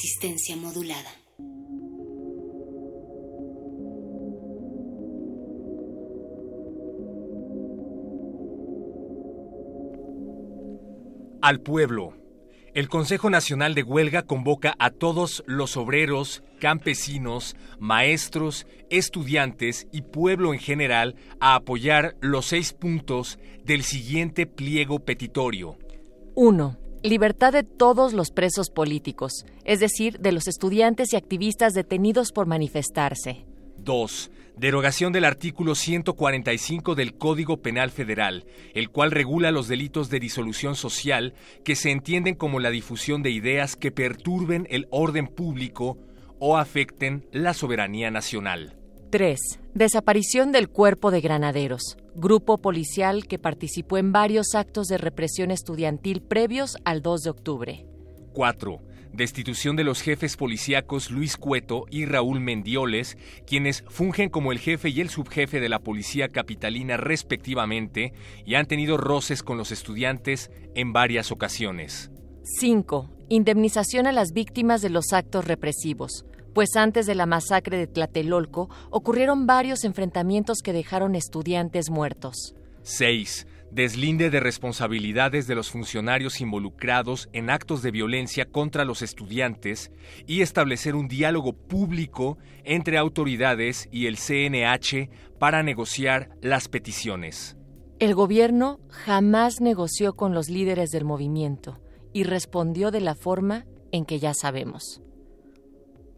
Resistencia modulada. Al pueblo. El Consejo Nacional de Huelga convoca a todos los obreros, campesinos, maestros, estudiantes y pueblo en general a apoyar los seis puntos del siguiente pliego petitorio. 1. Libertad de todos los presos políticos, es decir, de los estudiantes y activistas detenidos por manifestarse. 2. Derogación del artículo 145 del Código Penal Federal, el cual regula los delitos de disolución social que se entienden como la difusión de ideas que perturben el orden público o afecten la soberanía nacional. 3. Desaparición del Cuerpo de Granaderos, grupo policial que participó en varios actos de represión estudiantil previos al 2 de octubre. 4. Destitución de los jefes policíacos Luis Cueto y Raúl Mendioles, quienes fungen como el jefe y el subjefe de la policía capitalina respectivamente y han tenido roces con los estudiantes en varias ocasiones. 5. Indemnización a las víctimas de los actos represivos, pues antes de la masacre de Tlatelolco ocurrieron varios enfrentamientos que dejaron estudiantes muertos. 6. Deslinde de responsabilidades de los funcionarios involucrados en actos de violencia contra los estudiantes y establecer un diálogo público entre autoridades y el CNH para negociar las peticiones. El gobierno jamás negoció con los líderes del movimiento y respondió de la forma en que ya sabemos.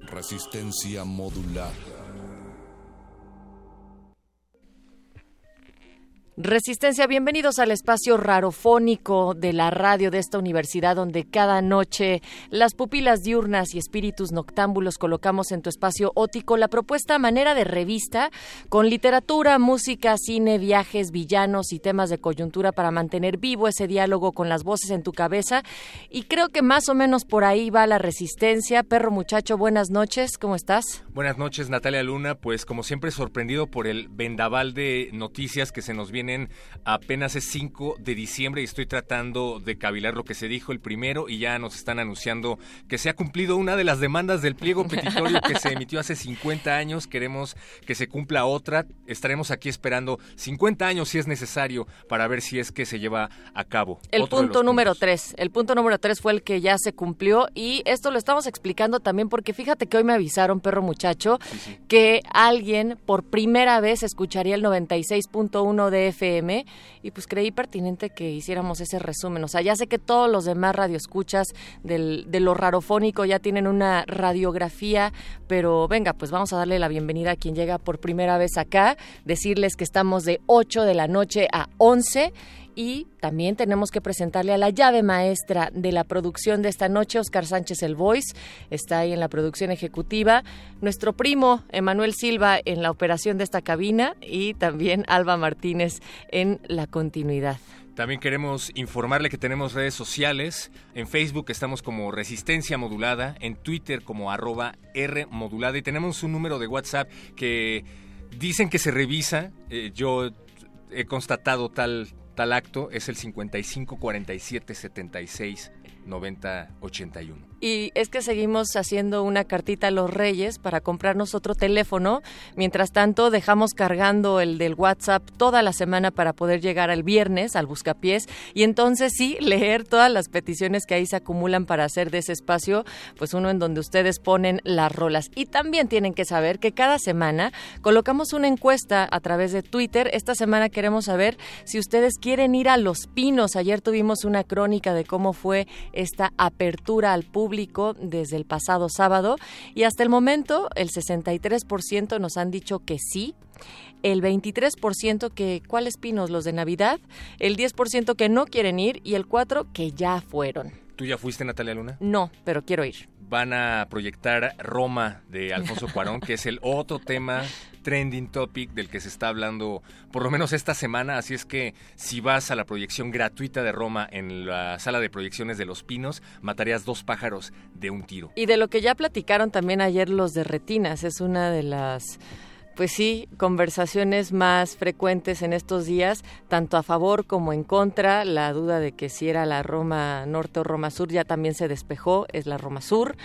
Resistencia modular. Resistencia, bienvenidos al espacio rarofónico de la radio de esta universidad donde cada noche las pupilas diurnas y espíritus noctámbulos colocamos en tu espacio ótico la propuesta manera de revista con literatura, música, cine, viajes, villanos y temas de coyuntura para mantener vivo ese diálogo con las voces en tu cabeza y creo que más o menos por ahí va la resistencia. Perro muchacho, buenas noches, ¿cómo estás? Buenas noches Natalia Luna, pues como siempre sorprendido por el vendaval de noticias que se nos viene apenas es 5 de diciembre y estoy tratando de cavilar lo que se dijo el primero y ya nos están anunciando que se ha cumplido una de las demandas del pliego petitorio que se emitió hace 50 años. Queremos que se cumpla otra. Estaremos aquí esperando 50 años si es necesario para ver si es que se lleva a cabo. El Otro punto número puntos. 3. El punto número 3 fue el que ya se cumplió y esto lo estamos explicando también porque fíjate que hoy me avisaron, perro muchacho, que alguien por primera vez escucharía el 96.1 de Y pues creí pertinente que hiciéramos ese resumen. O sea, ya sé que todos los demás radioescuchas del, de lo rarofónico ya tienen una radiografía, pero venga, pues vamos a darle la bienvenida a quien llega por primera vez acá, decirles que estamos de 8 de la noche a 11 y también tenemos que presentarle a la llave maestra de la producción de esta noche, Oscar Sánchez El Voice, está ahí en la producción ejecutiva, nuestro primo Emanuel Silva en la operación de esta cabina y también Alba Martínez en la continuidad. También queremos informarle que tenemos redes sociales. En Facebook estamos como Resistencia Modulada, en Twitter como arroba R Modulada y tenemos un número de WhatsApp que dicen que se revisa. Eh, yo he constatado tal, tal acto, es el 55 47 76 90 81. Y es que seguimos haciendo una cartita a los Reyes para comprarnos otro teléfono. Mientras tanto, dejamos cargando el del WhatsApp toda la semana para poder llegar al viernes al buscapiés y entonces sí leer todas las peticiones que ahí se acumulan para hacer de ese espacio, pues uno en donde ustedes ponen las rolas. Y también tienen que saber que cada semana colocamos una encuesta a través de Twitter. Esta semana queremos saber si ustedes quieren ir a Los Pinos. Ayer tuvimos una crónica de cómo fue esta apertura al público desde el pasado sábado y hasta el momento el 63% nos han dicho que sí, el 23% que cuáles pinos los de Navidad, el 10% que no quieren ir y el 4 que ya fueron. ¿Tú ya fuiste, Natalia Luna? No, pero quiero ir. Van a proyectar Roma de Alfonso Cuarón, que es el otro tema trending topic del que se está hablando por lo menos esta semana, así es que si vas a la proyección gratuita de Roma en la sala de proyecciones de Los Pinos, matarías dos pájaros de un tiro. Y de lo que ya platicaron también ayer los de Retinas, es una de las pues sí, conversaciones más frecuentes en estos días, tanto a favor como en contra. La duda de que si era la Roma Norte o Roma Sur ya también se despejó, es la Roma Sur,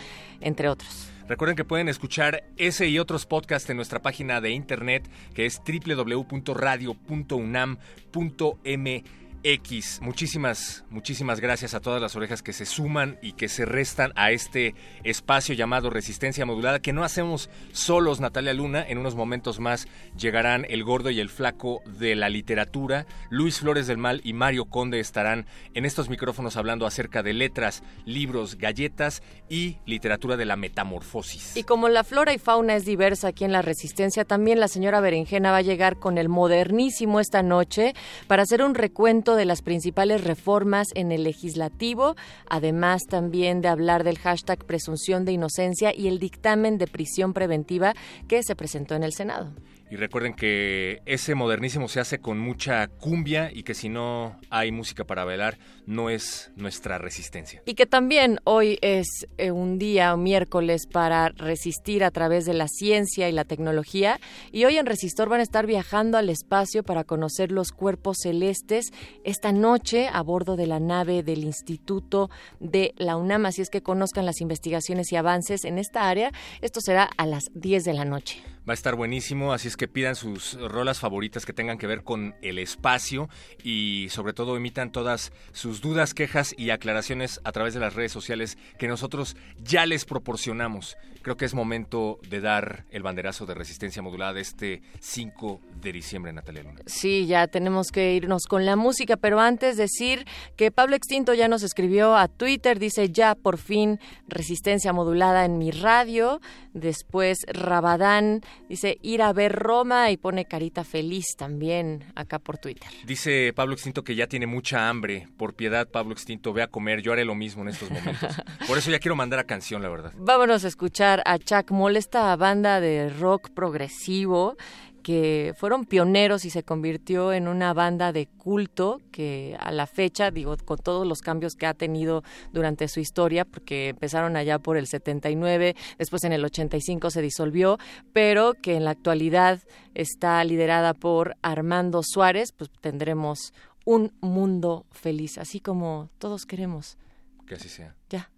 entre otros. Recuerden que pueden escuchar ese y otros podcasts en nuestra página de internet que es www.radio.unam.mx X. Muchísimas, muchísimas gracias a todas las orejas que se suman y que se restan a este espacio llamado Resistencia Modulada, que no hacemos solos, Natalia Luna. En unos momentos más llegarán el gordo y el flaco de la literatura. Luis Flores del Mal y Mario Conde estarán en estos micrófonos hablando acerca de letras, libros, galletas y literatura de la metamorfosis. Y como la flora y fauna es diversa aquí en la Resistencia, también la señora Berenjena va a llegar con el modernísimo esta noche para hacer un recuento de las principales reformas en el legislativo, además también de hablar del hashtag presunción de inocencia y el dictamen de prisión preventiva que se presentó en el Senado. Y recuerden que ese modernísimo se hace con mucha cumbia y que si no hay música para bailar, no es nuestra resistencia. Y que también hoy es eh, un día, miércoles, para resistir a través de la ciencia y la tecnología. Y hoy en Resistor van a estar viajando al espacio para conocer los cuerpos celestes esta noche a bordo de la nave del Instituto de la UNAM. Así es que conozcan las investigaciones y avances en esta área. Esto será a las 10 de la noche. Va a estar buenísimo, así es que pidan sus rolas favoritas que tengan que ver con el espacio y sobre todo emitan todas sus dudas, quejas y aclaraciones a través de las redes sociales que nosotros ya les proporcionamos. Creo que es momento de dar el banderazo de resistencia modulada este 5 de diciembre, Natalia Luna. Sí, ya tenemos que irnos con la música, pero antes decir que Pablo Extinto ya nos escribió a Twitter, dice ya por fin resistencia modulada en mi radio. Después Rabadán dice ir a ver Roma y pone carita feliz también acá por Twitter. Dice Pablo Extinto que ya tiene mucha hambre. Por piedad, Pablo Extinto, ve a comer. Yo haré lo mismo en estos momentos. Por eso ya quiero mandar a canción, la verdad. Vámonos a escuchar a Chuck Moll, esta banda de rock progresivo que fueron pioneros y se convirtió en una banda de culto que a la fecha, digo, con todos los cambios que ha tenido durante su historia, porque empezaron allá por el 79, después en el 85 se disolvió, pero que en la actualidad está liderada por Armando Suárez, pues tendremos un mundo feliz, así como todos queremos. Que así sea. Ya.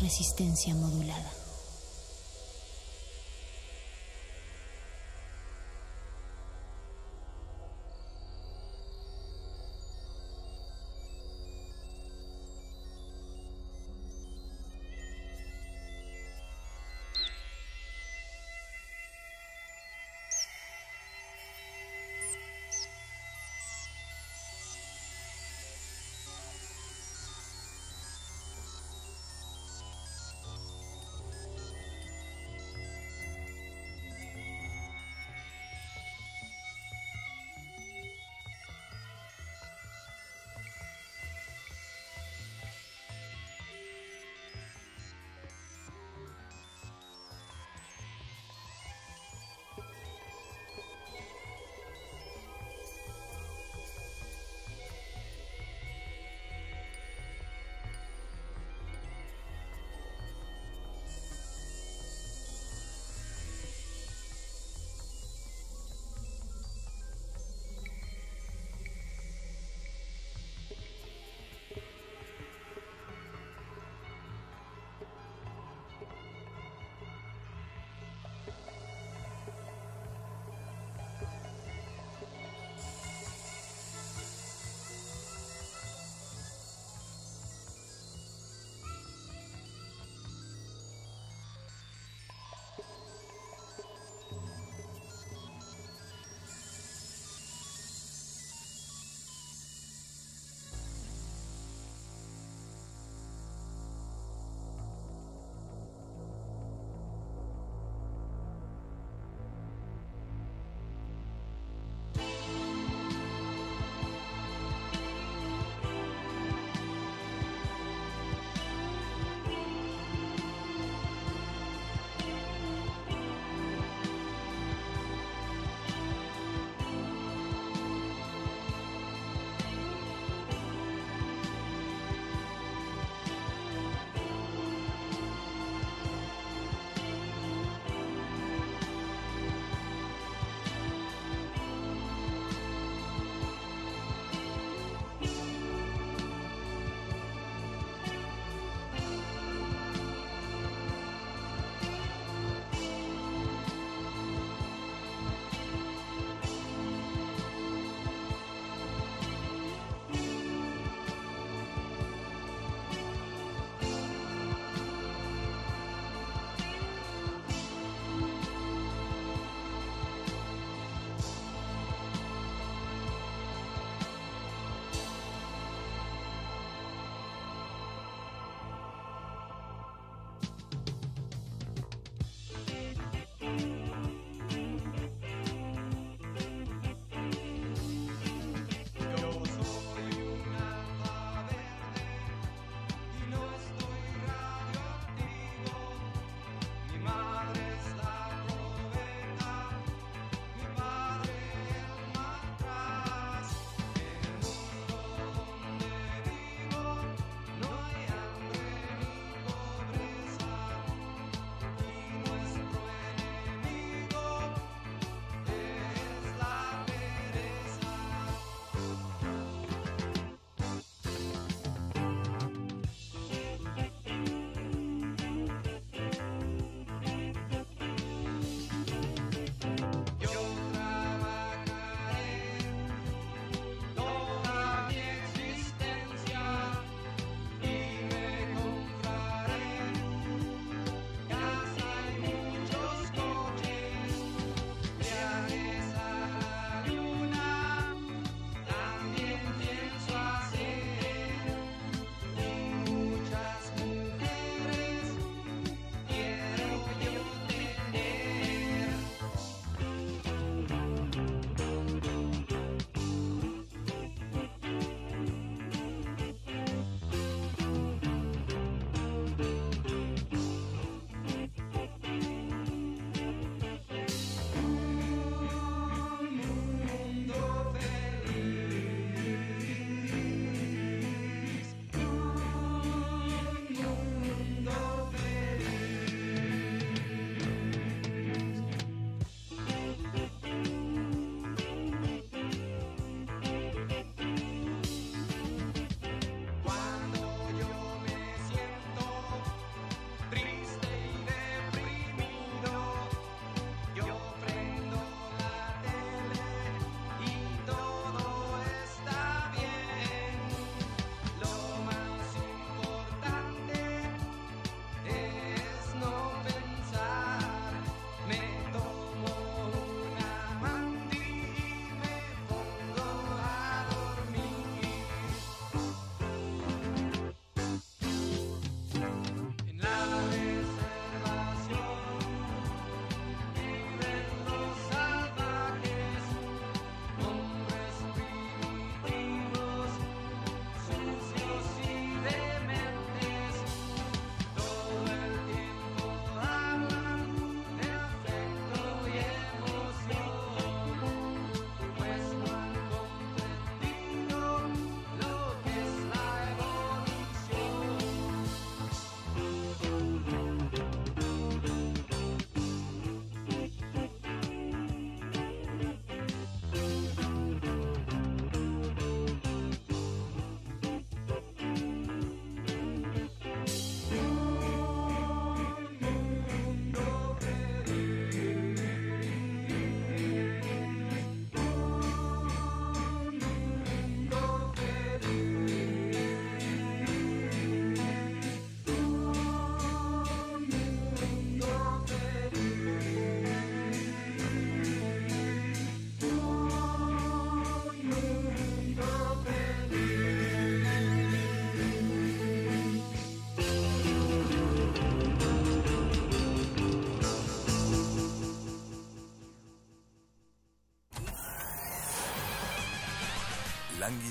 Resistencia modulada.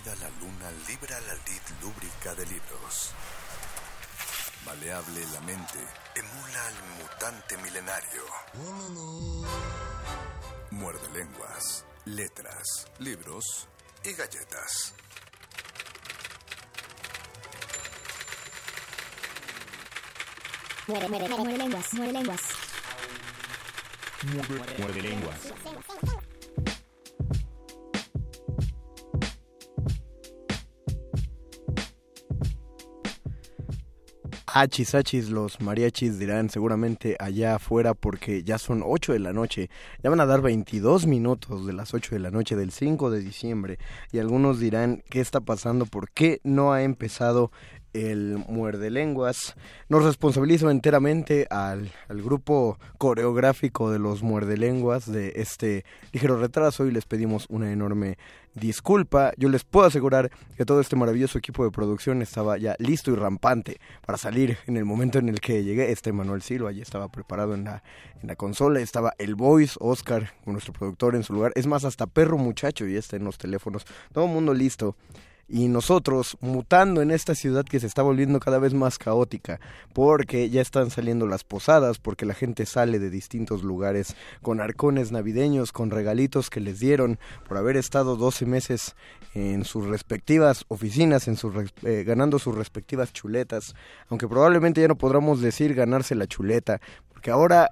La luna libra la lid lúbrica de libros. Maleable la mente, emula al mutante milenario. Muerde lenguas, letras, libros y galletas. Muere, muere, muere, muere lenguas, muere lenguas. Muerde lenguas. Hachis, hachis, los mariachis dirán seguramente allá afuera porque ya son 8 de la noche. Ya van a dar 22 minutos de las 8 de la noche del 5 de diciembre. Y algunos dirán, ¿qué está pasando? ¿Por qué no ha empezado el muerde lenguas. Nos responsabilizo enteramente al, al, grupo coreográfico de los muerde lenguas de este ligero retraso y les pedimos una enorme disculpa. Yo les puedo asegurar que todo este maravilloso equipo de producción estaba ya listo y rampante para salir en el momento en el que llegué. Este Manuel Silva ya estaba preparado en la, en la consola, estaba el Voice, Oscar, nuestro productor en su lugar. Es más, hasta Perro Muchacho ya está en los teléfonos. Todo el mundo listo y nosotros mutando en esta ciudad que se está volviendo cada vez más caótica, porque ya están saliendo las posadas, porque la gente sale de distintos lugares con arcones navideños, con regalitos que les dieron por haber estado 12 meses en sus respectivas oficinas, en sus, eh, ganando sus respectivas chuletas, aunque probablemente ya no podamos decir ganarse la chuleta, porque ahora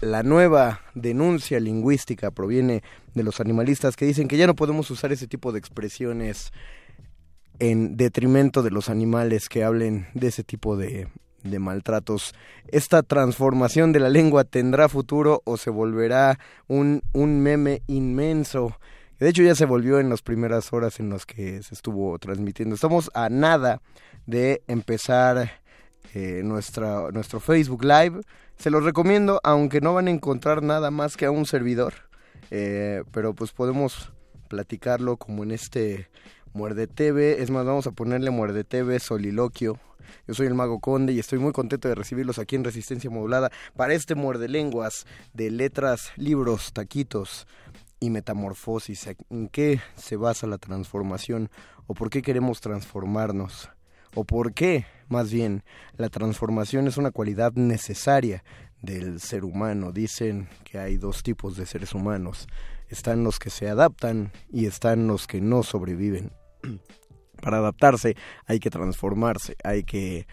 la nueva denuncia lingüística proviene de los animalistas que dicen que ya no podemos usar ese tipo de expresiones en detrimento de los animales que hablen de ese tipo de, de maltratos. ¿Esta transformación de la lengua tendrá futuro o se volverá un, un meme inmenso? De hecho ya se volvió en las primeras horas en las que se estuvo transmitiendo. Estamos a nada de empezar eh, nuestra, nuestro Facebook Live. Se los recomiendo, aunque no van a encontrar nada más que a un servidor. Eh, pero pues podemos platicarlo como en este Muerde TV. Es más, vamos a ponerle Muerde TV Soliloquio. Yo soy el Mago Conde y estoy muy contento de recibirlos aquí en Resistencia Modulada para este Muerde Lenguas de letras, libros, taquitos y metamorfosis. ¿En qué se basa la transformación? ¿O por qué queremos transformarnos? ¿O por qué, más bien, la transformación es una cualidad necesaria del ser humano? Dicen que hay dos tipos de seres humanos. Están los que se adaptan y están los que no sobreviven. Para adaptarse hay que transformarse, hay que eh,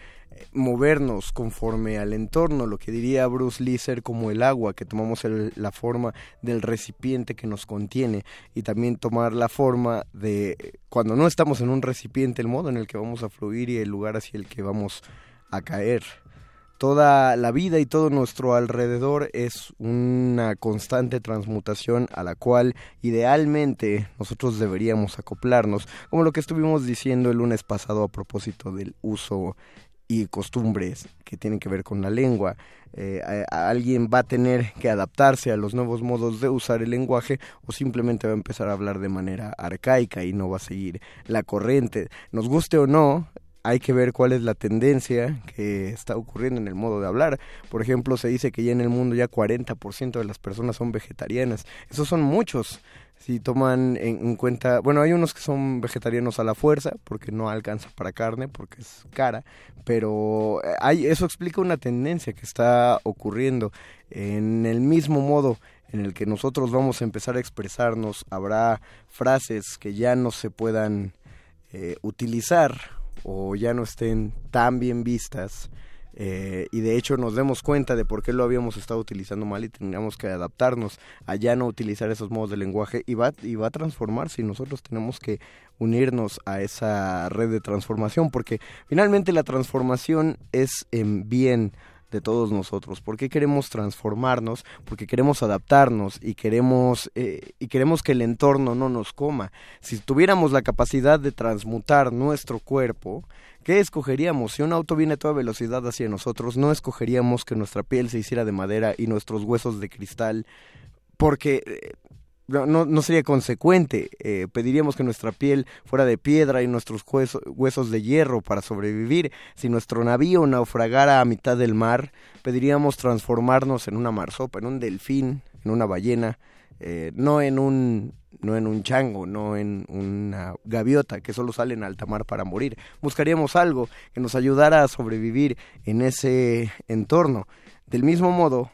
movernos conforme al entorno, lo que diría Bruce Lee ser como el agua, que tomamos la forma del recipiente que nos contiene y también tomar la forma de cuando no estamos en un recipiente, el modo en el que vamos a fluir y el lugar hacia el que vamos a caer toda la vida y todo nuestro alrededor es una constante transmutación a la cual idealmente nosotros deberíamos acoplarnos, como lo que estuvimos diciendo el lunes pasado a propósito del uso y costumbres que tienen que ver con la lengua. Eh, alguien va a tener que adaptarse a los nuevos modos de usar el lenguaje o simplemente va a empezar a hablar de manera arcaica y no va a seguir la corriente. Nos guste o no, hay que ver cuál es la tendencia que está ocurriendo en el modo de hablar. Por ejemplo, se dice que ya en el mundo ya 40% de las personas son vegetarianas. Esos son muchos. Si toman en, cuenta, bueno, hay unos que son vegetarianos a la fuerza porque no alcanza para carne, porque es cara, pero eh, hay, eso explica una tendencia que está ocurriendo. En el mismo modo en el que nosotros vamos a empezar a expresarnos, habrá frases que ya no se puedan eh, utilizar o ya no estén tan bien vistas eh, y de hecho nos demos cuenta de por qué lo habíamos estado utilizando mal y tendríamos que adaptarnos a ya no utilizar esos modos de lenguaje y va, y va a transformarse y nosotros tenemos que unirnos a esa red de transformación porque finalmente la transformación es en bien de todos nosotros. ¿Por qué queremos transformarnos? Porque queremos adaptarnos y queremos, eh, y queremos que el entorno no nos coma. Si tuviéramos la capacidad de transmutar nuestro cuerpo, ¿qué escogeríamos? Si un auto viene a toda velocidad hacia nosotros, no escogeríamos que nuestra piel se hiciera de madera y nuestros huesos de cristal porque eh, no, no sería consecuente. Eh, pediríamos que nuestra piel fuera de piedra y nuestros huesos, de hierro para sobrevivir. Si nuestro navío naufragara a mitad del mar, pediríamos transformarnos en una marsopa, en un delfín, en una ballena, eh, no en un no en un chango, no en una gaviota que solo sale en alta mar para morir. Buscaríamos algo que nos ayudara a sobrevivir en ese entorno. Del mismo modo,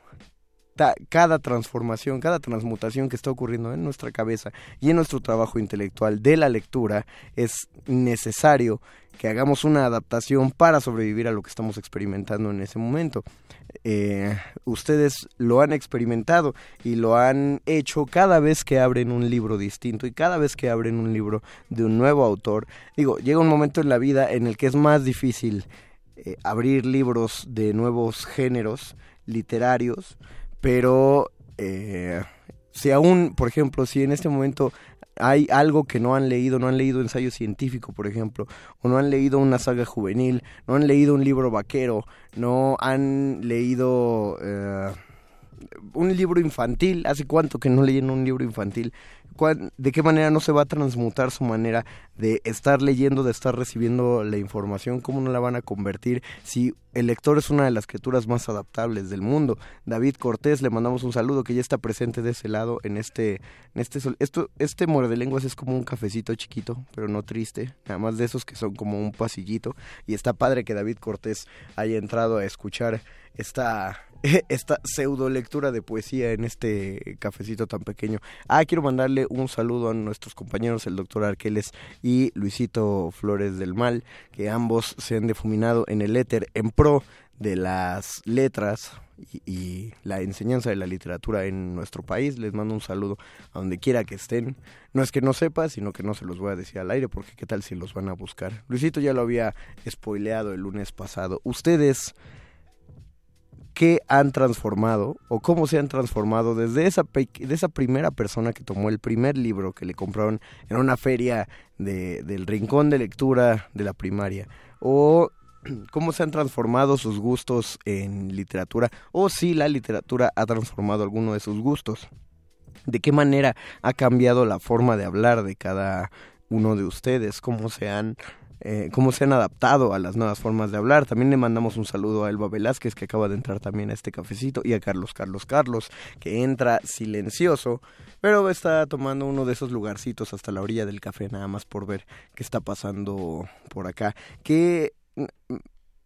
cada transformación, cada transmutación que está ocurriendo en nuestra cabeza y en nuestro trabajo intelectual de la lectura es necesario que hagamos una adaptación para sobrevivir a lo que estamos experimentando en ese momento. Eh, ustedes lo han experimentado y lo han hecho cada vez que abren un libro distinto y cada vez que abren un libro de un nuevo autor. Digo, llega un momento en la vida en el que es más difícil eh, abrir libros de nuevos géneros literarios pero eh, si aún, por ejemplo, si en este momento hay algo que no han leído, no han leído ensayo científico, por ejemplo, o no han leído una saga juvenil, no han leído un libro vaquero, no han leído eh, un libro infantil, ¿hace cuánto que no leyen un libro infantil? de qué manera no se va a transmutar su manera de estar leyendo, de estar recibiendo la información, cómo no la van a convertir si el lector es una de las criaturas más adaptables del mundo. David Cortés, le mandamos un saludo que ya está presente de ese lado en este este esto este muerde lenguas es como un cafecito chiquito, pero no triste, nada más de esos que son como un pasillito y está padre que David Cortés haya entrado a escuchar esta esta pseudo lectura de poesía en este cafecito tan pequeño. Ah, quiero mandarle un saludo a nuestros compañeros, el doctor Arqueles y Luisito Flores del Mal, que ambos se han difuminado en el éter en pro de las letras y, la enseñanza de la literatura en nuestro país. Les mando un saludo a donde quiera que estén. No es que no sepa, sino que no se los voy a decir al aire, porque qué tal si los van a buscar. Luisito ya lo había spoileado el lunes pasado. Ustedes qué han transformado o cómo se han transformado desde esa, de esa primera persona que tomó el primer libro que le compraron en una feria de, del rincón de lectura de la primaria o cómo se han transformado sus gustos en literatura o si la literatura ha transformado alguno de sus gustos. ¿De qué manera ha cambiado la forma de hablar de cada uno de ustedes? ¿Cómo se han eh, cómo se han adaptado a las nuevas formas de hablar. También le mandamos un saludo a Elba Velázquez, que acaba de entrar también a este cafecito, y a Carlos Carlos Carlos, que entra silencioso, pero está tomando uno de esos lugarcitos hasta la orilla del café, nada más por ver qué está pasando por acá. Que mm,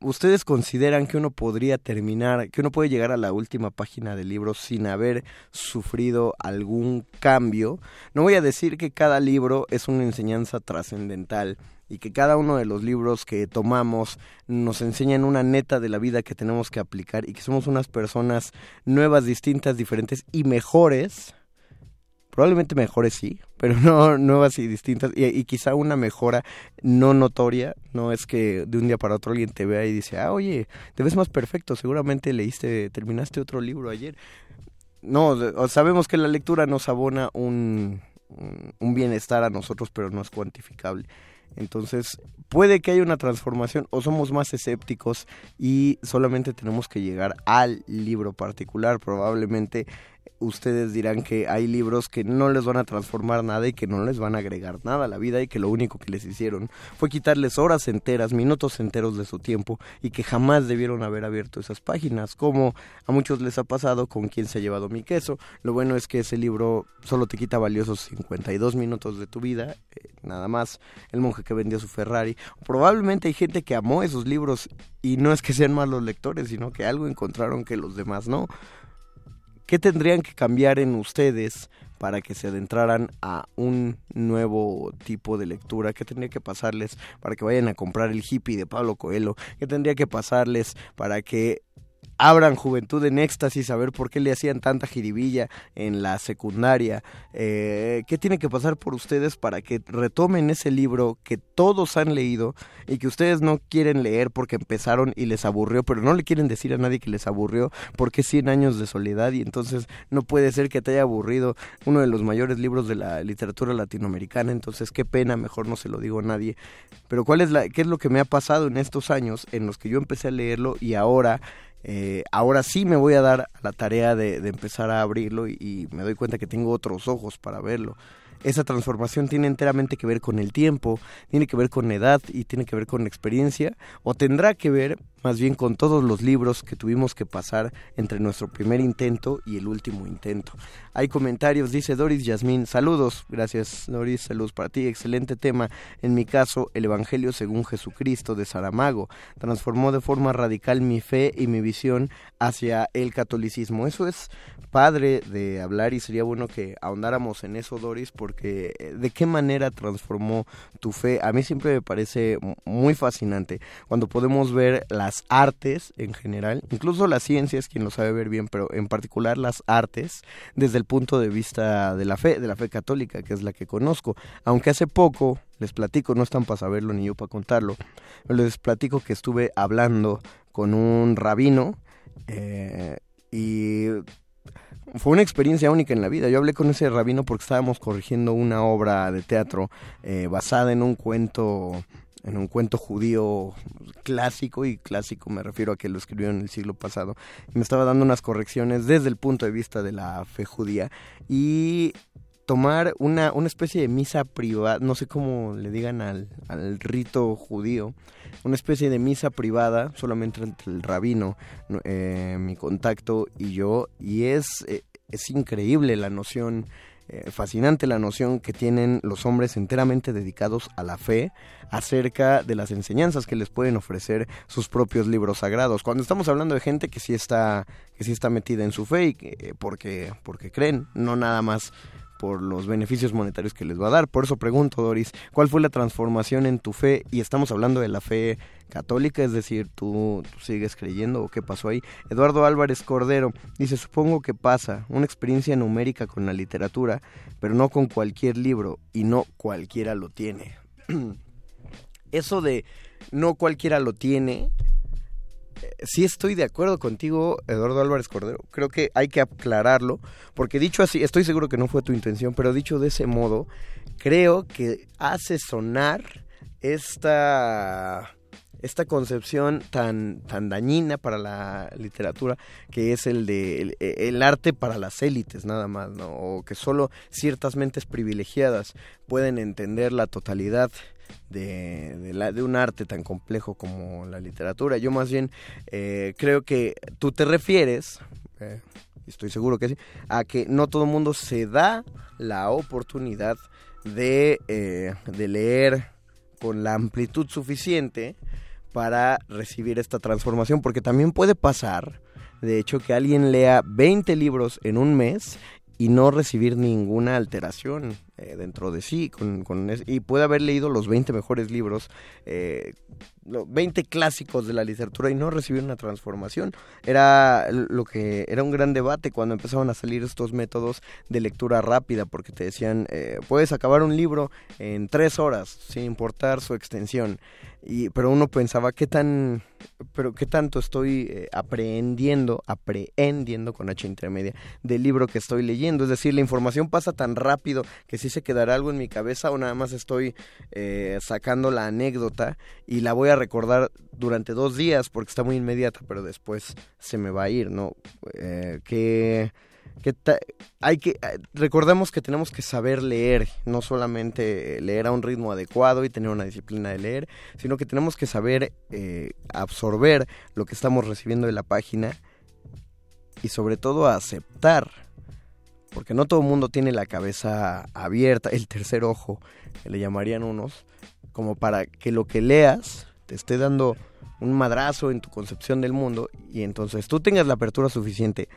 ¿Ustedes consideran que uno podría terminar, que uno puede llegar a la última página del libro sin haber sufrido algún cambio? No voy a decir que cada libro es una enseñanza trascendental y que cada uno de los libros que tomamos nos enseñan una neta de la vida que tenemos que aplicar y que somos unas personas nuevas, distintas, diferentes y mejores. Probablemente mejores sí, pero no nuevas y distintas y, quizá una mejora no notoria. No es que de un día para otro alguien te vea y dice, ah, oye, te ves más perfecto, seguramente leíste, terminaste otro libro ayer. No, sabemos que la lectura nos abona un, un bienestar a nosotros, pero no es cuantificable. Entonces, puede que haya una transformación o somos más escépticos y solamente tenemos que llegar al libro particular. Probablemente ustedes dirán que hay libros que no les van a transformar nada y que no les van a agregar nada a la vida y que lo único que les hicieron fue quitarles horas enteras, minutos enteros de su tiempo y que jamás debieron haber abierto esas páginas, como a muchos les ha pasado con quien se ha llevado mi queso. Lo bueno es que ese libro solo te quita valiosos 52 minutos de tu vida, eh, nada más, el monje que vendió su Ferrari. Probablemente hay gente que amó esos libros y no es que sean malos lectores, sino que algo encontraron que los demás no. ¿Qué tendrían que cambiar en ustedes para que se adentraran a un nuevo tipo de lectura? ¿Qué tendría que pasarles para que vayan a comprar el hippie de Pablo Coelho? ¿Qué tendría que pasarles para que abran Juventud en Éxtasis, a ver por qué le hacían tanta jiribilla en la secundaria. Eh, ¿Qué tiene que pasar por ustedes para que retomen ese libro que todos han leído y que ustedes no quieren leer porque empezaron y les aburrió, pero no le quieren decir a nadie que les aburrió porque 100 años de soledad y entonces no puede ser que te haya aburrido uno de los mayores libros de la literatura latinoamericana, entonces qué pena, mejor no se lo digo a nadie. Pero ¿cuál es la, qué es lo que me ha pasado en estos años en los que yo empecé a leerlo y ahora eh, ahora sí me voy a dar la tarea de, empezar a abrirlo y, me doy cuenta que tengo otros ojos para verlo. esa transformación tiene enteramente que ver con el tiempo, tiene que ver con edad y tiene que ver con experiencia, o tendrá que ver más bien con todos los libros que tuvimos que pasar entre nuestro primer intento y el último intento. Hay comentarios, dice Doris Yasmín, saludos, gracias Doris, saludos para ti, excelente tema. En mi caso, el Evangelio según Jesucristo de Saramago transformó de forma radical mi fe y mi visión hacia el catolicismo. Eso es padre de hablar y sería bueno que ahondáramos en eso, Doris, porque eh, de qué manera transformó tu fe. A mí siempre me parece muy fascinante cuando podemos ver las artes en general, incluso las ciencias, quien lo sabe ver bien, pero en particular las artes, desde el punto de vista de la fe, de la fe católica, que es la que conozco. Aunque hace poco, les platico, no están para saberlo ni yo para contarlo, les platico que estuve hablando con un rabino eh, y fue una experiencia única en la vida. Yo hablé con ese rabino porque estábamos corrigiendo una obra de teatro eh, basada en un cuento en un cuento judío clásico, y clásico me refiero a que lo escribió en el siglo pasado, me estaba dando unas correcciones desde el punto de vista de la fe judía y tomar una, una especie de misa privada, no sé cómo le digan al, al, rito judío, una especie de misa privada solamente entre el rabino, eh, mi contacto y yo, y es, eh, es increíble la noción eh, fascinante la noción que tienen los hombres enteramente dedicados a la fe acerca de las enseñanzas que les pueden ofrecer sus propios libros sagrados. Cuando estamos hablando de gente que sí está, que sí está metida en su fe y eh, porque, porque creen, no nada más por los beneficios monetarios que les va a dar. Por eso pregunto, Doris, ¿cuál fue la transformación en tu fe? Y estamos hablando de la fe católica, es decir, ¿tú, sigues creyendo o qué pasó ahí? Eduardo Álvarez Cordero dice, supongo que pasa una experiencia numérica con la literatura, pero no con cualquier libro y no cualquiera lo tiene. Eso de no cualquiera lo tiene sí estoy de acuerdo contigo, Eduardo Álvarez Cordero. Creo que hay que aclararlo, porque dicho así, estoy seguro que no fue tu intención, pero dicho de ese modo, creo que hace sonar esta esta concepción tan, tan dañina para la literatura que es el de el, arte para las élites nada más, ¿no? O que solo ciertas mentes privilegiadas pueden entender la totalidad de, la, de un arte tan complejo como la literatura. Yo más bien eh, creo que tú te refieres, eh, estoy seguro que sí, a que no todo el mundo se da la oportunidad de, eh, de leer con la amplitud suficiente para recibir esta transformación, porque también puede pasar, de hecho, que alguien lea 20 libros en un mes y no recibir ninguna alteración eh, dentro de sí. Con, con y puede haber leído los 20 mejores libros, eh, 20 clásicos de la literatura y no recibir una transformación. Era lo que era un gran debate cuando empezaban a salir estos métodos de lectura rápida, porque te decían, eh, puedes acabar un libro en tres horas, sin importar su extensión. Y, pero uno pensaba, ¿qué tan, pero qué tanto estoy eh, aprehendiendo con H intermedia, del libro que estoy leyendo? Es decir, la información pasa tan rápido que si se quedará algo en mi cabeza o nada más estoy eh, sacando la anécdota y la voy a recordar durante dos días porque está muy inmediata, pero después se me va a ir, ¿no? Eh, que que hay que eh, recordemos que tenemos que saber leer, no solamente leer a un ritmo adecuado y tener una disciplina de leer, sino que tenemos que saber eh, absorber lo que estamos recibiendo de la página y sobre todo aceptar, porque no todo el mundo tiene la cabeza abierta, el tercer ojo, le llamarían unos, como para que lo que leas te esté dando un madrazo en tu concepción del mundo y entonces tú tengas la apertura suficiente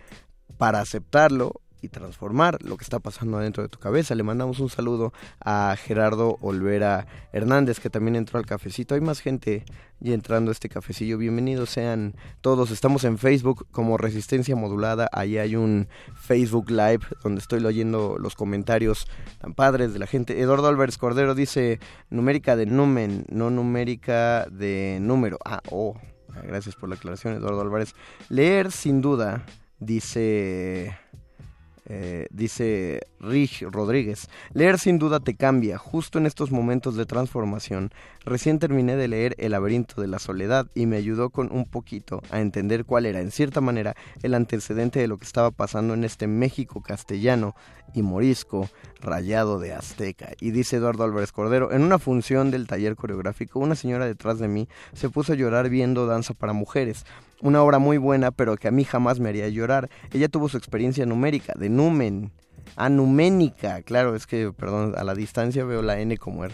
para aceptarlo y transformar lo que está pasando adentro de tu cabeza. Le mandamos un saludo a Gerardo Olvera Hernández, que también entró al cafecito. Hay más gente ya entrando a este cafecillo. Bienvenidos sean todos. Estamos en Facebook como Resistencia Modulada. Ahí hay un Facebook Live donde estoy leyendo los comentarios tan padres de la gente. Eduardo Álvarez Cordero dice numérica de numen, no numérica de número. Ah, oh. Gracias por la aclaración, Eduardo Álvarez. Leer sin duda dice Eh, dice Rich Rodríguez, leer sin duda te cambia, justo en estos momentos de transformación. Recién terminé de leer El laberinto de la soledad y me ayudó con un poquito a entender cuál era, en cierta manera, el antecedente de lo que estaba pasando en este México castellano y morisco rayado de azteca. Y dice Eduardo Álvarez Cordero, en una función del taller coreográfico, una señora detrás de mí se puso a llorar viendo Danza para Mujeres una obra muy buena, pero que a mí jamás me haría llorar. Ella tuvo su experiencia numérica, de numen, anuménica, claro, es que, perdón, a la distancia veo la N como R.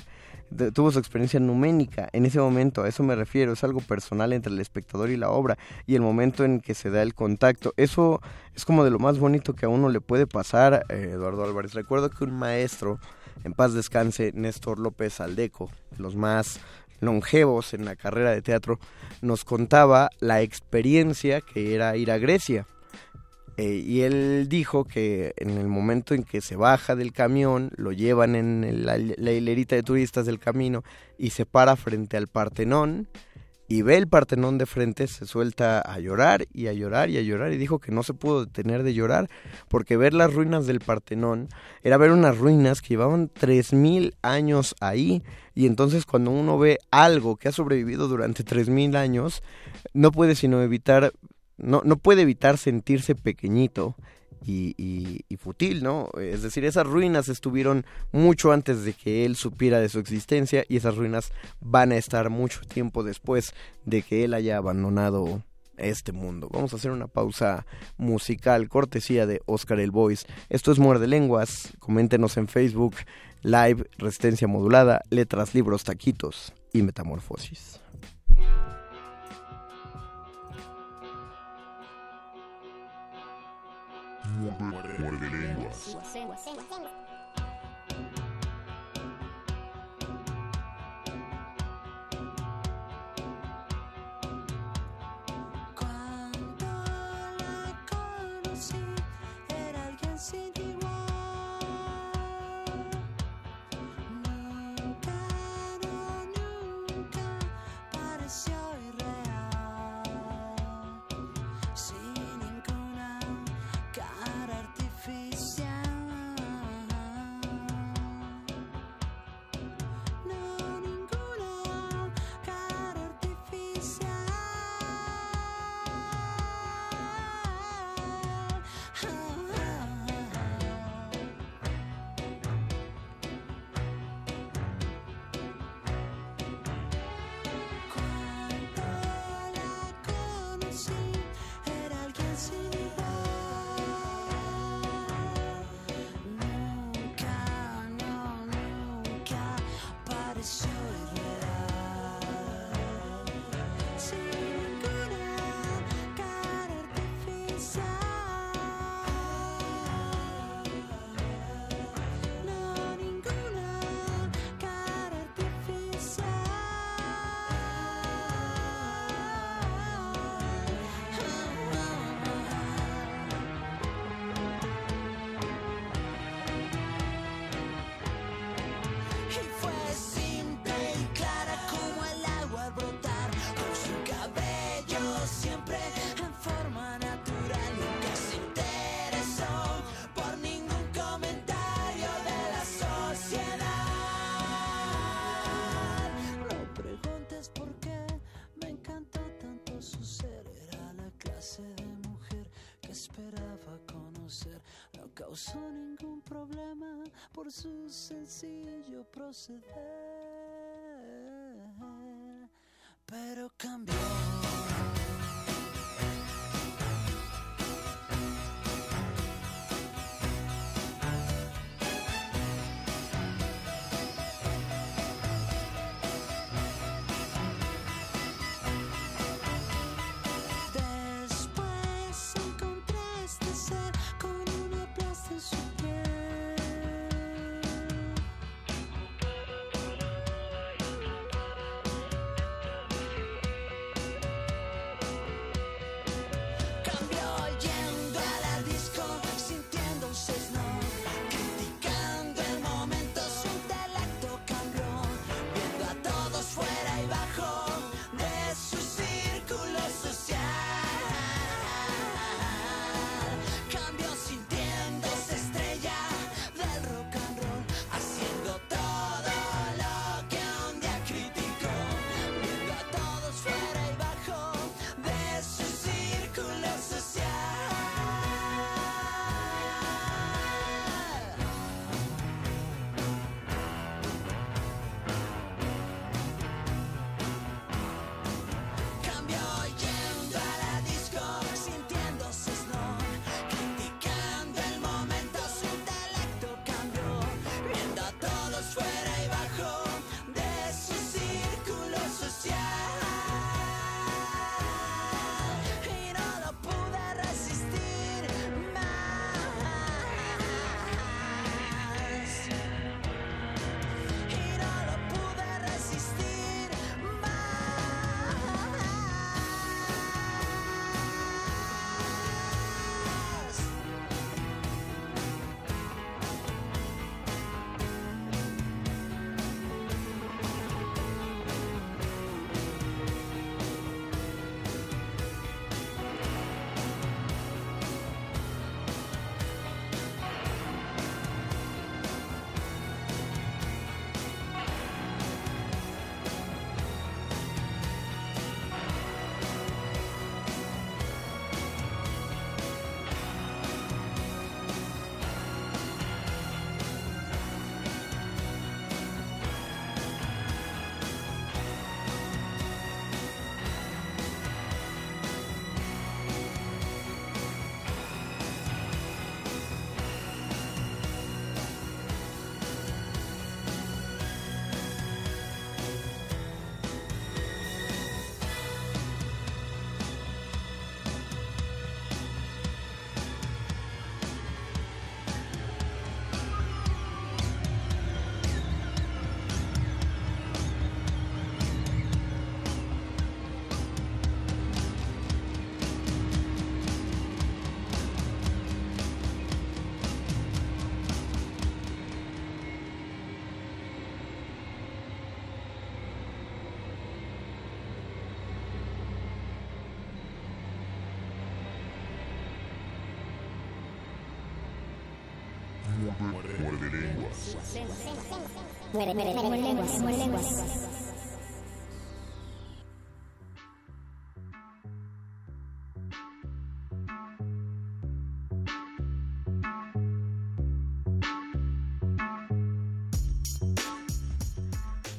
tuvo su experiencia numénica en ese momento, a eso me refiero, es algo personal entre el espectador y la obra y el momento en que se da el contacto. Eso es como de lo más bonito que a uno le puede pasar, eh, Eduardo Álvarez. Recuerdo que un maestro, en paz descanse, Néstor López Aldeco, los más longevos en la carrera de teatro, nos contaba la experiencia que era ir a Grecia. Eh, y él dijo que en el momento en que se baja del camión, lo llevan en la, la hilerita de turistas del camino y se para frente al Partenón y ve el Partenón de frente, se suelta a llorar y a llorar y a llorar y dijo que no se pudo detener de llorar porque ver las ruinas del Partenón era ver unas ruinas que llevaban 3.000 años ahí y entonces cuando uno ve algo que ha sobrevivido durante 3.000 años, no puede sino evitar, no, no puede evitar sentirse pequeñito y, y, fútil, ¿no? Es decir, esas ruinas estuvieron mucho antes de que él supiera de su existencia y esas ruinas van a estar mucho tiempo después de que él haya abandonado este mundo. Vamos a hacer una pausa musical, cortesía de Oscar el Voice. Esto es Muerde Lenguas. Coméntenos en Facebook, Live, Resistencia Modulada, Letras, Libros, Taquitos y Metamorfosis. Muerde lenguas. Su sencillo proceder, pero cambió.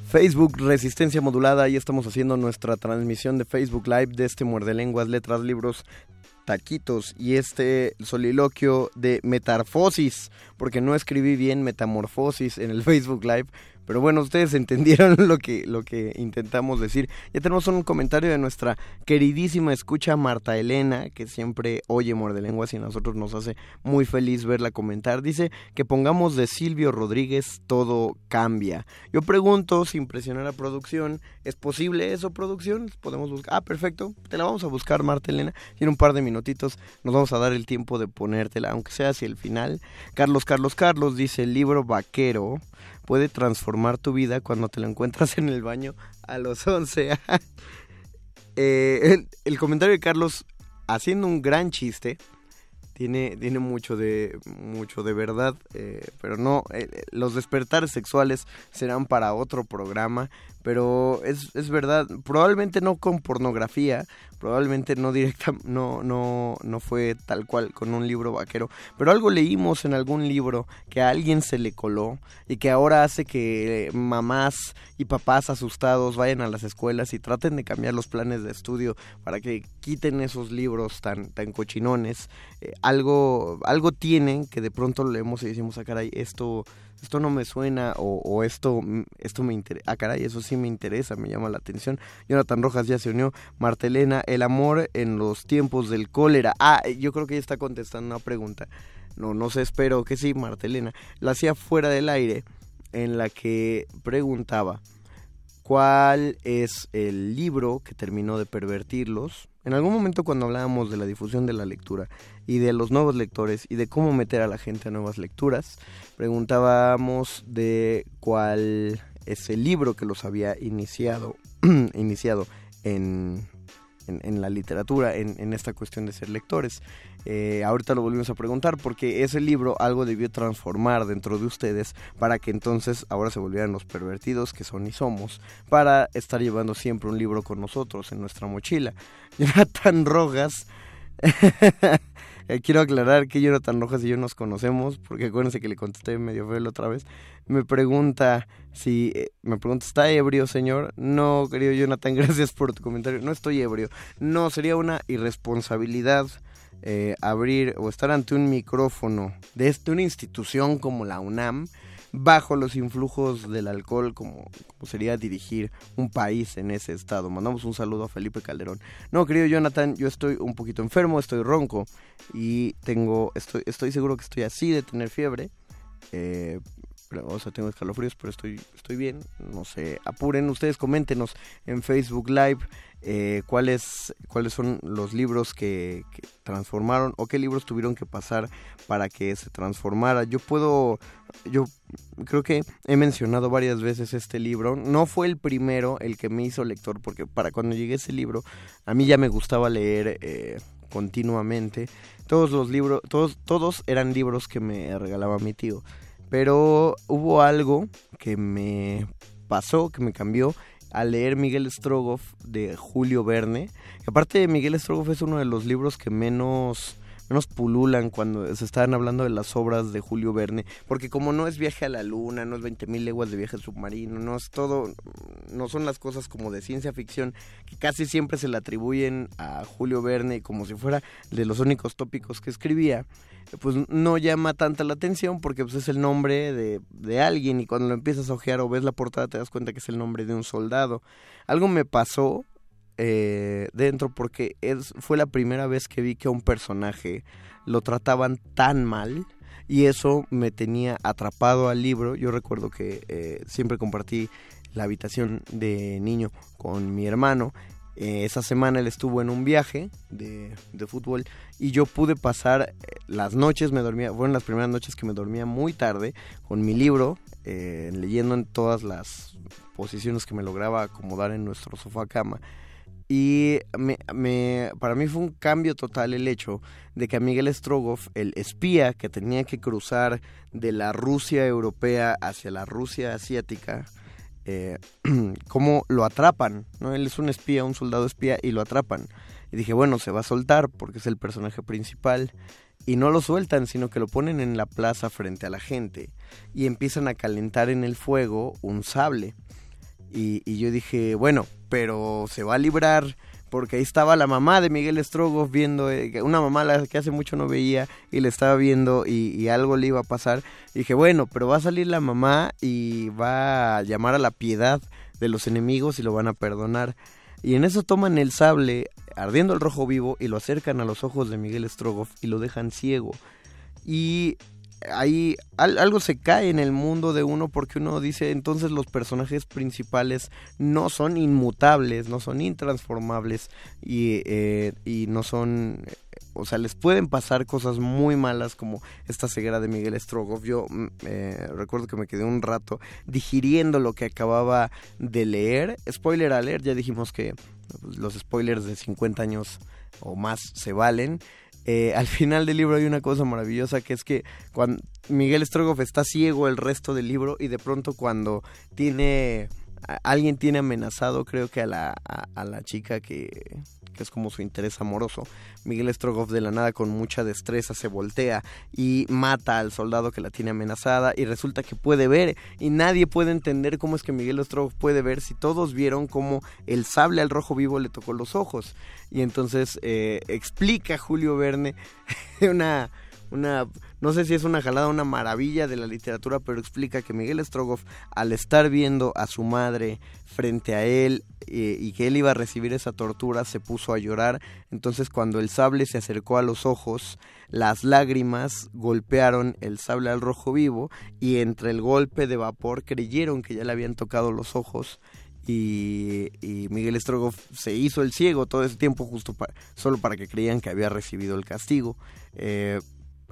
Facebook Resistencia Modulada, ahí estamos haciendo nuestra transmisión de Facebook Live de este Muerde Lenguas, Letras, Libros, Taquitos y este soliloquio de Metamorfosis, porque no escribí bien Metamorfosis en el Facebook Live, pero bueno, ustedes entendieron lo que, lo que intentamos decir. Ya tenemos un comentario de nuestra queridísima escucha Marta Elena, que siempre oye Muerde Lenguas y a nosotros nos hace muy feliz verla comentar. Dice que pongamos de Silvio Rodríguez Todo Cambia. Yo pregunto, sin presionar a producción, ¿es posible eso, producción? Podemos buscar. Ah, perfecto. Te la vamos a buscar, Marta Elena. Y en un par de minutitos nos vamos a dar el tiempo de ponértela, aunque sea hacia el final. Carlos, Carlos, Carlos dice el libro Vaquero puede transformar tu vida cuando te lo encuentras en el baño a los 11. eh, el, comentario de Carlos, haciendo un gran chiste, tiene, tiene mucho, de, mucho de verdad, eh, pero no, eh, los despertares sexuales serán para otro programa, pero es, es verdad, probablemente no con pornografía, probablemente no directa, no, no, no fue tal cual con un libro vaquero, pero algo leímos en algún libro que a alguien se le coló y que ahora hace que mamás y papás asustados vayan a las escuelas y traten de cambiar los planes de estudio para que quiten esos libros tan, tan cochinones. Eh, algo, algo tienen que de pronto leemos y decimos, ah, caray, esto esto no me suena o, o esto, esto me interesa. Ah, caray, eso sí me interesa, me llama la atención. Jonathan Rojas ya se unió. Martelena, el amor en los tiempos del cólera. Ah, yo creo que ella está contestando una pregunta. No, no sé, espero que sí, Martelena. La hacía fuera del aire en la que preguntaba cuál es el libro que terminó de pervertirlos. En algún momento cuando hablábamos de la difusión de la lectura y de los nuevos lectores y de cómo meter a la gente a nuevas lecturas, preguntábamos de cuál es el libro que los había iniciado, iniciado en, en, en, la literatura, en, esta cuestión de ser lectores. Eh, ahorita lo volvimos a preguntar porque ese libro algo debió transformar dentro de ustedes para que entonces ahora se volvieran los pervertidos que son y somos, para estar llevando siempre un libro con nosotros en nuestra mochila. Jonathan Rojas quiero aclarar que Jonathan Rojas y yo nos conocemos, porque acuérdense que le contesté medio feo la otra vez. Me pregunta si, eh, me pregunta, ¿está ebrio, señor? No, querido Jonathan, gracias por tu comentario. No estoy ebrio. No, sería una irresponsabilidad eh, abrir o estar ante un micrófono de este, una institución como la UNAM bajo los influjos del alcohol como, sería dirigir un país en ese estado. Mandamos un saludo a Felipe Calderón. No, querido Jonathan, yo estoy un poquito enfermo, estoy ronco y tengo, estoy, estoy seguro que estoy así de tener fiebre. Eh, o sea, tengo escalofríos, pero estoy, estoy bien. No sé, apuren, ustedes coméntenos en Facebook Live eh, cuáles, cuáles son los libros que, transformaron o qué libros tuvieron que pasar para que se transformara. Yo puedo, yo creo que he mencionado varias veces este libro. No fue el primero el que me hizo lector, porque para cuando llegué a ese libro, a mí ya me gustaba leer. Eh, continuamente todos los libros todos todos eran libros que me regalaba mi tío pero hubo algo que me pasó, que me cambió al leer Miguel Strogoff de Julio Verne. Aparte, Miguel Strogoff es uno de los libros que menos menos pululan cuando se estaban hablando de las obras de Julio Verne, porque como no es viaje a la luna, no es 20.000 leguas de viaje submarino, no es todo, no son las cosas como de ciencia ficción que casi siempre se le atribuyen a Julio Verne como si fuera de los únicos tópicos que escribía pues no llama tanta la atención porque pues es el nombre de, de, alguien y cuando lo empiezas a ojear o ves la portada te das cuenta que es el nombre de un soldado. Algo me pasó eh, dentro porque fue la primera vez que vi que a un personaje lo trataban tan mal y eso me tenía atrapado al libro. Yo recuerdo que eh, siempre compartí la habitación de niño con mi hermano eh, esa semana él estuvo en un viaje de, de, fútbol y yo pude pasar eh, las noches, me dormía, fueron las primeras noches que me dormía muy tarde con mi libro, eh, leyendo en todas las posiciones que me lograba acomodar en nuestro sofá cama. Y me, me- para mí fue un cambio total el hecho de que a Miguel Strogoff, el espía que tenía que cruzar de la Rusia europea hacia la Rusia asiática, eh, cómo lo atrapan, ¿no? Él es un espía, un soldado espía, y lo atrapan. Y dije, bueno, se va a soltar porque es el personaje principal. Y no lo sueltan, sino que lo ponen en la plaza frente a la gente. Y empiezan a calentar en el fuego un sable. Y, y yo dije, bueno, pero se va a librar porque ahí estaba la mamá de Miguel Strogoff viendo, eh, una mamá la que hace mucho no veía y le estaba viendo y, y algo le iba a pasar. Y dije, bueno, pero va a salir la mamá y va a llamar a la piedad de los enemigos y lo van a perdonar. Y en eso toman el sable, ardiendo el rojo vivo, y lo acercan a los ojos de Miguel Strogoff y lo dejan ciego. Y ahí al- algo se cae en el mundo de uno porque uno dice entonces los personajes principales no son inmutables, no son intransformables y, eh, y no son... O sea, les pueden pasar cosas muy malas como esta ceguera de Miguel Strogoff. Yo mm, eh, recuerdo que me quedé un rato digiriendo lo que acababa de leer. Spoiler alert, ya dijimos que pues, los spoilers de 50 años o más se valen. Eh, al final del libro hay una cosa maravillosa que es que cuando Miguel Strogoff está ciego el resto del libro y de pronto cuando tiene alguien tiene amenazado creo que a la, a, a la chica que, que es como su interés amoroso. Miguel Strogoff de la nada con mucha destreza se voltea y mata al soldado que la tiene amenazada y resulta que puede ver y nadie puede entender cómo es que Miguel Strogoff puede ver si todos vieron cómo el sable al rojo vivo le tocó los ojos. Y entonces eh, explica Julio Verne una una no sé si es una jalada una maravilla de la literatura pero explica que Miguel Strogoff al estar viendo a su madre frente a él eh, y que él iba a recibir esa tortura se puso a llorar entonces cuando el sable se acercó a los ojos las lágrimas golpearon el sable al rojo vivo y entre el golpe de vapor creyeron que ya le habían tocado los ojos y, Miguel Strogoff se hizo el ciego todo ese tiempo justo para, solo para que creían que había recibido el castigo. Eh,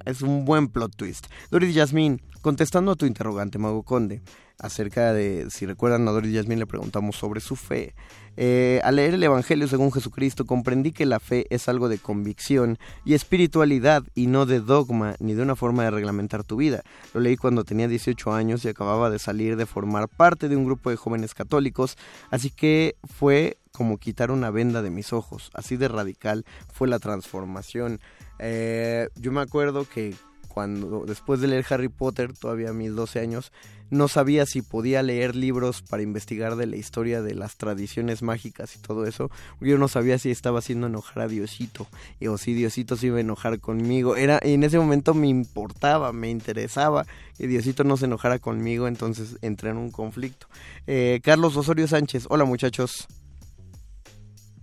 es un buen plot twist. Doris Yasmín, contestando a tu interrogante, Mago Conde, acerca de, si recuerdan a Doris Yasmín, le preguntamos sobre su fe. Eh, al leer el Evangelio según Jesucristo, comprendí que la fe es algo de convicción y espiritualidad y no de dogma ni de una forma de reglamentar tu vida. Lo leí cuando tenía 18 años y acababa de salir de formar parte de un grupo de jóvenes católicos, así que fue como quitar una venda de mis ojos. Así de radical fue la transformación. Eh, yo me acuerdo que cuando después de leer Harry Potter, todavía a mis 12 años, no sabía si podía leer libros para investigar de la historia de las tradiciones mágicas y todo eso. Yo no sabía si estaba haciendo enojar a Diosito y- o si Diosito se iba a enojar conmigo. Era en ese momento me importaba, me interesaba que Diosito no se enojara conmigo, entonces entré en un conflicto. Eh, Carlos Osorio Sánchez, hola muchachos.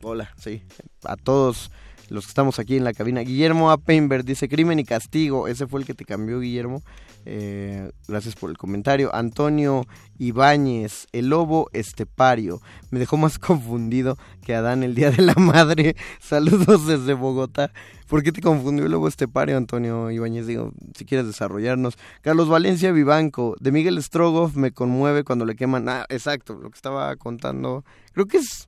Hola, sí, a todos los que estamos aquí en la cabina. Guillermo A. Peinberg dice Crimen y Castigo. Ese fue el que te cambió, Guillermo. Eh, gracias por el comentario. Antonio Ibáñez, el lobo estepario. Me dejó más confundido que Adán el Día de la Madre. Saludos desde Bogotá. ¿Por qué te confundió el lobo estepario, Antonio Ibáñez? Digo, si quieres desarrollarnos. Carlos Valencia Vivanco, de Miguel Strogoff me conmueve cuando le queman. Ah, exacto, lo que estaba contando. Creo que es.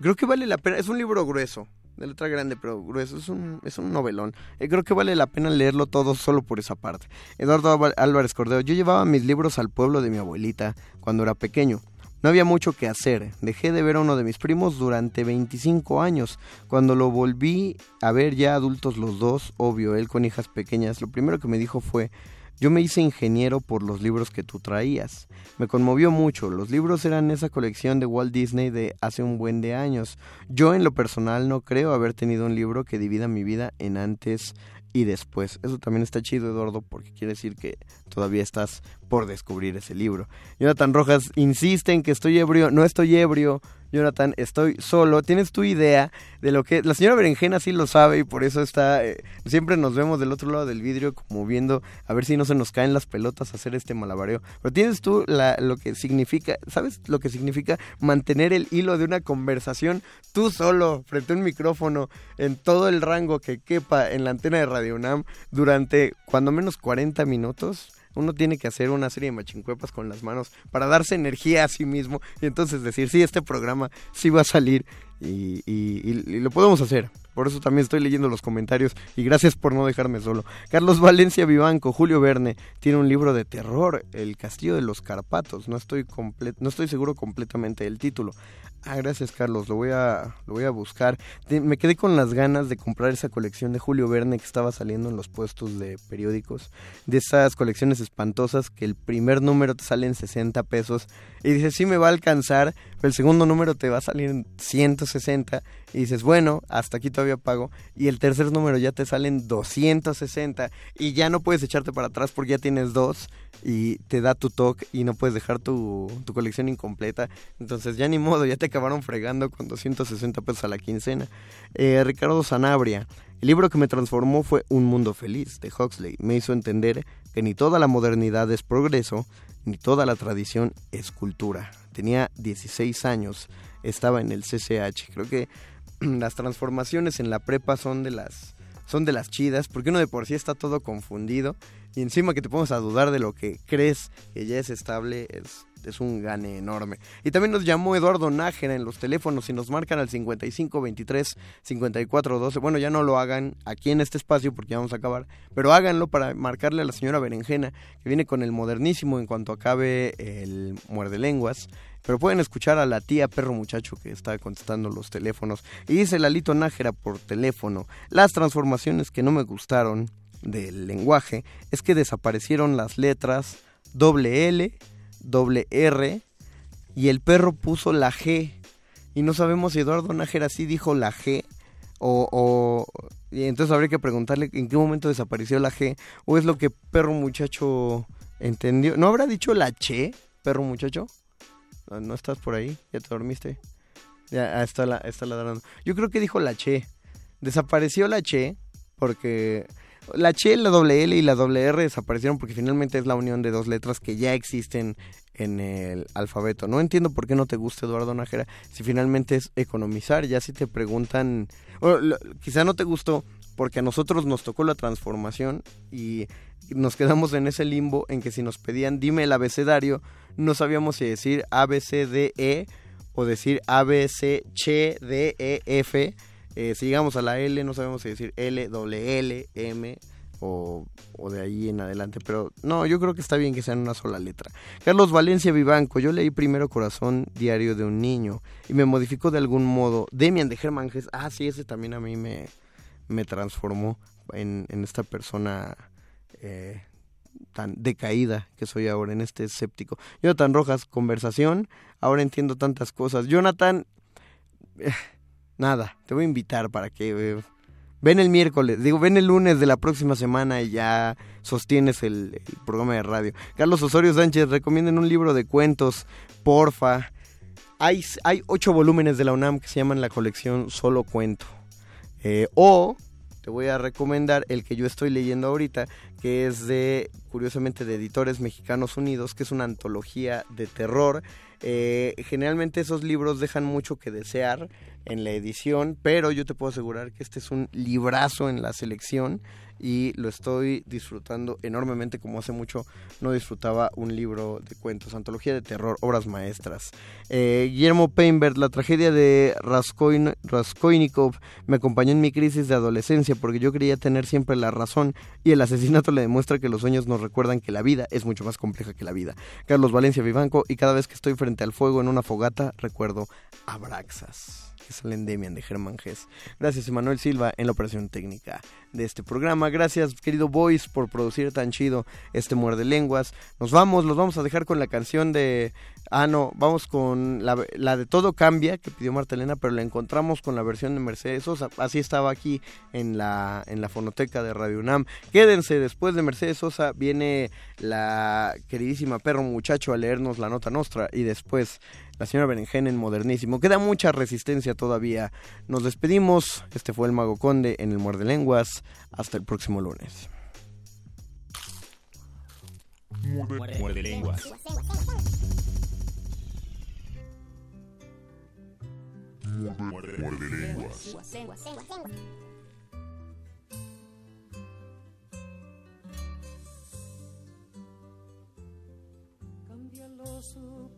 Creo que vale la pena. Es un libro grueso de letra grande pero grueso, es un, es un novelón. Eh, creo que vale la pena leerlo todo solo por esa parte. Eduardo Álvar- Álvarez Cordero, yo llevaba mis libros al pueblo de mi abuelita cuando era pequeño. No había mucho que hacer. Dejé de ver a uno de mis primos durante 25 años. Cuando lo volví a ver ya adultos los dos, obvio, él con hijas pequeñas, lo primero que me dijo fue, yo me hice ingeniero por los libros que tú traías. Me conmovió mucho. Los libros eran esa colección de Walt Disney de hace un buen de años. Yo en lo personal no creo haber tenido un libro que divida mi vida en antes y después. Eso también está chido, Eduardo, porque quiere decir que todavía estás por descubrir ese libro. Jonathan Rojas insiste en que estoy ebrio. No estoy ebrio. Jonathan, estoy solo. ¿Tienes tu idea de lo que... La señora Berenjena sí lo sabe y por eso está... eh, siempre nos vemos del otro lado del vidrio como viendo a ver si no se nos caen las pelotas hacer este malabareo. Pero tienes tú la, lo que significa... ¿Sabes lo que significa mantener el hilo de una conversación tú solo frente a un micrófono en todo el rango que quepa en la antena de Radio UNAM durante cuando menos 40 minutos? Uno tiene que hacer una serie de machincuepas con las manos para darse energía a sí mismo y entonces decir, sí, este programa sí va a salir y, lo podemos hacer. Por eso también estoy leyendo los comentarios y gracias por no dejarme solo. Carlos Valencia Vivanco, Julio Verne, tiene un libro de terror, El Castillo de los Carpatos. No estoy, comple- no estoy seguro completamente del título. Ah, gracias Carlos, lo voy a, lo voy a buscar. Me quedé con las ganas de comprar esa colección de Julio Verne que estaba saliendo en los puestos de periódicos. De esas colecciones espantosas que el primer número te sale en 60 pesos y dices, sí me va a alcanzar, pero el segundo número te va a salir en 160 y dices, bueno, hasta aquí todavía pago. Y el tercer número ya te sale en 260 y ya no puedes echarte para atrás porque ya tienes dos y te da tu toque y no puedes dejar tu, tu colección incompleta. Entonces ya ni modo, ya te acabaron fregando con 260 pesos a la quincena. Eh, Ricardo Sanabria, el libro que me transformó fue Un Mundo Feliz de Huxley. Me hizo entender que ni toda la modernidad es progreso, ni toda la tradición es cultura. Tenía 16 años, estaba en el CCH. Creo que las transformaciones en la prepa son de las son de las chidas, porque uno de por sí está todo confundido y encima que te pongas a dudar de lo que crees que ya es estable es, es un gane enorme. Y también nos llamó Eduardo Nájera en los teléfonos y nos marcan al 55 23 54 12. Bueno, ya no lo hagan aquí en este espacio porque ya vamos a acabar, pero háganlo para marcarle a la señora Berenjena que viene con el modernísimo en cuanto acabe el muerde lenguas. Pero pueden escuchar a la tía perro muchacho que está contestando los teléfonos. Y dice Lalito Nájera por teléfono, las transformaciones que no me gustaron del lenguaje es que desaparecieron las letras doble L, doble R y el perro puso la G. Y no sabemos si Eduardo Nájera sí dijo la G o, o- y entonces habría que preguntarle en qué momento desapareció la G o es lo que perro muchacho entendió. ¿No habrá dicho la Che, perro muchacho? No, no estás por ahí, ya te dormiste. Ya ah, está, la, está ladrando. Yo creo que dijo la Che. Desapareció la Che porque la Che, la doble L y la doble R desaparecieron porque finalmente es la unión de dos letras que ya existen en el alfabeto. No entiendo por qué no te gusta Eduardo Nájera si finalmente es economizar. Ya si te preguntan, quizá no te gustó porque a nosotros nos tocó la transformación y nos quedamos en ese limbo en que si nos pedían dime el abecedario, no sabíamos si decir A, B, C, D, E o decir A, B, C, D, E, F. Eh, si llegamos a la L, no sabemos si decir L, L, M o, o de ahí en adelante. Pero no, yo creo que está bien que sean una sola letra. Carlos Valencia Vivanco, yo leí primero Corazón Diario de un Niño y me modificó de algún modo. Demian de Germán ah, sí, ese también a mí me, me transformó en, en esta persona eh, tan decaída que soy ahora, en este escéptico. Jonathan Rojas, conversación, ahora entiendo tantas cosas. Jonathan, eh, nada, te voy a invitar para que... eh, ven el miércoles, digo, ven el lunes de la próxima semana y ya sostienes el, programa de radio. Carlos Osorio Sánchez, recomienden un libro de cuentos, porfa. Hay, hay ocho volúmenes de la UNAM que se llaman la colección Solo Cuento. Eh, o te voy a recomendar el que yo estoy leyendo ahorita, que es de, curiosamente, de Editores Mexicanos Unidos, que es una antología de terror. Eh, generalmente esos libros dejan mucho que desear en la edición, pero yo te puedo asegurar que este es un librazo en la selección y lo estoy disfrutando enormemente como hace mucho no disfrutaba un libro de cuentos, antología de terror, obras maestras. Eh, Guillermo Peinbert, la tragedia de Raskoin- Raskolnikov me acompañó en mi crisis de adolescencia porque yo creía tener siempre la razón y el asesinato le demuestra que los sueños nos recuerdan que la vida es mucho más compleja que la vida. Carlos Valencia Vivanco y cada vez que estoy frente al fuego en una fogata recuerdo Abraxas que es la endemian de Germán Gess. Gracias Emanuel Silva en la operación técnica de este programa. Gracias querido Voice por producir tan chido este muerde lenguas. Nos vamos, los vamos a dejar con la canción de... Ah, no, vamos con la, la de Todo Cambia que pidió Marta Elena, pero la encontramos con la versión de Mercedes Sosa. Así estaba aquí en la, en la fonoteca de Radio UNAM. Quédense, después de Mercedes Sosa viene la queridísima perro muchacho a leernos la nota nostra y después la señora Berenjena en modernísimo. Queda mucha resistencia todavía. Nos despedimos. Este fue el Mago Conde en el Muerde Lenguas. Hasta el próximo lunes. Muerde lenguas. Muerde, muerde lenguas. lo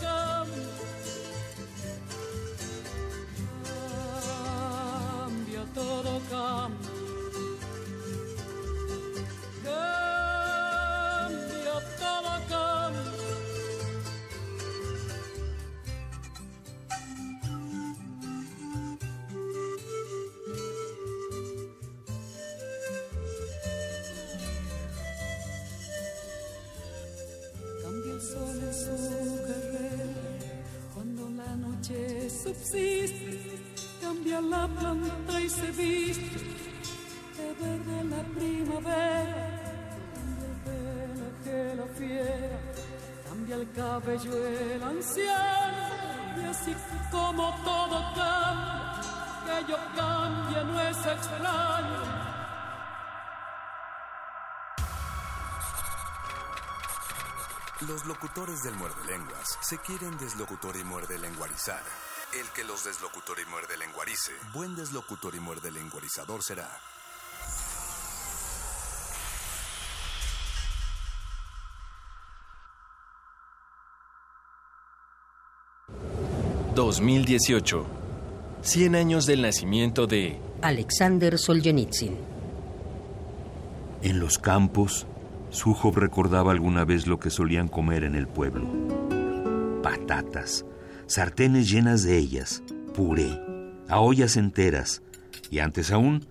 cambia. Todo. Cambia la planta y se viste de verde la primavera. Pelaje la fiera, cambia el cabello el anciano. Y así como todo cambia, que yo cambie no es extraño. Los locutores del muerde lenguas se quieren deslocutor y muerde lenguarizar. El que los deslocutor y muerde lenguarice, buen deslocutor y muerde lenguarizador será. ...2018... ...100 años del nacimiento de... Alexander Solzhenitsyn. En los campos, Sujov recordaba alguna vez lo que solían comer en el pueblo. Patatas, sartenes llenas de ellas, puré, a ollas enteras y antes aún,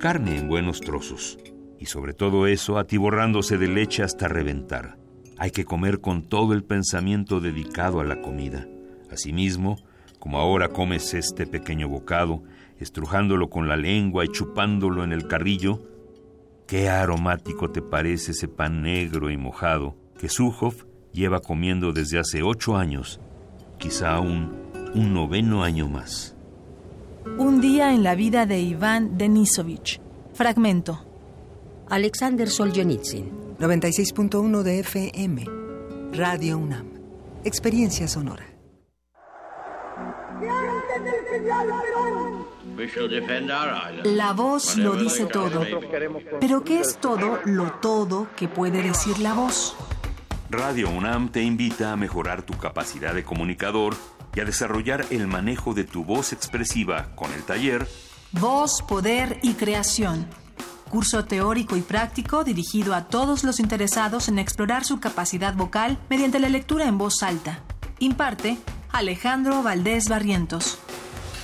carne en buenos trozos. Y sobre todo eso, atiborrándose de leche hasta reventar. Hay que comer con todo el pensamiento dedicado a la comida. Asimismo, como ahora comes este pequeño bocado, estrujándolo con la lengua y chupándolo en el carrillo, qué aromático te parece ese pan negro y mojado que Sujov lleva comiendo desde hace ocho años, quizá aún un noveno año más. Un día en la vida de Iván Denisovich. Fragmento. Alexander Solzhenitsyn. 96.1 de FM. Radio UNAM. Experiencia sonora. La voz lo dice todo. Pero ¿qué es todo lo todo que puede decir la voz? Radio UNAM te invita a mejorar tu capacidad de comunicador y a desarrollar el manejo de tu voz expresiva con el taller Voz, Poder y Creación. Curso teórico y práctico dirigido a todos los interesados en explorar su capacidad vocal mediante la lectura en voz alta. Imparte Alejandro Valdés Barrientos.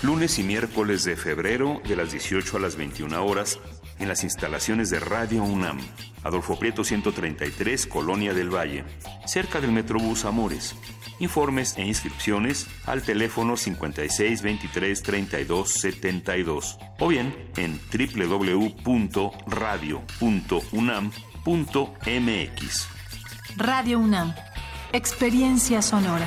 lunes y miércoles de febrero de las 18 a las 21 horas en las instalaciones de Radio UNAM, Adolfo Prieto 133, Colonia del Valle, cerca del Metrobús Amores. Informes e inscripciones al teléfono 56 23 32 72 o bien en www.radio.unam.mx. Radio UNAM. Experiencia sonora.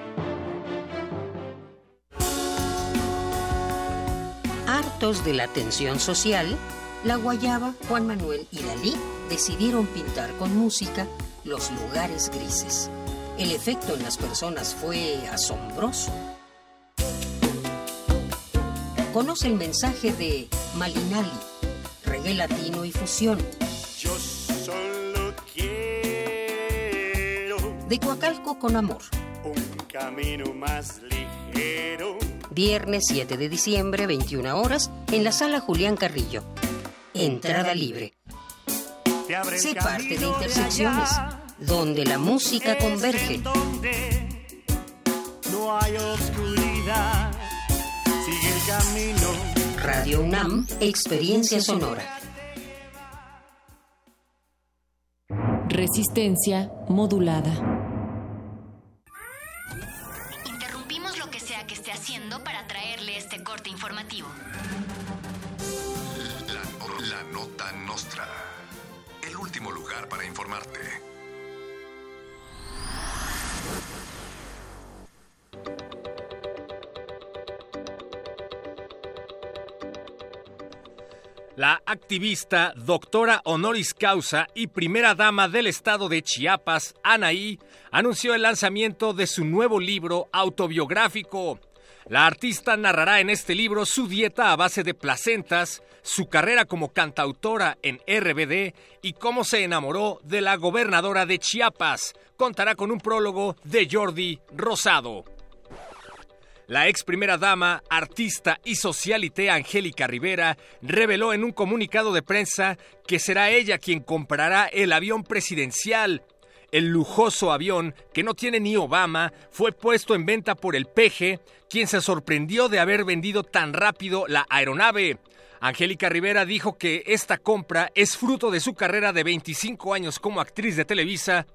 Hartos de la tensión social, la Guayaba, Juan Manuel y Dalí decidieron pintar con música los lugares grises. El efecto en las personas fue asombroso. Conoce el mensaje de Malinali, reggae latino y fusión. Yo solo quiero De Coacalco con amor. un camino más ligero. Viernes 7 de diciembre, 21 horas, en la sala Julián Carrillo. Entrada libre. Sé parte de Intersecciones, allá, donde la música converge. donde no hay oscuridad. Sigue el camino. Radio UNAM, Experiencia Sonora. Resistencia modulada. Lugar para informarte. La activista, doctora honoris causa y primera dama del estado de Chiapas, Anaí, anunció el lanzamiento de su nuevo libro autobiográfico. La artista narrará en este libro su dieta a base de placentas, su carrera como cantautora en RBD y cómo se enamoró de la gobernadora de Chiapas. Contará con un prólogo de Jordi Rosado. La ex primera dama, artista y socialité Angélica Rivera reveló en un comunicado de prensa que será ella quien comprará el avión presidencial. El lujoso avión, que no tiene ni Obama, fue puesto en venta por el PG, quien se sorprendió de haber vendido tan rápido la aeronave. Angélica Rivera dijo que esta compra es fruto de su carrera de 25 años como actriz de Televisa,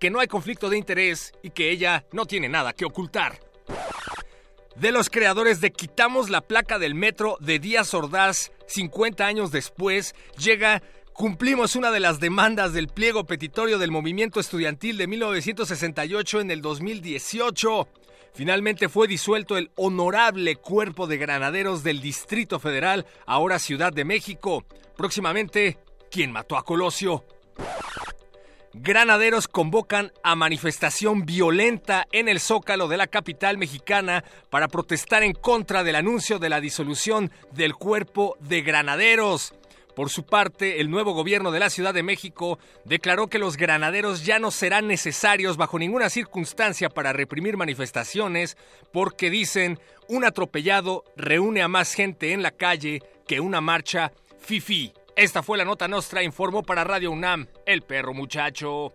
que no hay conflicto de interés y que ella no tiene nada que ocultar de los creadores de Quitamos la placa del metro de Díaz Ordaz 50 años después, llega Cumplimos una de las demandas del pliego petitorio del movimiento estudiantil de 1968 en el 2018. Finalmente fue disuelto el honorable cuerpo de granaderos del Distrito Federal, ahora Ciudad de México. Próximamente, ¿quién mató a Colosio? Granaderos convocan a manifestación violenta en el zócalo de la capital mexicana para protestar en contra del anuncio de la disolución del cuerpo de granaderos. Por su parte, el nuevo gobierno de la Ciudad de México declaró que los granaderos ya no serán necesarios bajo ninguna circunstancia para reprimir manifestaciones porque dicen un atropellado reúne a más gente en la calle que una marcha fifi. Esta fue la nota nostra, informó para Radio UNAM, el perro muchacho.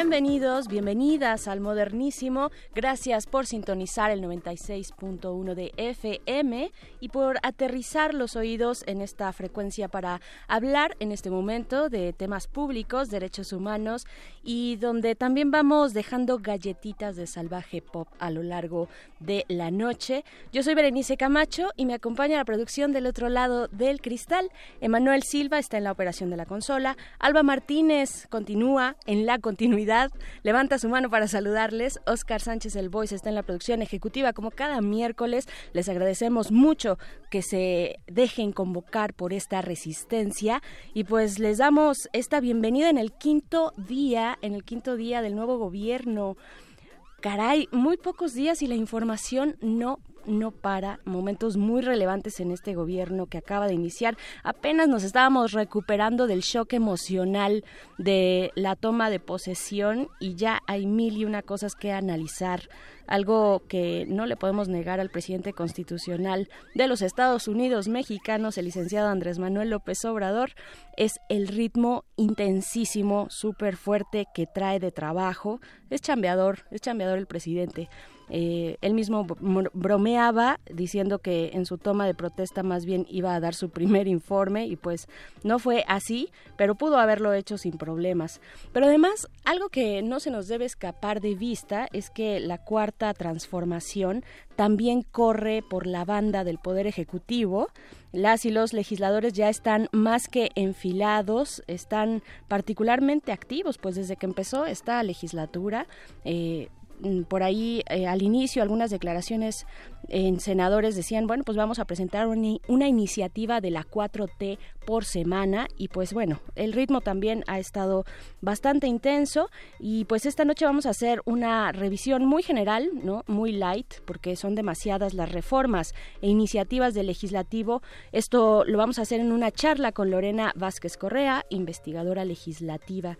Bienvenidos, bienvenidas al Modernísimo. Gracias por sintonizar el 96.1 de FM y por aterrizar los oídos en esta frecuencia para hablar en este momento de temas públicos, derechos humanos y donde también vamos dejando galletitas de salvaje pop a lo largo de la noche. Yo soy Berenice Camacho y me acompaña la producción del otro lado del cristal. Emanuel Silva está en la operación de la consola. Alba Martínez continúa en la continuidad levanta su mano para saludarles. Oscar Sánchez el Voice está en la producción ejecutiva como cada miércoles. Les agradecemos mucho que se dejen convocar por esta resistencia y pues les damos esta bienvenida en el quinto día, en el quinto día del nuevo gobierno. Caray, muy pocos días y la información no no para, momentos muy relevantes en este gobierno que acaba de iniciar. Apenas nos estábamos recuperando del shock emocional de la toma de posesión y ya hay mil y una cosas que analizar algo que no le podemos negar al presidente constitucional de los Estados Unidos mexicanos, el licenciado Andrés Manuel López Obrador, es el ritmo intensísimo, súper fuerte que trae de trabajo. Es chambeador, es chambeador el presidente. Eh, él mismo bromeaba diciendo que en su toma de protesta más bien iba a dar su primer informe y pues no fue así, pero pudo haberlo hecho sin problemas. Pero además, algo que no se nos debe escapar de vista es que la cuarta transformación también corre por la banda del Poder Ejecutivo. Las y los legisladores ya están más que enfilados, están particularmente activos, pues desde que empezó esta legislatura, eh, por ahí eh, al inicio algunas declaraciones en senadores decían, bueno, pues vamos a presentar una iniciativa de la 4T por semana y pues bueno, el ritmo también ha estado bastante intenso y pues esta noche vamos a hacer una revisión muy general, ¿no? Muy light porque son demasiadas las reformas e iniciativas del legislativo. Esto lo vamos a hacer en una charla con Lorena Vázquez Correa, investigadora legislativa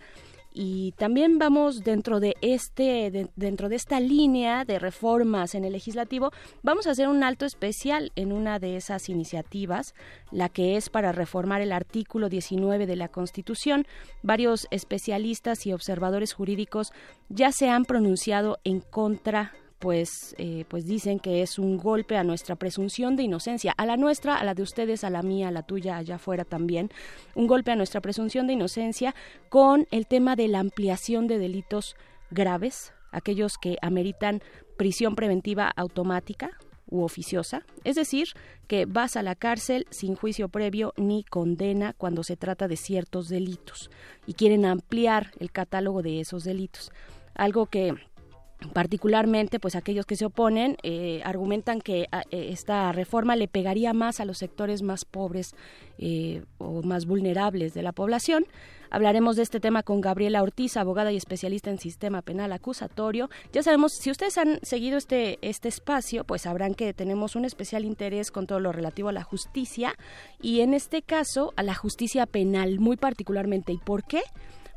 y también vamos dentro de este dentro de esta línea de reformas en el legislativo vamos a hacer un alto especial en una de esas iniciativas la que es para reformar el artículo 19 de la Constitución. Varios especialistas y observadores jurídicos ya se han pronunciado en contra pues, eh, pues dicen que es un golpe a nuestra presunción de inocencia, a la nuestra, a la de ustedes, a la mía, a la tuya, allá afuera también, un golpe a nuestra presunción de inocencia con el tema de la ampliación de delitos graves, aquellos que ameritan prisión preventiva automática u oficiosa, es decir, que vas a la cárcel sin juicio previo ni condena cuando se trata de ciertos delitos y quieren ampliar el catálogo de esos delitos, algo que particularmente pues aquellos que se oponen eh, argumentan que ah, eh, esta reforma le pegaría más a los sectores más pobres eh, o más vulnerables de la población. Hablaremos de este tema con Gabriela Ortiz, abogada y especialista en sistema penal acusatorio. Ya sabemos, si ustedes han seguido este, este espacio, pues sabrán que tenemos un especial interés con todo lo relativo a la justicia y en este caso a la justicia penal muy particularmente. ¿Y por qué?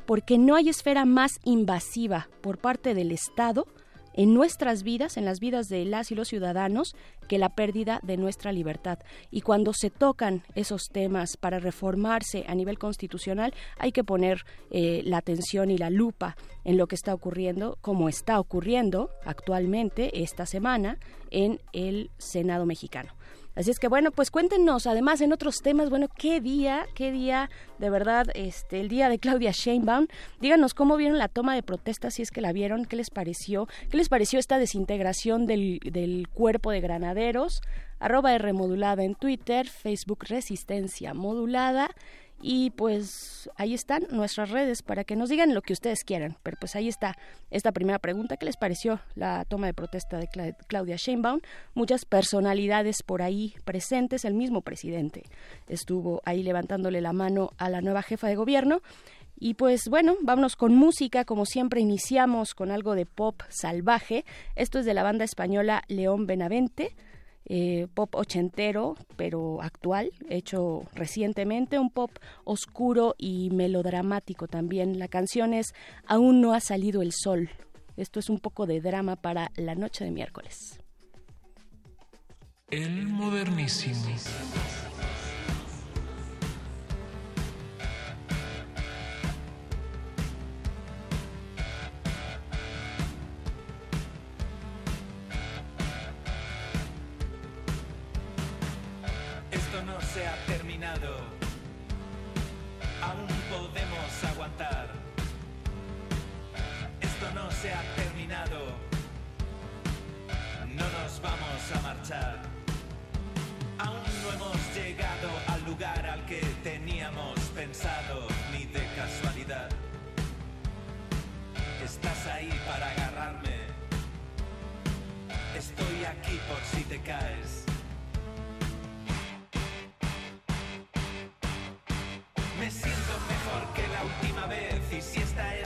Porque no hay esfera más invasiva por parte del Estado en nuestras vidas, en las vidas de las y los ciudadanos, que la pérdida de nuestra libertad. Y cuando se tocan esos temas para reformarse a nivel constitucional, hay que poner eh, la atención y la lupa en lo que está ocurriendo, como está ocurriendo actualmente esta semana en el Senado mexicano. Así es que bueno, pues cuéntenos además en otros temas, bueno, qué día, qué día, de verdad, este, el día de Claudia Sheinbaum. Díganos cómo vieron la toma de protesta, si es que la vieron, qué les pareció, qué les pareció esta desintegración del, del cuerpo de granaderos. Arroba R modulada en Twitter, Facebook Resistencia modulada y pues ahí están nuestras redes para que nos digan lo que ustedes quieran. Pero pues ahí está esta primera pregunta. ¿Qué les pareció la toma de protesta de Claudia Sheinbaum? Muchas personalidades por ahí presentes. El mismo presidente estuvo ahí levantándole la mano a la nueva jefa de gobierno. Y pues bueno, vámonos con música, como siempre iniciamos con algo de pop salvaje. Esto es de la banda española León Benavente. Eh, pop ochentero, pero actual, hecho recientemente, un pop oscuro y melodramático también. La canción es Aún no ha salido el sol. Esto es un poco de drama para la noche de miércoles. El modernísimo. se ha terminado. Aún podemos aguantar. Esto no se ha terminado. No nos vamos a marchar. Aún no hemos llegado al lugar al que teníamos pensado, ni de casualidad. Estás ahí para agarrarme. Estoy aquí por si te caes. Y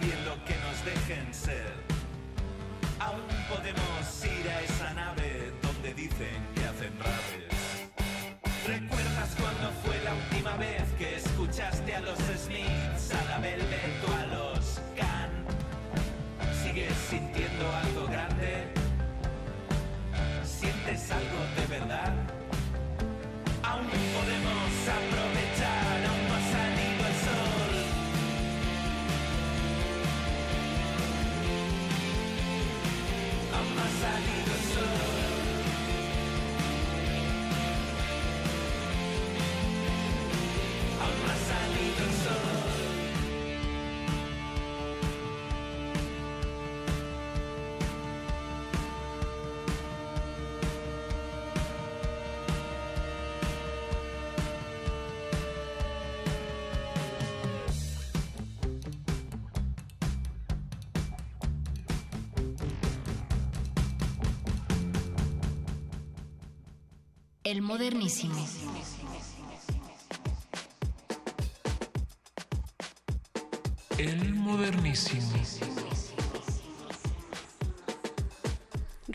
Lo que nos dejen ser. Aún podemos ir a esa nave donde dicen El modernísimo. El modernísimo.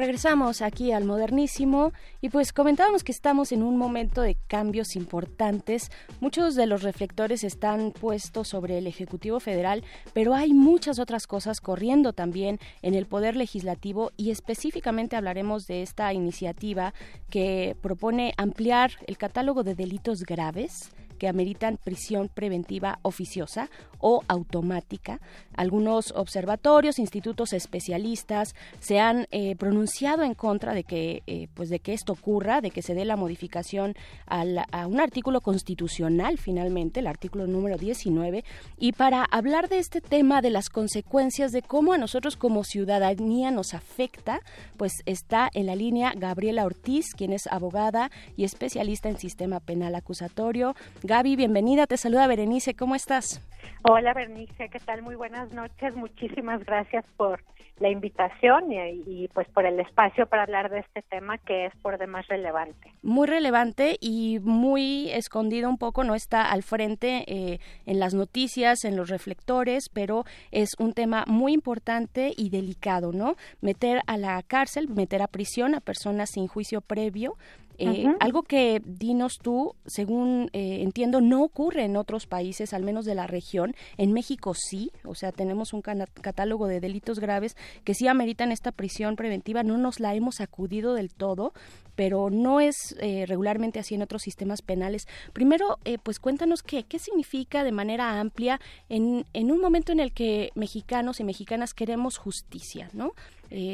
Regresamos aquí al modernísimo y pues comentábamos que estamos en un momento de cambios importantes. Muchos de los reflectores están puestos sobre el Ejecutivo Federal, pero hay muchas otras cosas corriendo también en el Poder Legislativo y específicamente hablaremos de esta iniciativa que propone ampliar el catálogo de delitos graves que ameritan prisión preventiva oficiosa o automática. Algunos observatorios, institutos especialistas se han eh, pronunciado en contra de que, eh, pues de que esto ocurra, de que se dé la modificación al- a un artículo constitucional, finalmente, el artículo número 19. Y para hablar de este tema, de las consecuencias, de cómo a nosotros como ciudadanía nos afecta, pues está en la línea Gabriela Ortiz, quien es abogada y especialista en sistema penal acusatorio. Gaby, bienvenida, te saluda Berenice, ¿cómo estás? Hola Bernice, ¿qué tal? Muy buenas noches. Muchísimas gracias por la invitación y, y, pues por el espacio para hablar de este tema que es por demás relevante. Muy relevante y muy escondido un poco, no está al frente eh, en las noticias, en los reflectores, pero es un tema muy importante y delicado, ¿no? Meter a la cárcel, meter a prisión a personas sin juicio previo eh. Algo que, dinos tú, según eh, entiendo, no ocurre en otros países, al menos de la región. En México sí, o sea, tenemos un catálogo de delitos graves que sí ameritan esta prisión preventiva. No nos la hemos acudido del todo, pero no es eh, regularmente así en otros sistemas penales. Primero, eh, pues cuéntanos qué, qué significa de manera amplia en, en un momento en el que mexicanos y mexicanas queremos justicia, ¿no?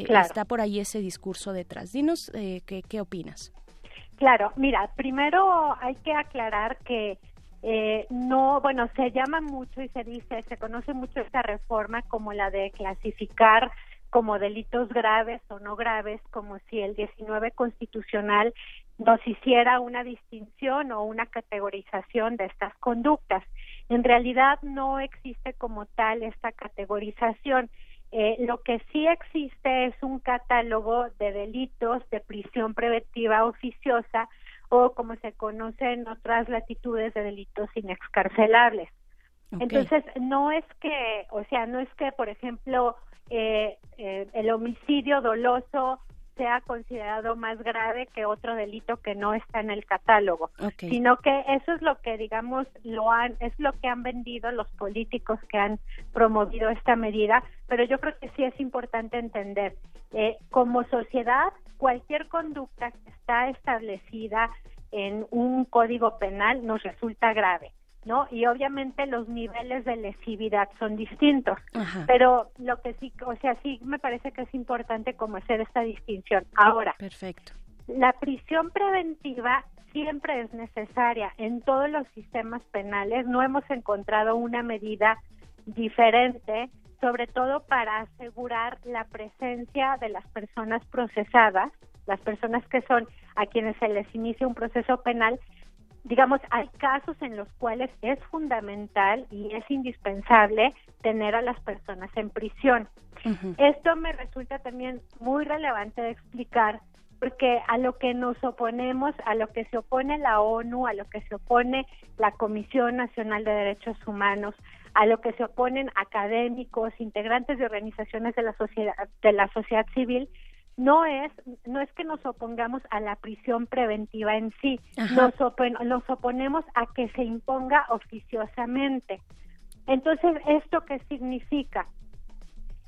Claro. Está por ahí ese discurso detrás. Dinos eh, qué, qué opinas. Claro, mira, primero hay que aclarar que eh, no, bueno, se llama mucho y se dice, se conoce mucho esta reforma como la de clasificar como delitos graves o no graves, como si el 19 constitucional nos hiciera una distinción o una categorización de estas conductas. En realidad no existe como tal esta categorización. Eh, lo que sí existe es un catálogo de delitos de prisión preventiva oficiosa o como se conoce en otras latitudes de delitos inexcarcelables. Entonces, no es que, o sea, no es que, por ejemplo, eh, eh, el homicidio doloso sea considerado más grave que otro delito que no está en el catálogo, sino que eso es lo que digamos lo han es lo que han vendido los políticos que han promovido esta medida, pero yo creo que sí es importante entender eh, como sociedad cualquier conducta que está establecida en un código penal nos resulta grave. ¿No? Y obviamente los niveles de lesividad son distintos. Pero lo que sí, o sea, sí me parece que es importante como hacer esta distinción. Ahora, Perfecto. la prisión preventiva siempre es necesaria en todos los sistemas penales. No hemos encontrado una medida diferente, sobre todo para asegurar la presencia de las personas procesadas, las personas que son a quienes se les inicia un proceso penal, digamos, hay casos en los cuales es fundamental y es indispensable tener a las personas en prisión. Esto me resulta también muy relevante de explicar porque a lo que nos oponemos, a lo que se opone la ONU, a lo que se opone la Comisión Nacional de Derechos Humanos, a lo que se oponen académicos, integrantes de organizaciones de la sociedad de la sociedad civil, no es no es que nos opongamos a la prisión preventiva en sí, nos, nos oponemos a que se imponga oficiosamente. Entonces, ¿esto qué significa?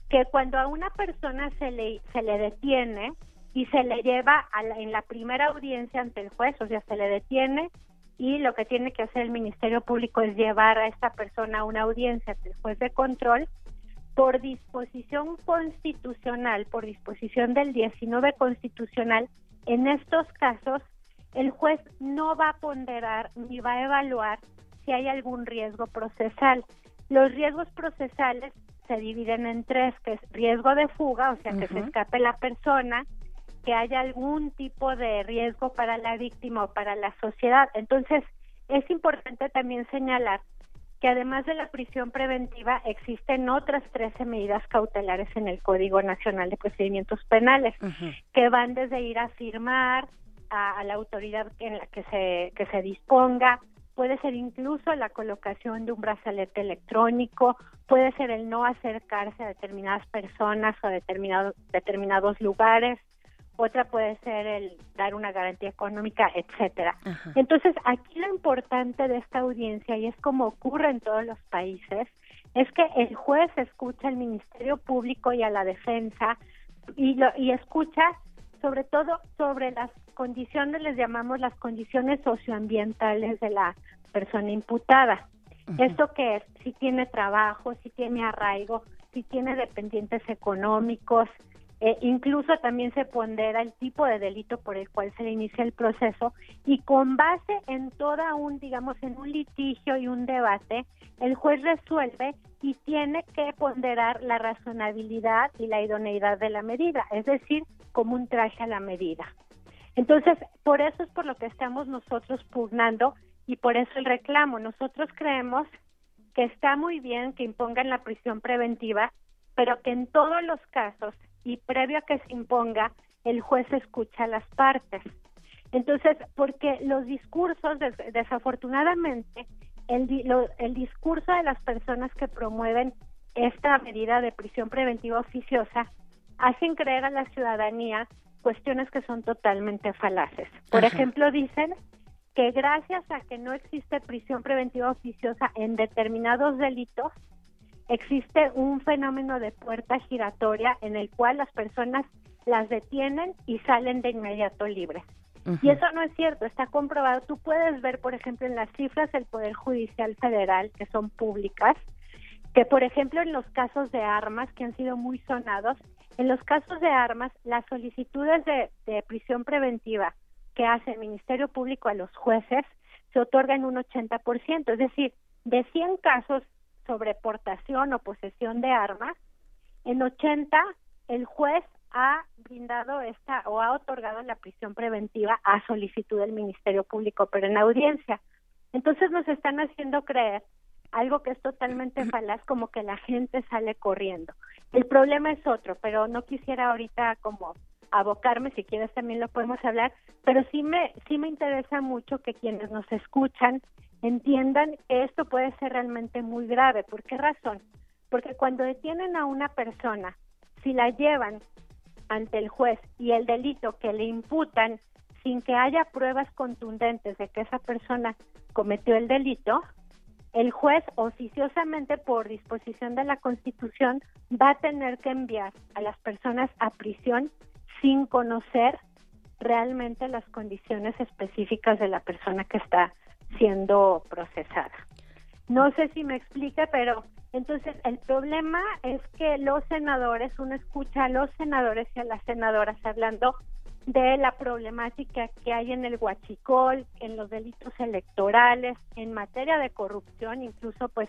Que cuando a una persona se le, se le detiene y se le lleva a en la primera audiencia ante el juez, o sea, se le detiene y lo que tiene que hacer el Ministerio Público es llevar a esta persona a una audiencia ante el juez de control, por disposición constitucional, por disposición del 19 constitucional, en estos casos el juez no va a ponderar ni va a evaluar si hay algún riesgo procesal. Los riesgos procesales se dividen en tres, que es riesgo de fuga, o sea, que se escape la persona, que haya algún tipo de riesgo para la víctima o para la sociedad. Entonces, es importante también señalar que además de la prisión preventiva existen otras 13 medidas cautelares en el Código Nacional de Procedimientos Penales que van desde ir a firmar a, la autoridad en la que se que se disponga. Puede ser incluso la colocación de un brazalete electrónico, puede ser el no acercarse a determinadas personas o a determinados determinados lugares, otra puede ser el dar una garantía económica, etcétera. Entonces, aquí lo importante de esta audiencia, y es como ocurre en todos los países, es que el juez escucha al Ministerio Público y a la defensa y, lo, y escucha sobre todo sobre las condiciones, les llamamos las condiciones socioambientales de la persona imputada. ¿Esto que es? Si tiene trabajo, si tiene arraigo, si tiene dependientes económicos, eh, incluso también se pondera el tipo de delito por el cual se le inicia el proceso y con base en toda un, digamos, en un litigio y un debate, el juez resuelve y tiene que ponderar la razonabilidad y la idoneidad de la medida, es decir, como un traje a la medida. Entonces, por eso es por lo que estamos nosotros pugnando y por eso el reclamo. Nosotros creemos que está muy bien que impongan la prisión preventiva, pero que en todos los casos y previo a que se imponga, el juez escucha las partes. Entonces, porque los discursos, desafortunadamente, el, el discurso de las personas que promueven esta medida de prisión preventiva oficiosa hacen creer a la ciudadanía cuestiones que son totalmente falaces. Por ejemplo, dicen que gracias a que no existe prisión preventiva oficiosa en determinados delitos, existe un fenómeno de puerta giratoria en el cual las personas las detienen y salen de inmediato libres. Y eso no es cierto, está comprobado. Tú puedes ver, por ejemplo, en las cifras del Poder Judicial Federal, que son públicas, que, por ejemplo, en los casos de armas, que han sido muy sonados, en los casos de armas, las solicitudes de, de prisión preventiva que hace el Ministerio Público a los jueces se otorgan un 80%, es decir, de 100 casos sobre portación o posesión de armas, en 80 el juez ha brindado esta o ha otorgado la prisión preventiva a solicitud del Ministerio Público, pero en audiencia. Entonces nos están haciendo creer algo que es totalmente falaz, como que la gente sale corriendo. El problema es otro, pero no quisiera ahorita como abocarme, si quieres también lo podemos hablar, pero sí me, sí me interesa mucho que quienes nos escuchan entiendan que esto puede ser realmente muy grave. ¿Por qué razón? Porque cuando detienen a una persona, si la llevan ante el juez y el delito que le imputan sin que haya pruebas contundentes de que esa persona cometió el delito, el juez oficiosamente por disposición de la Constitución va a tener que enviar a las personas a prisión sin conocer realmente las condiciones específicas de la persona que está siendo procesada. No sé si me explica, pero entonces el problema es que los senadores, uno escucha a los senadores y a las senadoras hablando de la problemática que hay en el huachicol, en los delitos electorales, en materia de corrupción, incluso pues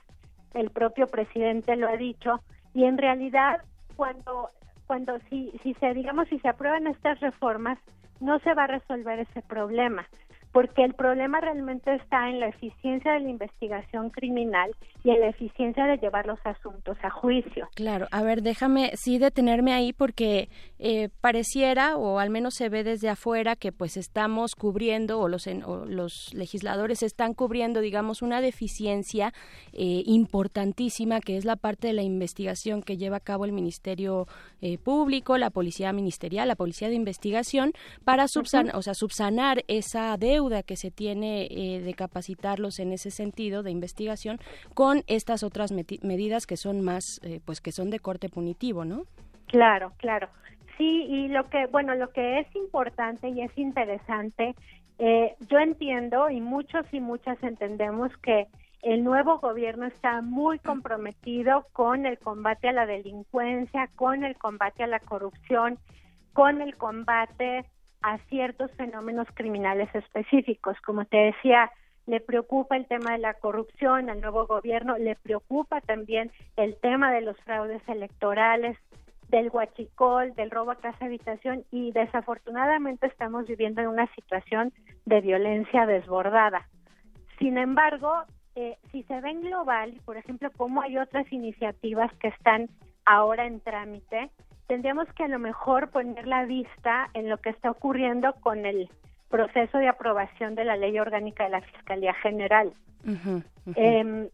el propio presidente lo ha dicho, y en realidad cuando cuando si si se digamos si se aprueban estas reformas no se va a resolver ese problema porque el problema realmente está en la eficiencia de la investigación criminal y en la eficiencia de llevar los asuntos a juicio. Claro, a ver, déjame sí detenerme ahí porque eh, pareciera, o al menos se ve desde afuera, que pues estamos cubriendo, o los, los legisladores están cubriendo, digamos, una deficiencia eh, importantísima, que es la parte de la investigación que lleva a cabo el Ministerio eh, Público, la Policía Ministerial, la Policía de Investigación, para subsanar, o sea, subsanar esa deuda que se tiene eh, de capacitarlos en ese sentido de investigación con estas otras medidas que son más, eh, pues que son de corte punitivo, ¿no? Claro, claro. Sí, y lo que, bueno, lo que es importante y es interesante, eh, yo entiendo y muchos y muchas entendemos que el nuevo gobierno está muy comprometido con el combate a la delincuencia, con el combate a la corrupción, con el combate a ciertos fenómenos criminales específicos. Como te decía, le preocupa el tema de la corrupción al nuevo gobierno, le preocupa también el tema de los fraudes electorales, del huachicol, del robo a casa habitación y desafortunadamente estamos viviendo en una situación de violencia desbordada. Sin embargo, eh, si se ve en global, por ejemplo, como hay otras iniciativas que están ahora en trámite, tendríamos que a lo mejor poner la vista en lo que está ocurriendo con el proceso de aprobación de la ley orgánica de la Fiscalía General. Em,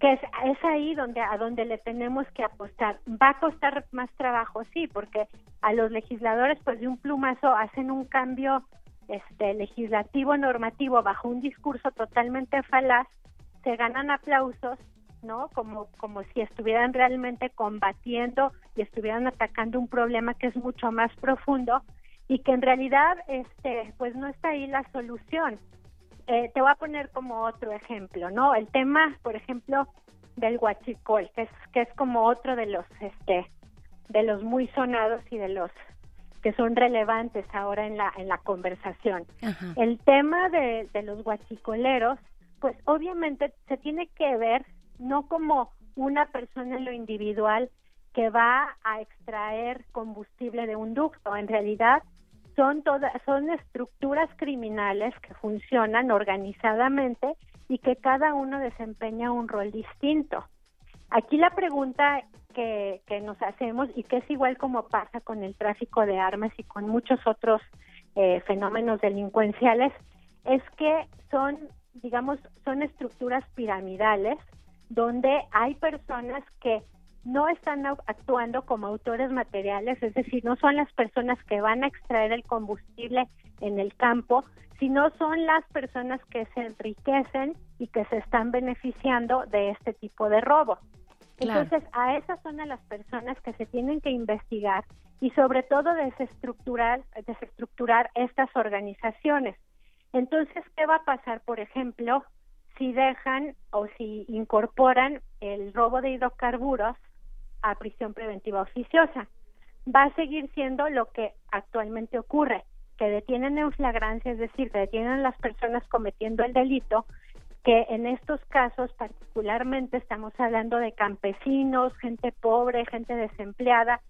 que es, es, ahí donde a donde le tenemos que apostar. Va a costar más trabajo, sí, porque a los legisladores pues de un plumazo hacen un cambio este legislativo normativo bajo un discurso totalmente falaz, se ganan aplausos ¿no? Como, como si estuvieran realmente combatiendo y estuvieran atacando un problema que es mucho más profundo y que en realidad, este, pues no está ahí la solución. Eh, te voy a poner como otro ejemplo, ¿no? El tema, por ejemplo, del huachicol, que es, que es como otro de los, este, de los muy sonados y de los que son relevantes ahora en la, en la conversación. El tema de, de los huachicoleros, pues obviamente se tiene que ver no como una persona en lo individual que va a extraer combustible de un ducto. En realidad son todas son estructuras criminales que funcionan organizadamente y que cada uno desempeña un rol distinto. Aquí la pregunta que, que nos hacemos y que es igual como pasa con el tráfico de armas y con muchos otros eh, fenómenos delincuenciales es que son digamos son estructuras piramidales donde hay personas que no están actuando como autores materiales, es decir, no son las personas que van a extraer el combustible en el campo, sino son las personas que se enriquecen y que se están beneficiando de este tipo de robo. Entonces, a esas son las personas que se tienen que investigar y sobre todo desestructurar, desestructurar estas organizaciones. Entonces, ¿qué va a pasar, por ejemplo, si dejan o si incorporan el robo de hidrocarburos a prisión preventiva oficiosa. Va a seguir siendo lo que actualmente ocurre, que detienen en flagrancia, es decir, que detienen a las personas cometiendo el delito, que en estos casos particularmente estamos hablando de campesinos, gente pobre, gente desempleada,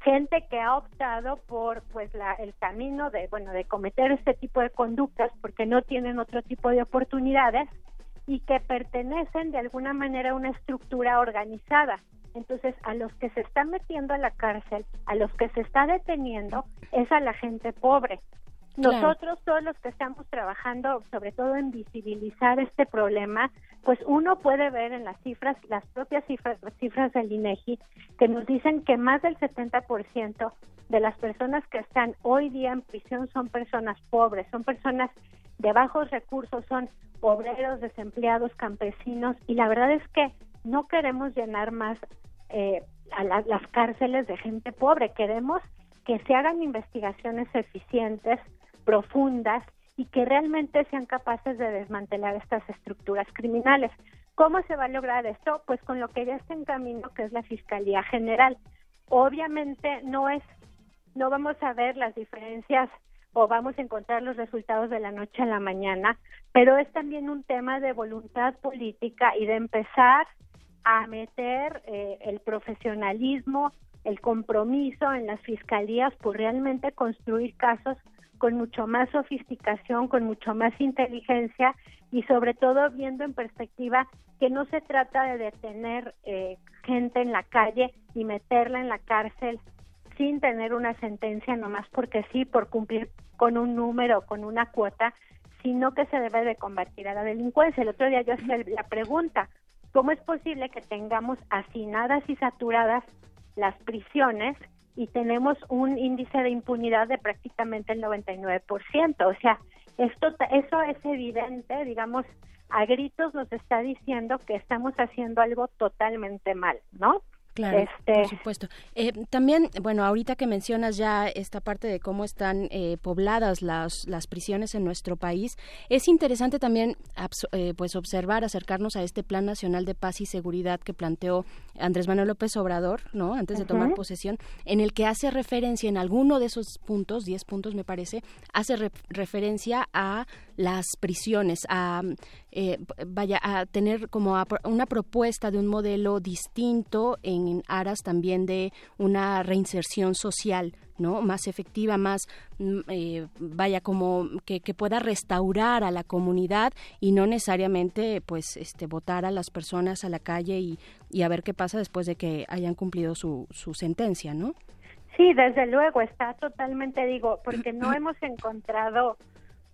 gente que ha optado por pues la, el camino de bueno de cometer este tipo de conductas porque no tienen otro tipo de oportunidades y que pertenecen de alguna manera a una estructura organizada. Entonces, a los que se están metiendo a la cárcel, a los que se está deteniendo, es a la gente pobre. Nosotros, todos los que estamos trabajando, sobre todo en visibilizar este problema, pues uno puede ver en las cifras, las propias cifras, cifras del INEGI, que nos dicen que más del 70% de las personas que están hoy día en prisión son personas pobres, son personas de bajos recursos, son obreros, desempleados, campesinos, y la verdad es que no queremos llenar más eh, a las cárceles de gente pobre, queremos que se hagan investigaciones eficientes, profundas y que realmente sean capaces de desmantelar estas estructuras criminales. ¿Cómo se va a lograr esto? Pues con lo que ya está en camino, que es la Fiscalía General. Obviamente no es, no vamos a ver las diferencias o vamos a encontrar los resultados de la noche a la mañana, pero es también un tema de voluntad política y de empezar a meter eh, el profesionalismo, el compromiso en las fiscalías por realmente construir casos con mucho más sofisticación, con mucho más inteligencia y sobre todo viendo en perspectiva que no se trata de detener eh, gente en la calle y meterla en la cárcel sin tener una sentencia nomás porque sí, por cumplir con un número, con una cuota, sino que se debe de combatir a la delincuencia. El otro día yo hacía la pregunta, ¿cómo es posible que tengamos hacinadas y saturadas las prisiones y tenemos un índice de impunidad de prácticamente el 99%? O sea, esto eso es evidente, digamos, a gritos nos está diciendo que estamos haciendo algo totalmente mal, ¿no? Claro, este... por supuesto. Eh, también, bueno, ahorita que mencionas ya esta parte de cómo están eh, pobladas las, las prisiones en nuestro país, es interesante también eh, pues observar, acercarnos a este Plan Nacional de Paz y Seguridad que planteó Andrés Manuel López Obrador, ¿no? Antes de tomar posesión, en el que hace referencia en alguno de esos puntos, 10 puntos me parece, hace referencia a las prisiones, a vaya a tener como una propuesta de un modelo distinto en aras también de una reinserción social, ¿no? Más efectiva, más, mm, eh, vaya, como que, pueda restaurar a la comunidad y no necesariamente, pues, este, votar a las personas a la calle y, y a ver qué pasa después de que hayan cumplido su, su sentencia, ¿no? Sí, desde luego, está totalmente, digo, porque no hemos encontrado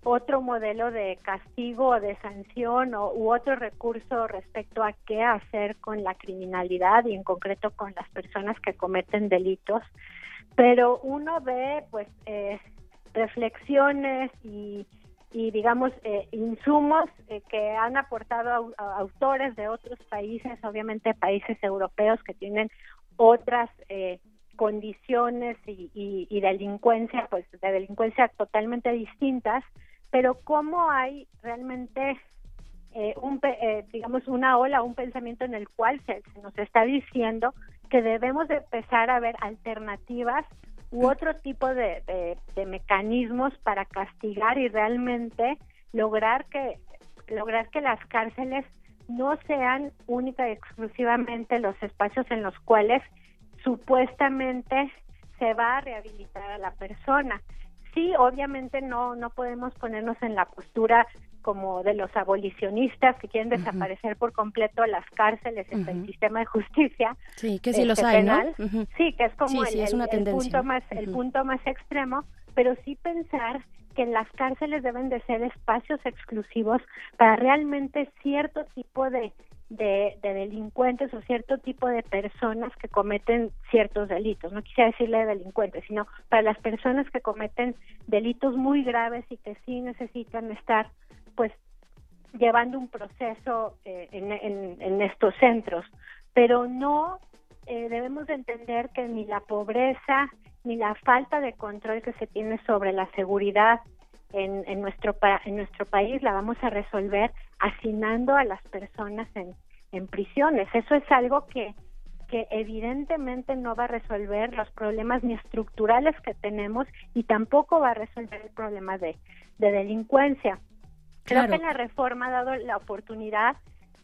otro modelo de castigo o de sanción o, u otro recurso respecto a qué hacer con la criminalidad y en concreto con las personas que cometen delitos. Pero uno ve pues eh, reflexiones y, y digamos eh, insumos eh, que han aportado autores de otros países, obviamente países europeos que tienen otras condiciones y, delincuencia, pues de delincuencia totalmente distintas, pero cómo hay realmente eh, un, eh, digamos una ola, un pensamiento en el cual se, nos está diciendo que debemos de empezar a ver alternativas u otro tipo de, de, mecanismos para castigar y realmente lograr que lograr que las cárceles no sean única y exclusivamente los espacios en los cuales supuestamente se va a rehabilitar a la persona, sí, obviamente no, no podemos ponernos en la postura como de los abolicionistas que quieren desaparecer por completo las cárceles, uh el sistema de justicia. Sí, que sí los este, hay, penal. Sí, que es como el, punto más, el punto más extremo, pero sí pensar que las cárceles deben de ser espacios exclusivos para realmente cierto tipo de de, delincuentes o cierto tipo de personas que cometen ciertos delitos. No quisiera decirle delincuentes, sino para las personas que cometen delitos muy graves y que sí necesitan estar, pues, llevando un proceso eh, en, estos centros. Pero no eh, debemos de entender que ni la pobreza ni la falta de control que se tiene sobre la seguridad en, en, nuestro, en nuestro país la vamos a resolver hacinando a las personas en, en prisiones. Eso es algo que, que evidentemente no va a resolver los problemas ni estructurales que tenemos y tampoco va a resolver el problema de, de delincuencia. Creo que la reforma ha dado la oportunidad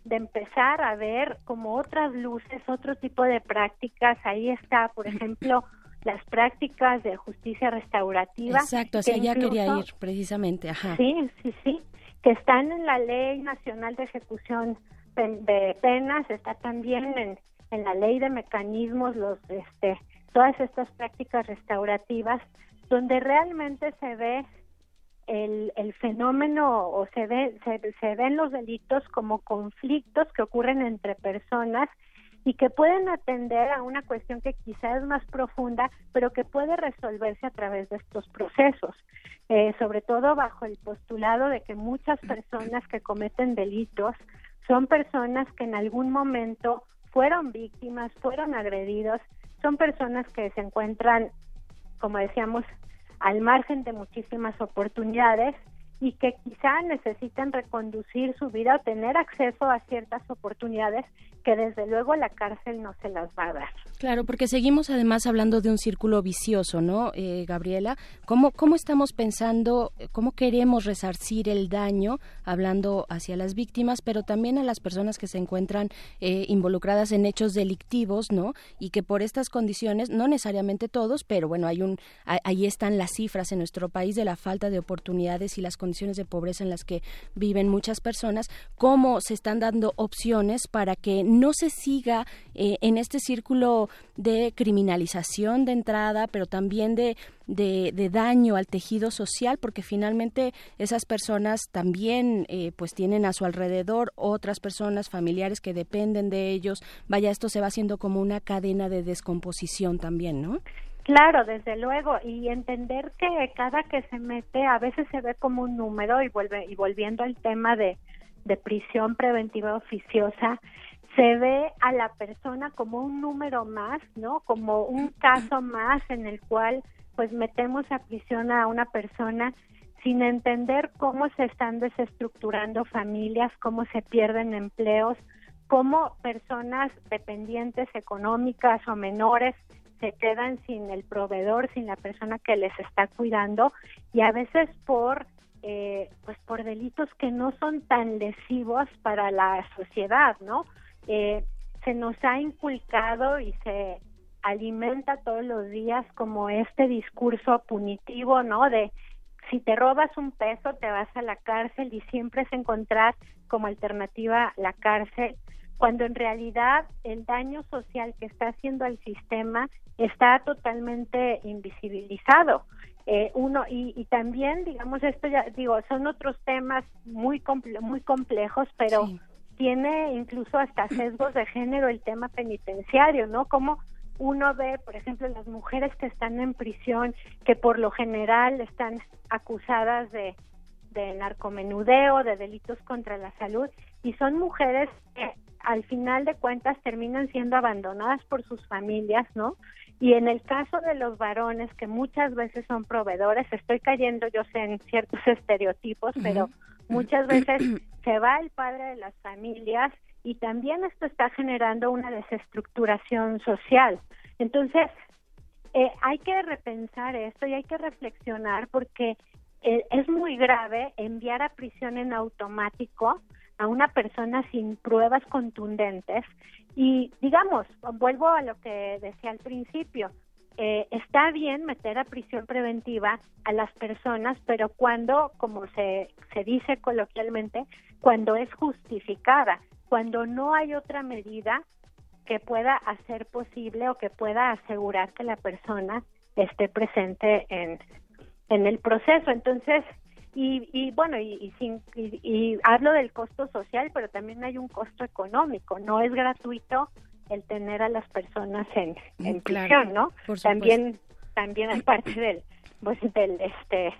de empezar a ver como otras luces, otro tipo de prácticas. Ahí está, por ejemplo, las prácticas de justicia restaurativa. Exacto, hacia allá quería ir precisamente. Ajá. Sí, sí, sí, que están en la Ley Nacional de Ejecución de penas, está también en, en la ley de mecanismos, los, este, todas estas prácticas restaurativas, donde realmente se ve el, el fenómeno o se, ve, se, se ven los delitos como conflictos que ocurren entre personas y que pueden atender a una cuestión que quizá es más profunda, pero que puede resolverse a través de estos procesos, eh, sobre todo bajo el postulado de que muchas personas que cometen delitos son personas que en algún momento fueron víctimas, fueron agredidos, son personas que se encuentran, como decíamos, al margen de muchísimas oportunidades y que quizá necesitan reconducir su vida o tener acceso a ciertas oportunidades que desde luego la cárcel no se las va a dar. Claro, porque seguimos además hablando de un círculo vicioso, ¿no, eh, Gabriela? ¿Cómo, ¿Cómo estamos pensando, cómo queremos resarcir el daño, hablando hacia las víctimas, pero también a las personas que se encuentran eh, involucradas en hechos delictivos, ¿no? Y que por estas condiciones, no necesariamente todos, pero bueno, hay un, ahí están las cifras en nuestro país de la falta de oportunidades y las condiciones de pobreza en las que viven muchas personas, cómo se están dando opciones para que no se siga eh, en este círculo de criminalización de entrada, pero también de, de, daño al tejido social, porque finalmente esas personas también eh, pues tienen a su alrededor otras personas familiares que dependen de ellos. Vaya, esto se va haciendo como una cadena de descomposición también, ¿no? Claro, desde luego, y entender que cada que se mete a veces se ve como un número y vuelve y volviendo al tema de, de prisión preventiva oficiosa, se ve a la persona como un número más, ¿no? Como un caso más en el cual pues metemos a prisión a una persona sin entender cómo se están desestructurando familias, cómo se pierden empleos, cómo personas dependientes económicas o menores se quedan sin el proveedor, sin la persona que les está cuidando y a veces por eh, pues por delitos que no son tan lesivos para la sociedad, ¿no? Eh, se nos ha inculcado y se alimenta todos los días como este discurso punitivo, ¿no? De si te robas un peso te vas a la cárcel y siempre es encontrar como alternativa la cárcel, cuando en realidad el daño social que está haciendo al sistema está totalmente invisibilizado. Eh, uno y, y, también digamos esto ya digo son otros temas muy muy complejos pero tiene incluso hasta sesgos de género el tema penitenciario, ¿no? Como uno ve, por ejemplo, las mujeres que están en prisión, que por lo general están acusadas de, de narcomenudeo, de delitos contra la salud, y son mujeres que al final de cuentas terminan siendo abandonadas por sus familias, ¿no? Y en el caso de los varones, que muchas veces son proveedores, estoy cayendo, yo sé, en ciertos estereotipos, pero muchas veces se va el padre de las familias y también esto está generando una desestructuración social. Entonces, eh, hay que repensar esto y hay que reflexionar porque eh, es muy grave enviar a prisión en automático a una persona sin pruebas contundentes y digamos, vuelvo a lo que decía al principio, eh, está bien meter a prisión preventiva a las personas, pero cuando, como se, se dice coloquialmente, cuando es justificada, cuando no hay otra medida que pueda hacer posible o que pueda asegurar que la persona esté presente en, en el proceso. Entonces, y, y bueno, y, y, y, hablo del costo social, pero también hay un costo económico, no es gratuito el tener a las personas en, en prisión, ¿no? También también es parte del pues del este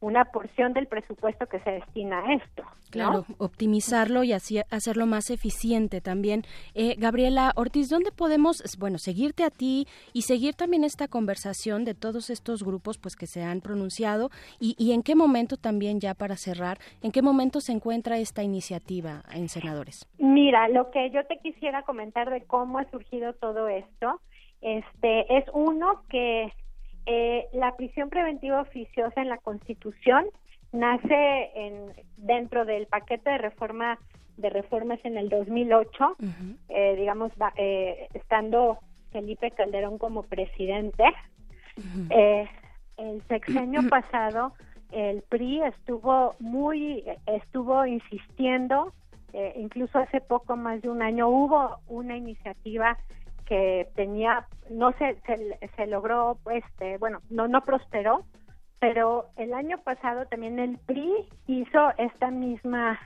una porción del presupuesto que se destina a esto. Claro, optimizarlo y así hacerlo más eficiente también. Eh, Gabriela Ortiz, ¿dónde podemos, bueno, seguirte a ti y seguir también esta conversación de todos estos grupos pues que se han pronunciado y, y en qué momento también ya para cerrar, en qué momento se encuentra esta iniciativa en senadores? Mira, lo que yo te quisiera comentar de cómo ha surgido todo esto, este es uno que eh, la prisión preventiva oficiosa en la Constitución nace en, dentro del paquete de reforma de reformas en el 2008, eh, digamos, eh, estando Felipe Calderón como presidente. Eh, el sexenio pasado, el PRI estuvo muy, estuvo insistiendo, incluso hace poco más de un año hubo una iniciativa que tenía no se, se, logró este bueno no no prosperó pero el año pasado también el PRI hizo esta misma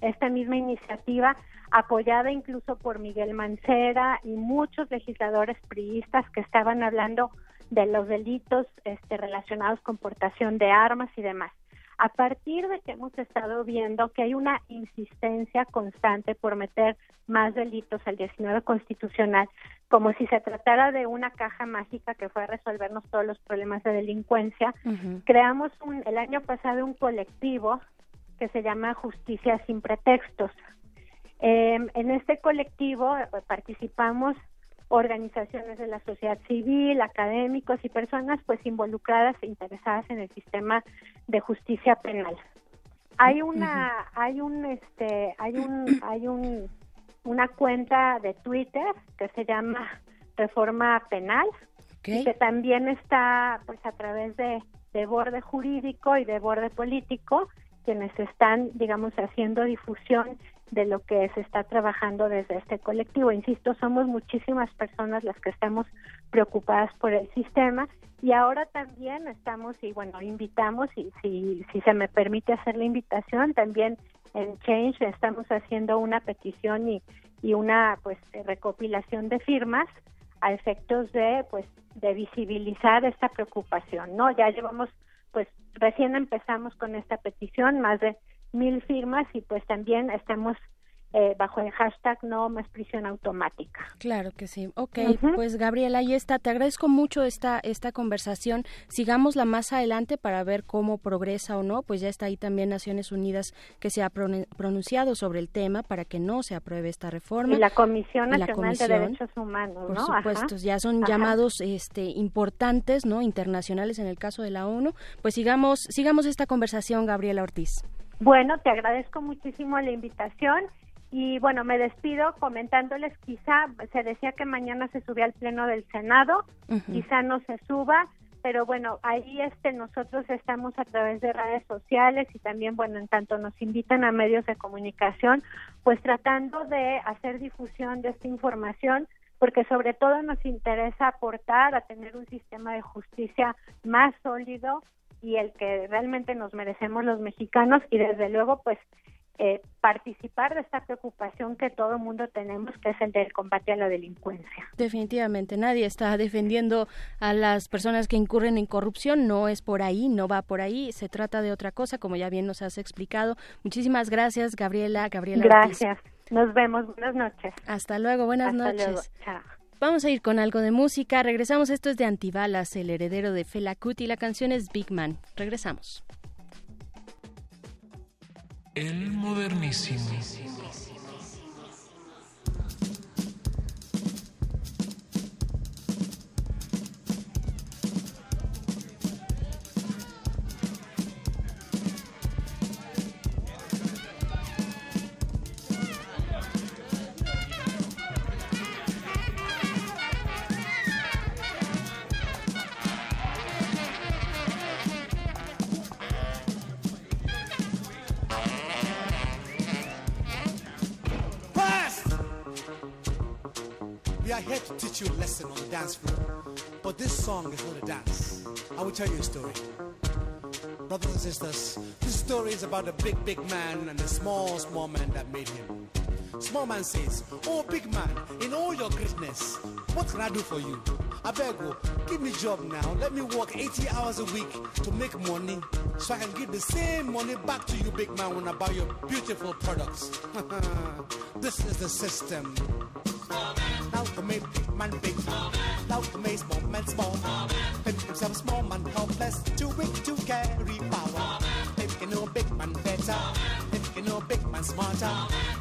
esta misma iniciativa apoyada incluso por Miguel Mancera y muchos legisladores priistas que estaban hablando de los delitos este, relacionados con portación de armas y demás. A partir de que hemos estado viendo que hay una insistencia constante por meter más delitos al 19 constitucional, como si se tratara de una caja mágica que fue a resolvernos todos los problemas de delincuencia, creamos un, el año pasado un colectivo que se llama Justicia sin Pretextos. Eh, en este colectivo eh, participamos organizaciones de la sociedad civil, académicos y personas pues involucradas e interesadas en el sistema de justicia penal. Hay una hay un este hay un hay un una cuenta de Twitter que se llama Reforma Penal y que también está pues a través de de borde jurídico y de borde político quienes están digamos haciendo difusión de lo que se está trabajando desde este colectivo. Insisto, somos muchísimas personas las que estamos preocupadas por el sistema y ahora también estamos y bueno, invitamos y si, si se me permite hacer la invitación, también en Change estamos haciendo una petición y, y una pues recopilación de firmas a efectos de pues de visibilizar esta preocupación, ¿no? Ya llevamos pues recién empezamos con esta petición, más de mil firmas y pues también estamos eh, bajo el hashtag no más prisión automática. Claro que sí. Ok, pues Gabriela, ahí está. Te agradezco mucho esta, esta conversación. Sigámosla más adelante para ver cómo progresa o no. Pues ya está ahí también Naciones Unidas que se ha pronunciado sobre el tema para que no se apruebe esta reforma. Y la Comisión Nacional de Derechos Humanos, Por supuesto, ya son llamados este, importantes, ¿no? Internacionales en el caso de la ONU. Pues sigamos, sigamos esta conversación, Gabriela Ortiz. Bueno, te agradezco muchísimo la invitación y bueno, me despido comentándoles, quizá se decía que mañana se subía al pleno del Senado, quizá no se suba, pero bueno, ahí este nosotros estamos a través de redes sociales y también bueno, en tanto nos invitan a medios de comunicación, pues tratando de hacer difusión de esta información porque sobre todo nos interesa aportar a tener un sistema de justicia más sólido y el que realmente nos merecemos los mexicanos y desde luego pues eh, participar de esta preocupación que todo el mundo tenemos, que es el del combate a la delincuencia. Definitivamente, nadie está defendiendo a las personas que incurren en corrupción, no es por ahí, no va por ahí, se trata de otra cosa, como ya bien nos has explicado. Muchísimas gracias, Gabriela. Gabriela gracias. Nos vemos. Buenas noches. Hasta luego. Buenas Hasta noches. Luego. Chao. Vamos a ir con algo de música. Regresamos. Esto es de Antibalas, el heredero de Fela Kuti. La canción es Big Man. Regresamos. El modernísimo. Dance floor. But this song is not a dance. I will tell you a story. Brothers and sisters, this story is about a big, big man and a small, small man that made him. Small man says, Oh, big man, in all your greatness, what can I do for you? I beg you, give me job now. Let me work 80 hours a week to make money so I can give the same money back to you, big man, when I buy your beautiful products. this is the system. To make big man big. To make small man small. Make himself small man helpless, too weak to carry power. If you know big man better, if you know big man smarter,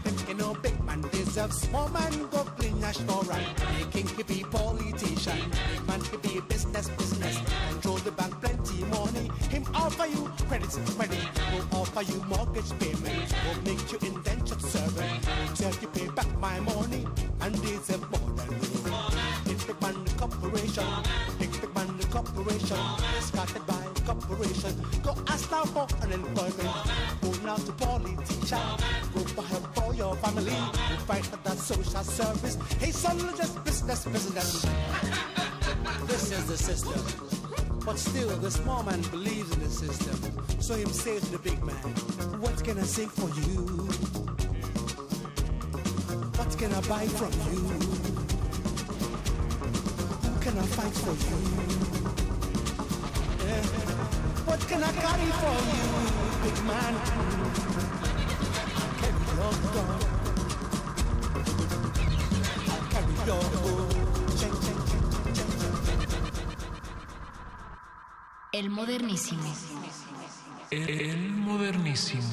if you know big man deserves small man go clean national right. Making he be politician, big man he be business business. Control the bank plenty money. Offer you credit credit, will offer you mortgage payment, will make you indentured servant. Tell you pay back my money and deserve more than. Big big man corporation, big big man corporation, started by corporation. Go ask now for unemployment. Go now to politician. Go for help for your family. Go fight for that social service. Hey, son, just business, business. This is the system. But still, the small man believes in the system. So him says to the big man, What can I sing for you? What can I buy from you? Who can I fight for you? Yeah. What can I carry for you, big man? I'll carry your dog. I'll carry your bull. El modernísimo. El modernísimo.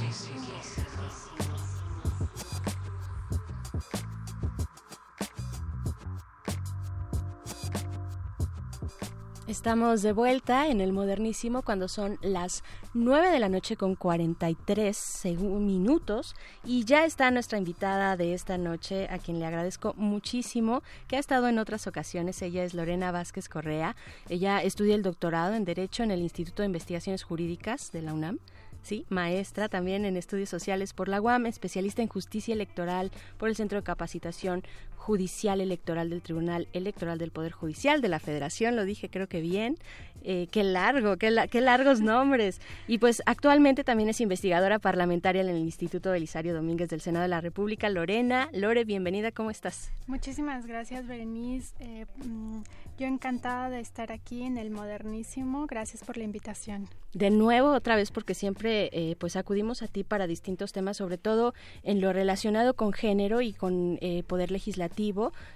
Estamos de vuelta en el modernísimo cuando son las 9 de la noche con 43 segu- minutos y ya está nuestra invitada de esta noche a quien le agradezco muchísimo que ha estado en otras ocasiones. Ella es Lorena Vázquez Correa. Ella estudia el doctorado en Derecho en el Instituto de Investigaciones Jurídicas de la UNAM. Sí, maestra también en estudios sociales por la UAM, especialista en justicia electoral por el Centro de Capacitación Judicial Electoral del Tribunal Electoral del Poder Judicial de la Federación, lo dije creo que bien. Eh, qué largo, qué, la- qué largos nombres. Y pues actualmente también es investigadora parlamentaria en el Instituto Belisario Domínguez del Senado de la República. Lorena, Lore, bienvenida, ¿cómo estás? Muchísimas gracias, Berenice. Eh, mm, yo encantada de estar aquí en el Modernísimo. Gracias por la invitación. De nuevo, otra vez, porque siempre eh, pues acudimos a ti para distintos temas, sobre todo en lo relacionado con género y con poder legislativo,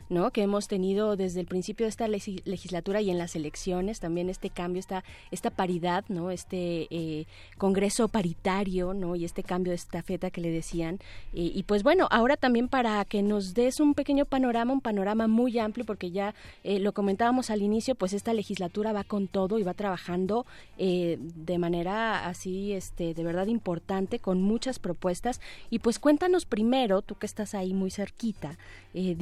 ¿no? Que hemos tenido desde el principio de esta legi- legislatura y en las elecciones también este cambio, esta esta paridad, ¿no? Este eh, Congreso paritario, ¿no? Y este cambio de estafeta que le decían. Y pues bueno, ahora también para que nos des un pequeño panorama, un panorama muy amplio, porque ya eh, lo comentábamos al inicio, pues esta legislatura va con todo y va trabajando eh, de manera así, este, de verdad importante, con muchas propuestas. Y pues cuéntanos primero, tú que estás ahí muy cerquita, eh,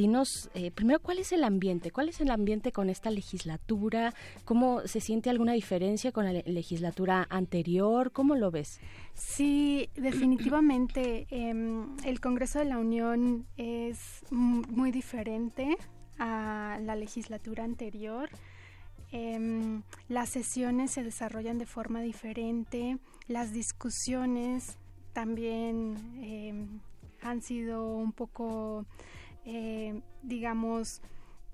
eh, primero cuál es el ambiente, cuál es el ambiente con esta legislatura, cómo se siente alguna diferencia con la le- legislatura anterior, cómo lo ves. Sí, definitivamente em, el Congreso de la Unión es muy diferente a la legislatura anterior. Em, las sesiones se desarrollan de forma diferente, las discusiones también em, han sido un poco, eh, digamos,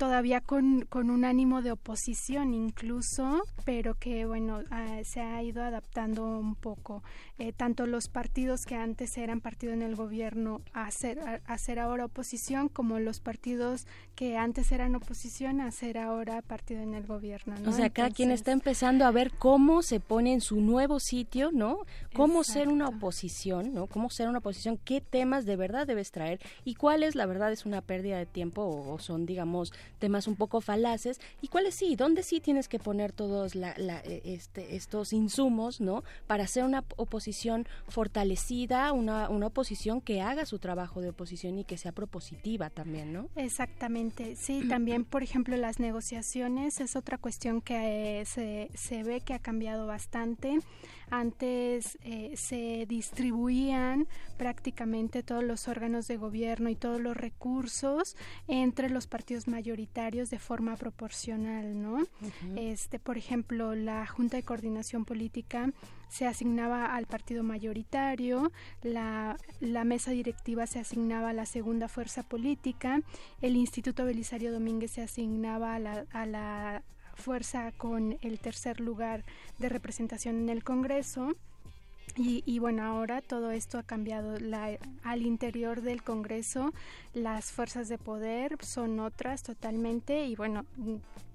todavía con, con un ánimo de oposición incluso, pero que bueno, ah, se ha ido adaptando un poco. Eh, tanto los partidos que antes eran partido en el gobierno a ser, a, a ser ahora oposición, como los partidos que antes eran oposición a ser ahora partido en el gobierno. ¿no? O sea, cada quien está empezando a ver cómo se pone en su nuevo sitio, ¿no? Cómo ser una oposición, ¿no? Cómo ser una oposición, qué temas de verdad debes traer y cuáles, la verdad, es una pérdida de tiempo o, o son, digamos, temas un poco falaces y cuáles sí, dónde sí tienes que poner todos la, la, eh, este, estos insumos, ¿no? Para hacer una oposición fortalecida, una, una oposición que haga su trabajo de oposición y que sea propositiva también, ¿no? Exactamente, sí, también por ejemplo las negociaciones es otra cuestión que eh, se, se ve que ha cambiado bastante. Antes eh, se distribuían prácticamente todos los órganos de gobierno y todos los recursos entre los partidos mayoritarios de forma proporcional, ¿no? Este, por ejemplo, la Junta de Coordinación Política se asignaba al partido mayoritario, la, la mesa directiva se asignaba a la segunda fuerza política, el Instituto Belisario Domínguez se asignaba a la, a la fuerza con el tercer lugar de representación en el Congreso. Y, y, bueno, ahora todo esto ha cambiado. La, al interior del Congreso, las fuerzas de poder son otras totalmente y bueno,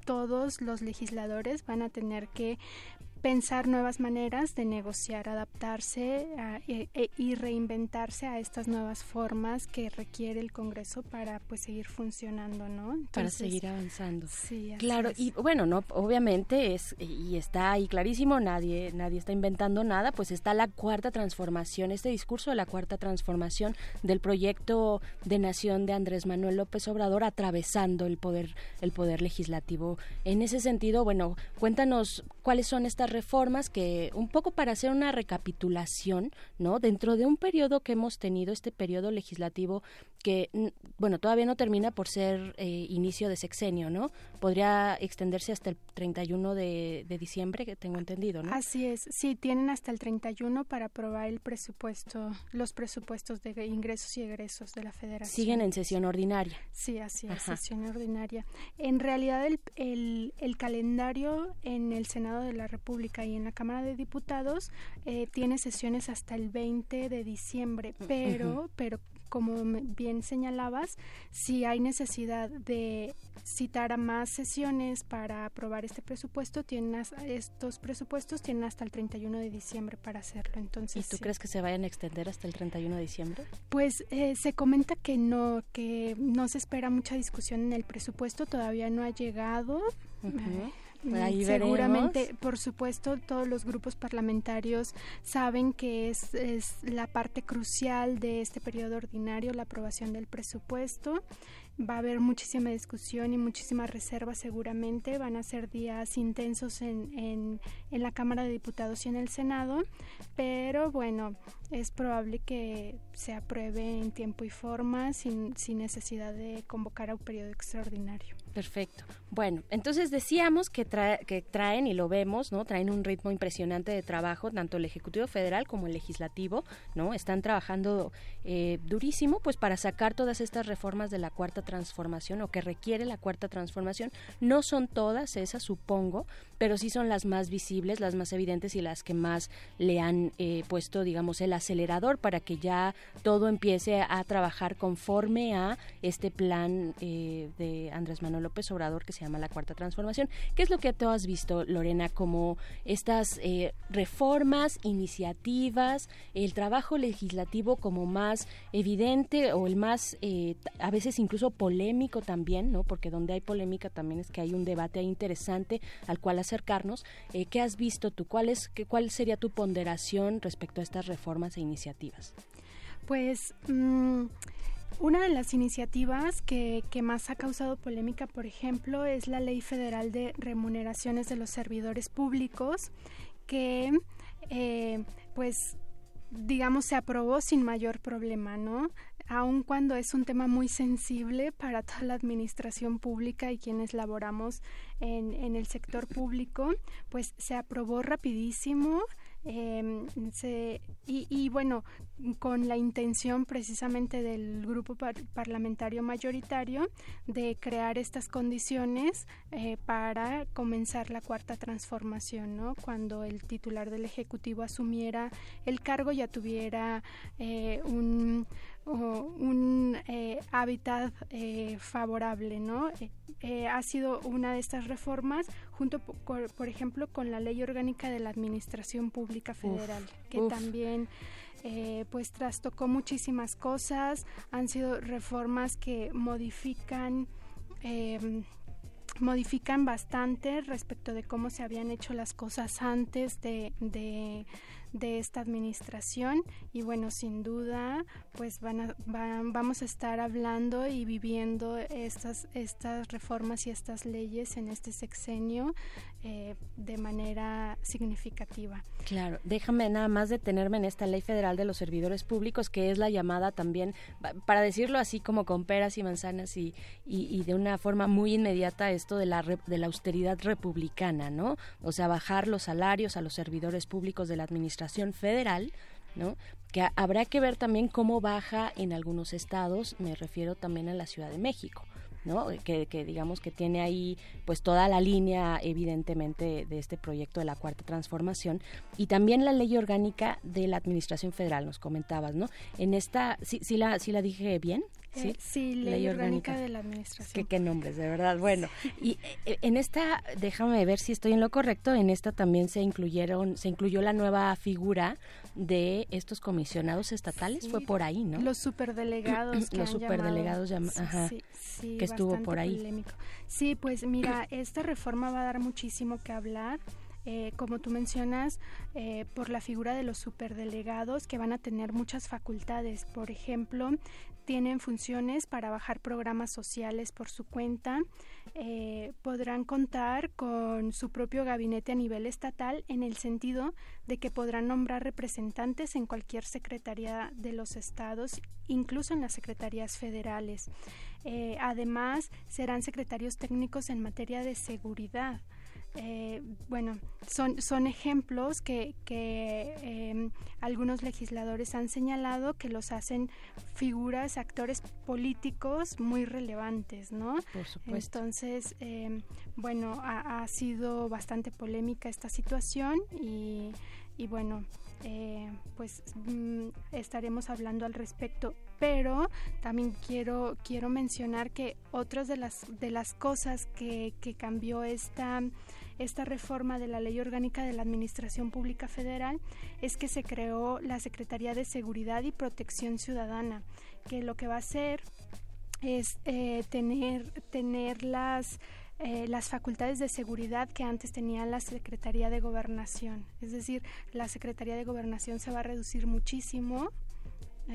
todos los legisladores van a tener que pensar nuevas maneras de negociar, adaptarse a, e, e, y reinventarse a estas nuevas formas que requiere el Congreso para pues seguir funcionando, ¿no? Entonces, para seguir avanzando. Sí, claro, es. y bueno, no, obviamente es y está ahí clarísimo, nadie nadie está inventando nada, pues está la cuarta transformación, este discurso de la cuarta transformación del proyecto de nación de Andrés Manuel López Obrador atravesando el poder el poder legislativo. En ese sentido, bueno, cuéntanos cuáles son estas reformas que, un poco para hacer una recapitulación, ¿no? Dentro de un periodo que hemos tenido, este periodo legislativo que, bueno, todavía no termina por ser eh, inicio de sexenio, ¿no? Podría extenderse hasta el 31 de, de diciembre, que tengo entendido, ¿no? Así es, sí, tienen hasta el 31 para aprobar el presupuesto, los presupuestos de ingresos y egresos de la federación. Siguen en sesión ordinaria. Sí, así es, sesión ordinaria. En realidad el, el, el, calendario en el Senado de la República y en la Cámara de Diputados eh, tiene sesiones hasta el 20 de diciembre, pero, pero como bien señalabas, si hay necesidad de citar a más sesiones para aprobar este presupuesto, tienen estos presupuestos tienen hasta el 31 de diciembre para hacerlo. Entonces, ¿Y tú crees que se vayan a extender hasta el 31 de diciembre? Pues eh, se comenta que no, que no se espera mucha discusión en el presupuesto, todavía no ha llegado. Seguramente, por supuesto, todos los grupos parlamentarios saben que es, es la parte crucial de este periodo ordinario, la aprobación del presupuesto va a haber muchísima discusión y muchísima reserva seguramente. Van a ser días intensos en, en, en, la Cámara de Diputados y en el Senado, pero bueno, es probable que se apruebe en tiempo y forma sin, sin necesidad de convocar a un periodo extraordinario. Perfecto. Bueno, entonces decíamos que, que traen, y lo vemos, ¿no? Traen un ritmo impresionante de trabajo, tanto el Ejecutivo Federal como el Legislativo, ¿no? Están trabajando eh, durísimo, pues, para sacar todas estas reformas de la Cuarta Transformación, o que requiere la Cuarta Transformación. No son todas esas, supongo, pero sí son las más visibles, las más evidentes y las que más le han eh, puesto, digamos, el acelerador para que ya todo empiece a trabajar conforme a este plan eh, de Andrés Manuel López Obrador que se llama la Cuarta Transformación. ¿Qué es lo que tú has visto, Lorena, como estas eh, reformas, iniciativas, el trabajo legislativo como más evidente o el más, eh, a veces incluso polémico también, ¿no? Porque donde hay polémica también es que hay un debate interesante al cual acercarnos. Eh, ¿Qué has visto tú? ¿Cuál, es, qué, ¿Cuál sería tu ponderación respecto a estas reformas e iniciativas? Pues... Mm, una de las iniciativas que, que, más ha causado polémica, por ejemplo, es la Ley Federal de Remuneraciones de los Servidores Públicos, que eh, pues digamos se aprobó sin mayor problema, ¿no? Aun cuando es un tema muy sensible para toda la administración pública y quienes laboramos en, en el sector público, pues se aprobó rapidísimo se, y, y, bueno, con la intención precisamente del grupo par parlamentario mayoritario de crear estas condiciones eh, para comenzar la cuarta transformación, ¿no? Cuando el titular del Ejecutivo asumiera el cargo ya tuviera eh, un un eh, hábitat eh, favorable, ¿no? Eh, ha sido una de estas reformas junto, por, por, ejemplo, con la Ley Orgánica de la Administración Pública Federal, que uf. también pues trastocó muchísimas cosas. Han sido reformas que modifican modifican bastante respecto de cómo se habían hecho las cosas antes de, de de esta administración y bueno sin duda pues van a, van, vamos a estar hablando y viviendo estas estas reformas y estas leyes en este sexenio eh, de manera significativa. Claro, déjame nada más detenerme en esta ley federal de los servidores públicos que es la llamada también, para decirlo así como con peras y manzanas y, y, y de una forma muy inmediata esto de la, de la austeridad republicana, ¿no? O sea, bajar los salarios a los servidores públicos de la administración federal, ¿no? Que habrá que ver también cómo baja en algunos estados, me refiero también a la Ciudad de México. ¿No? Que, que, digamos que tiene ahí pues toda la línea evidentemente de este proyecto de la cuarta transformación y también la ley orgánica de la administración federal nos comentabas no en esta sí, sí la sí la dije bien Sí, eh, sí ley, ley orgánica, orgánica, de la administración. ¿Qué, qué nombres, de verdad. Bueno, y eh, en esta, déjame ver si estoy en lo correcto, en esta también se incluyeron, se incluyó la nueva figura de estos comisionados estatales, sí, fue por ahí, ¿no? Los superdelegados. los superdelegados, llama, ajá, sí, sí, que estuvo por ahí. Polémico. Sí, pues mira, esta reforma va a dar muchísimo que hablar. eh, como tú mencionas, eh, por la figura de los superdelegados que van a tener muchas facultades. Por ejemplo, tienen funciones para bajar programas sociales por su cuenta, eh, podrán contar con su propio gabinete a nivel estatal en el sentido de que podrán nombrar representantes en cualquier secretaría de los estados, incluso en las secretarías federales. Eh, además, serán secretarios técnicos en materia de seguridad. Eh, bueno, son, son ejemplos que, que em, algunos legisladores han señalado que los hacen figuras, actores políticos muy relevantes, ¿no? Por supuesto. Entonces, em, bueno, ha, ha, sido bastante polémica esta situación y, y bueno, eh, pues mm, estaremos hablando al respecto pero también quiero quiero mencionar que otras de las de las cosas que, que cambió esta esta reforma de la Ley Orgánica de la Administración Pública Federal es que se creó la Secretaría de Seguridad y Protección Ciudadana, que lo que va a hacer es eh, tener, tener las, eh, las facultades de seguridad que antes tenía la Secretaría de Gobernación. Es decir, la Secretaría de Gobernación se va a reducir muchísimo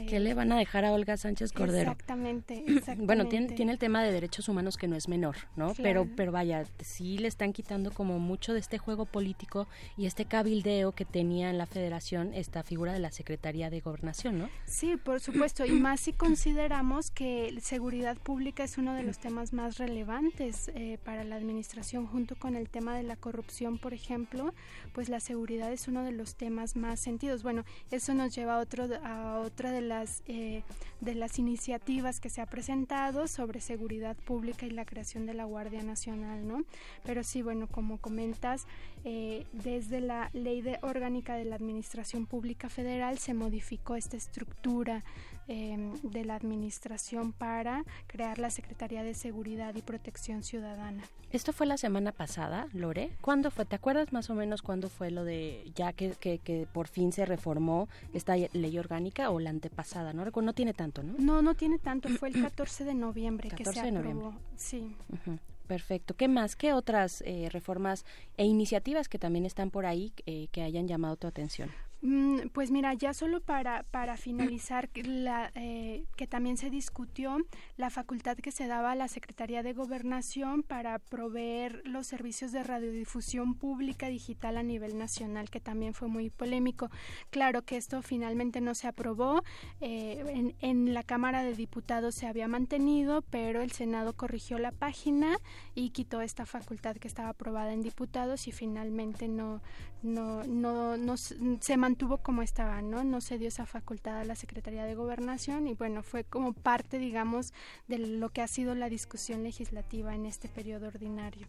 ¿Qué le van a dejar a Olga Sánchez Cordero? Exactamente, exactamente. Bueno, tiene, tiene el tema de derechos humanos que no es menor, ¿no? Claro. Pero, pero vaya, sí le están quitando como mucho de este juego político y este cabildeo que tenía en la federación esta figura de la Secretaría de Gobernación, ¿no? Sí, por supuesto, y más si consideramos que seguridad pública es uno de los temas más relevantes eh, para la administración, junto con el tema de la corrupción, por ejemplo, pues la seguridad es uno de los temas más sentidos. Bueno, eso nos lleva a, otro, a otra de las, eh, de las iniciativas que se ha presentado sobre seguridad pública y la creación de la Guardia Nacional, ¿no? Pero sí, bueno, como comentas, eh, desde la Ley de Orgánica de la Administración Pública Federal se modificó esta estructura eh, de la administración para crear la Secretaría de Seguridad y Protección Ciudadana. Esto fue la semana pasada, Lore. ¿Cuándo fue? ¿Te acuerdas más o menos cuándo fue lo de ya que, que, que por fin se reformó esta ley orgánica o la antepasada? No recuerdo, no tiene tanto, ¿no? No, no tiene tanto. Fue el 14 de noviembre 14 que se de aprobó. noviembre. Sí. Uh -huh. Perfecto. ¿Qué más? ¿Qué otras eh, reformas e iniciativas que también están por ahí eh, que hayan llamado tu atención? Mm, Pues mira, ya solo para, para finalizar, la, eh, que también se discutió la facultad que se daba a la Secretaría de Gobernación para proveer los servicios de radiodifusión pública digital a nivel nacional, que también fue muy polémico. Claro que esto finalmente no se aprobó, eh, en, en la Cámara de Diputados se había mantenido, pero el Senado corrigió la página y quitó esta facultad que estaba aprobada en diputados y finalmente no, no, no, no se mantuvo como estaba, ¿no? No se dio esa facultad a la Secretaría de Gobernación y bueno, fue como parte, digamos, de lo que ha sido la discusión legislativa en este periodo ordinario.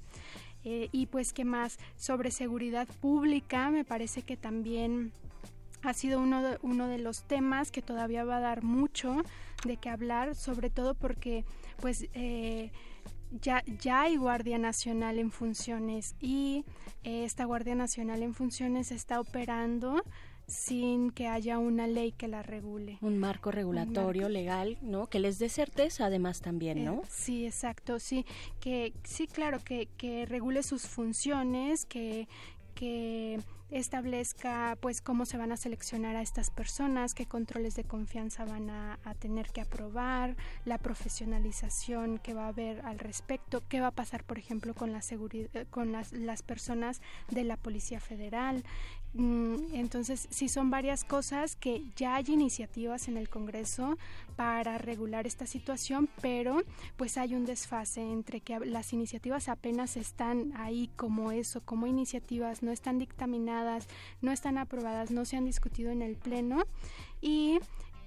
Eh, y pues, ¿qué más? Sobre seguridad pública, me parece que también ha sido uno de, uno de los temas que todavía va a dar mucho de qué hablar, sobre todo porque, pues, eh, ya, ya hay Guardia Nacional en funciones y eh, esta Guardia Nacional en funciones está operando sin que haya una ley que la regule. Un marco regulatorio Un marco. legal, ¿no? Que les dé certeza además también, ¿no? Eh, sí, exacto, sí, que sí, claro, que, que regule sus funciones, que, que establezca pues cómo se van a seleccionar a estas personas, qué controles de confianza van a, tener que aprobar, la profesionalización que va a haber al respecto, qué va a pasar por ejemplo con la seguridad con las, las personas de la Policía Federal. Mm, entonces, sí son varias cosas que ya hay iniciativas en el Congreso para regular esta situación, pero pues hay un desfase entre que las iniciativas apenas están ahí como eso, como iniciativas, no están dictaminadas, no están aprobadas, no se han discutido en el Pleno y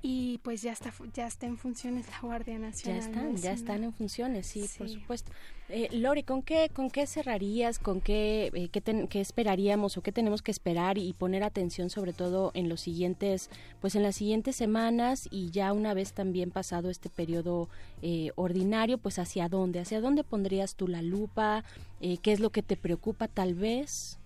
y pues ya está ya está en funciones la Guardia Nacional. Ya están, ¿no? ya están en funciones, sí, Sí. por supuesto. Eh, Lori, ¿con qué con qué cerrarías, con qué eh, qué, ten- qué esperaríamos o qué tenemos que esperar y poner atención sobre todo en los siguientes, pues en las siguientes semanas y ya una vez también pasado este periodo eh, ordinario, pues hacia dónde, hacia dónde pondrías tú la lupa, Eh, qué es lo que te preocupa tal vez.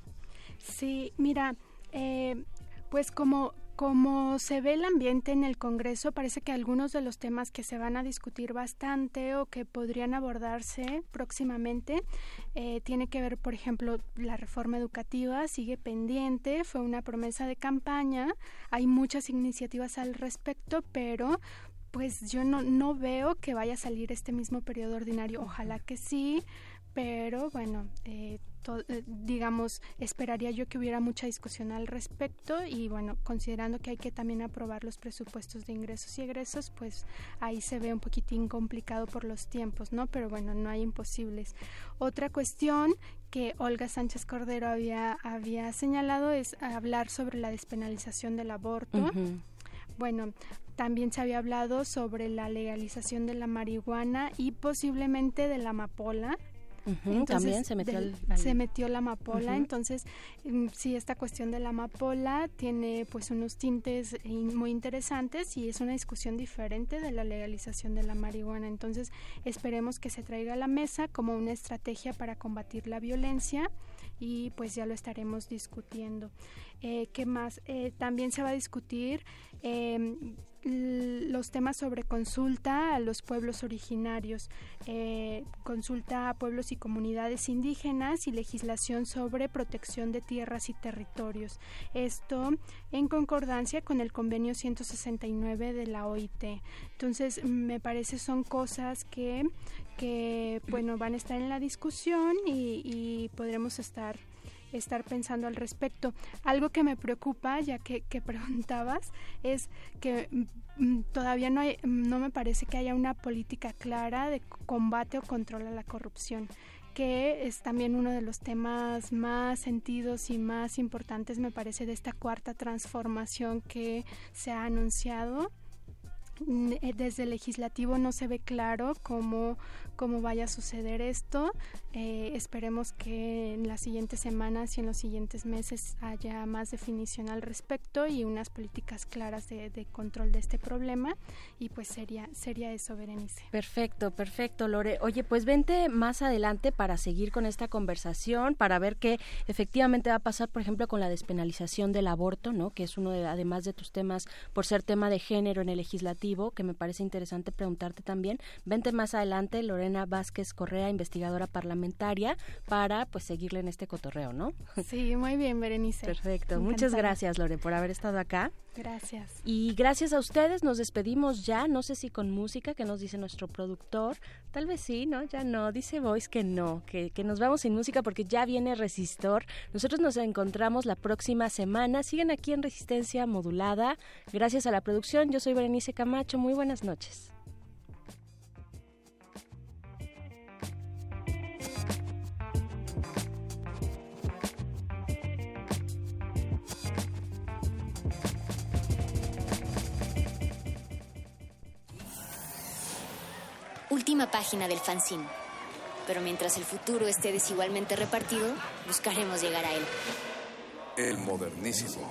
Sí, mira, eh, pues como como se ve el ambiente en el Congreso, parece que algunos de los temas que se van a discutir bastante o que podrían abordarse próximamente eh, tiene que ver, por ejemplo, la reforma educativa sigue pendiente, fue una promesa de campaña, hay muchas iniciativas al respecto, pero pues yo no, no veo que vaya a salir este mismo periodo ordinario. Ojalá que sí, pero bueno, eh, eh, digamos, esperaría yo que hubiera mucha discusión al respecto y bueno, considerando que hay que también aprobar los presupuestos de ingresos y egresos, pues ahí se ve un poquitín complicado por los tiempos, ¿no? Pero bueno, no hay imposibles. Otra cuestión que Olga Sánchez Cordero había, había señalado es hablar sobre la despenalización del aborto. Bueno, también se había hablado sobre la legalización de la marihuana y posiblemente de la amapola también se metió, se metió la amapola, entonces mm, sí, esta cuestión de la amapola tiene pues unos tintes muy interesantes y es una discusión diferente de la legalización de la marihuana, entonces esperemos que se traiga a la mesa como una estrategia para combatir la violencia y pues ya lo estaremos discutiendo. Eh, ¿Qué más? Eh, también se va a discutir eh, los temas sobre consulta a los pueblos originarios, eh, consulta a pueblos y comunidades indígenas y legislación sobre protección de tierras y territorios. Esto en concordancia con el convenio 169 de la OIT. Entonces, me parece son cosas que, que bueno, van a estar en la discusión y, y podremos estar estar pensando al respecto. Algo que me preocupa, ya que, que preguntabas, es que mm, mm, todavía no, hay, mm, no me parece que haya una política clara de combate o control a la corrupción que es también uno de los temas más sentidos y más importantes, me parece, de esta cuarta transformación que se ha anunciado eh, desde el legislativo no se ve claro cómo, cómo vaya a suceder esto. Eh, esperemos que en las siguientes semanas y en los siguientes meses haya más definición al respecto y unas políticas claras de, control de este problema. Y pues sería, sería eso, Berenice. Perfecto, perfecto, Lore. Oye, pues vente más adelante para seguir con esta conversación, para ver qué efectivamente va a pasar, por ejemplo, con la despenalización del aborto, ¿no? Que es uno de, además de tus temas, por ser tema de género en el legislativo, que me parece interesante preguntarte también. Vente más adelante, Lorena Vázquez Correa, investigadora parlamentaria para pues seguirle en este cotorreo, ¿no? Sí, muy bien, Berenice. Perfecto. Muchas gracias, Lore, por haber estado acá. Gracias. Y gracias a ustedes nos despedimos ya, no sé si con música, que nos dice nuestro productor. Tal vez sí, ¿no? Ya no. Dice Voice que no, que, que nos vamos sin música porque ya viene Resistor. Nosotros nos encontramos la próxima semana. Siguen aquí en Resistencia Modulada. Gracias a la producción. Yo soy Berenice Camacho. Muy buenas noches. Última página del fanzine. Pero mientras el futuro esté desigualmente repartido, buscaremos llegar a él. El modernísimo.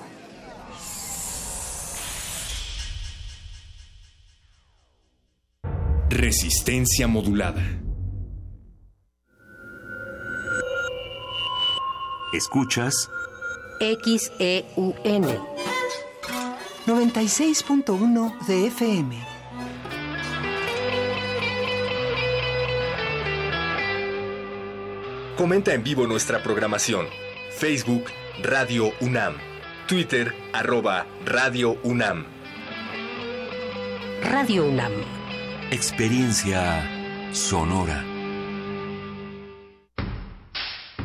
Resistencia modulada. Escuchas XEUN 96.1 de FM. Comenta en vivo nuestra programación. Facebook Radio UNAM. Twitter arroba Radio UNAM. Radio UNAM. Experiencia sonora.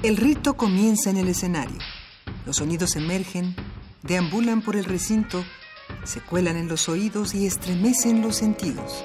El rito comienza en el escenario. Los sonidos emergen, deambulan por el recinto, se cuelan en los oídos y estremecen los sentidos.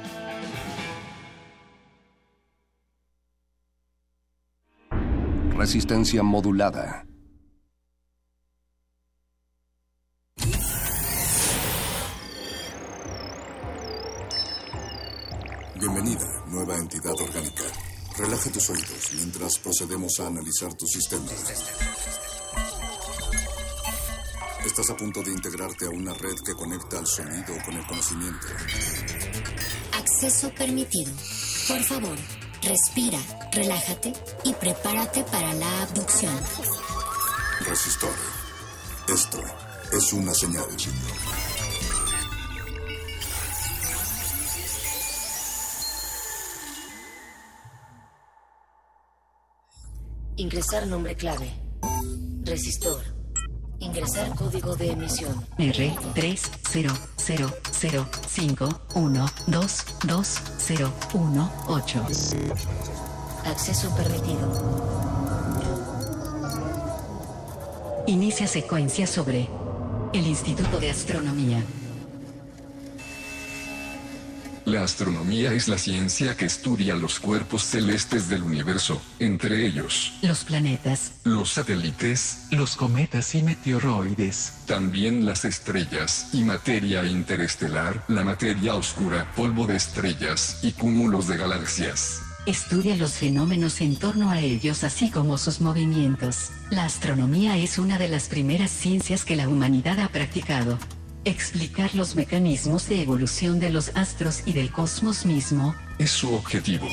Resistencia modulada. Bienvenida, nueva entidad orgánica. Relaja tus oídos mientras procedemos a analizar tu sistema. Estás a punto de integrarte a una red que conecta al sonido con el conocimiento. Acceso permitido. Por favor, respira, relájate y prepárate para la abducción. Resistor. Esto es una señal. Ingresar nombre clave. Resistor. Ingresar código de emisión. R tres cero cero cero cinco uno dos dos cero uno ocho. Acceso permitido. Inicia secuencia sobre el Instituto de Astronomía. La astronomía es la ciencia que estudia los cuerpos celestes del universo, entre ellos Los planetas, los satélites, Los cometas y meteoroides. también las estrellas y materia interestelar, la materia oscura, polvo de estrellas y cúmulos de galaxias. estudia los fenómenos en torno a ellos así como sus movimientos. La astronomía es una de las primeras ciencias que la humanidad ha practicado. Explicar los mecanismos de evolución de los astros y del cosmos mismo Es su objetivo.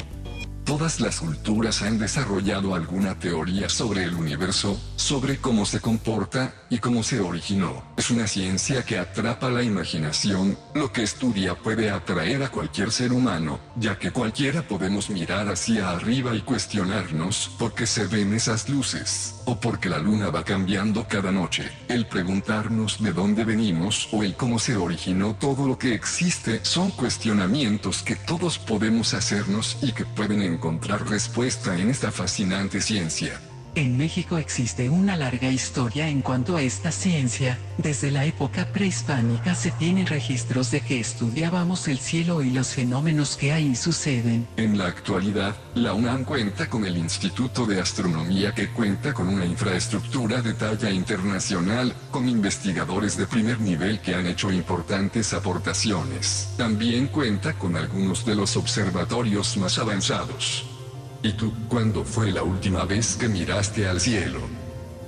Todas las culturas han desarrollado alguna teoría sobre el universo, sobre cómo se comporta y cómo se originó. Es una ciencia que atrapa la imaginación. Lo que estudia puede atraer a cualquier ser humano, ya que cualquiera podemos mirar hacia arriba y cuestionarnos por qué se ven esas luces, o porque la luna va cambiando cada noche. El preguntarnos de dónde venimos o el cómo se originó todo lo que existe son cuestionamientos que todos podemos hacernos y que pueden encontrar respuesta en esta fascinante ciencia. En México existe una larga historia en cuanto a esta ciencia. Desde la época prehispánica se tienen registros de que estudiábamos el cielo y los fenómenos que ahí suceden. En la actualidad, la UNAM cuenta con el Instituto de Astronomía que cuenta con una infraestructura de talla internacional, con investigadores de primer nivel que han hecho importantes aportaciones. También cuenta con algunos de los observatorios más avanzados. ¿Y tú cuándo fue la última vez que miraste al cielo?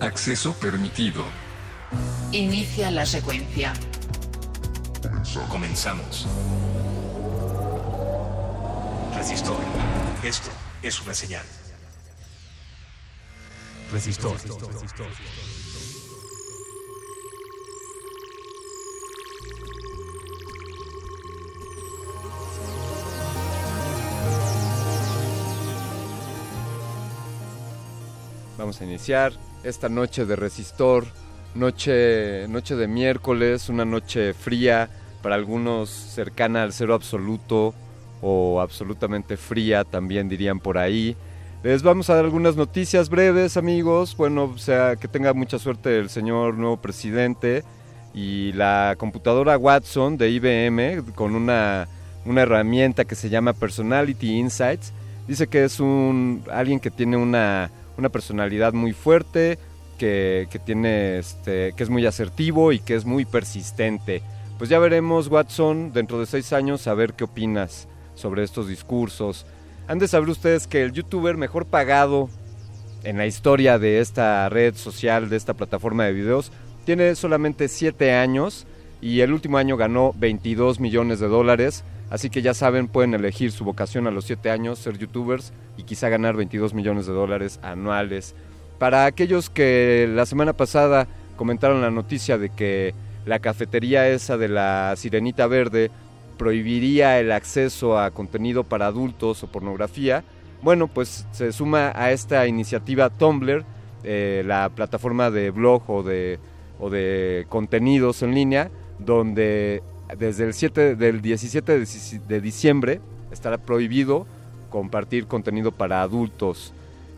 Acceso permitido. Inicia la secuencia. Comenzamos. Resistor. Esto es una señal. Resistor. Vamos a iniciar esta noche de resistor, noche, noche de miércoles, una noche fría, para algunos cercana al cero absoluto o absolutamente fría, también dirían por ahí. Les vamos a dar algunas noticias breves, amigos. Bueno, o sea, que tenga mucha suerte el señor nuevo presidente y la computadora Watson de IBM con una, una herramienta que se llama Personality Insights. Dice que es un alguien que tiene una, una personalidad muy fuerte, que, que tiene este, que es muy asertivo y que es muy persistente. Pues ya veremos, Watson, dentro de seis años, a ver qué opinas sobre estos discursos. Han de saber ustedes que el youtuber mejor pagado en la historia de esta red social, de esta plataforma de videos, tiene solamente 7 años y el último año ganó 22 millones de dólares. Así que ya saben, pueden elegir su vocación a los 7 años, ser youtubers y quizá ganar 22 millones de dólares anuales. Para aquellos que la semana pasada comentaron la noticia de que la cafetería esa de la Sirenita Verde prohibiría el acceso a contenido para adultos o pornografía, bueno, pues se suma a esta iniciativa Tumblr, eh, la plataforma de blog o de, o de contenidos en línea, donde desde el 7, del 17 de diciembre estará prohibido compartir contenido para adultos.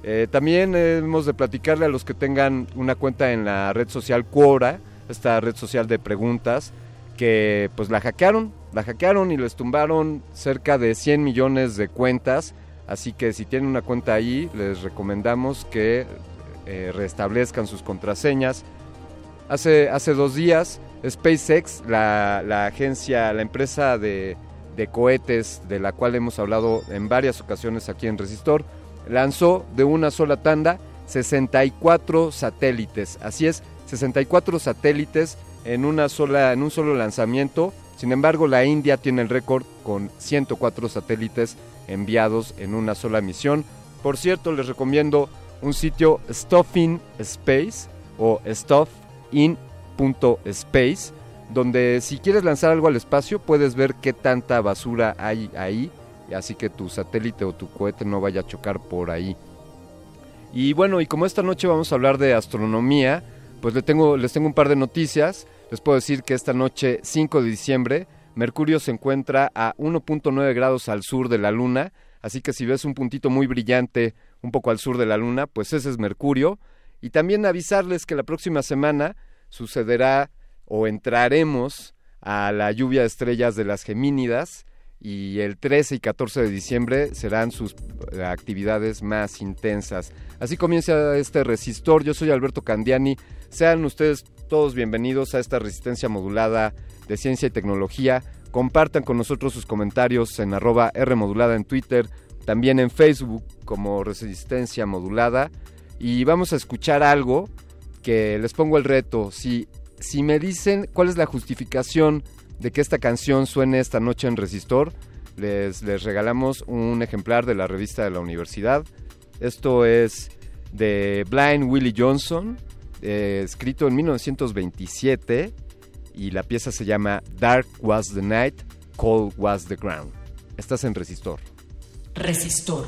Eh, también hemos de platicarle a los que tengan una cuenta en la red social Quora, esta red social de preguntas, que pues la hackearon, la hackearon y les tumbaron cerca de 100 millones de cuentas, así que si tienen una cuenta ahí, les recomendamos que eh, restablezcan sus contraseñas. Hace, hace dos días, SpaceX, la, la agencia, la empresa de, de cohetes de la cual hemos hablado en varias ocasiones aquí en Resistor, lanzó de una sola tanda 64 satélites. Así es, 64 satélites en, una sola, en un solo lanzamiento. Sin embargo, la India tiene el récord con 104 satélites enviados en una sola misión. Por cierto, les recomiendo un sitio Stuffing Space o stuffin.space, donde si quieres lanzar algo al espacio puedes ver qué tanta basura hay ahí, así que tu satélite o tu cohete no vaya a chocar por ahí. Y bueno, y como esta noche vamos a hablar de astronomía, pues les tengo, les tengo un par de noticias. Les puedo decir que esta noche, 5 de diciembre, Mercurio se encuentra a 1.9 grados al sur de la Luna, así que si ves un puntito muy brillante un poco al sur de la Luna, pues ese es Mercurio. Y también avisarles que la próxima semana sucederá o entraremos a la lluvia de estrellas de las Gemínidas y el 13 y 14 de diciembre serán sus eh, actividades más intensas. Así comienza este resistor. Yo soy Alberto Candiani. Sean ustedes todos bienvenidos a esta resistencia modulada de ciencia y tecnología. Compartan con nosotros sus comentarios en arroba R modulada en Twitter, también en Facebook como resistencia modulada. Y vamos a escuchar algo que les pongo el reto. Si, si me dicen cuál es la justificación de que esta canción suene esta noche en Resistor, les, les regalamos un ejemplar de la revista de la universidad. Esto es de Blind Willie Johnson eh, escrito en 1927 y la pieza se llama Dark Was the Night, Cold Was the Ground. Estás en Resistor. Resistor.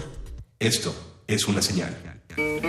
Esto es una señal. Resistor.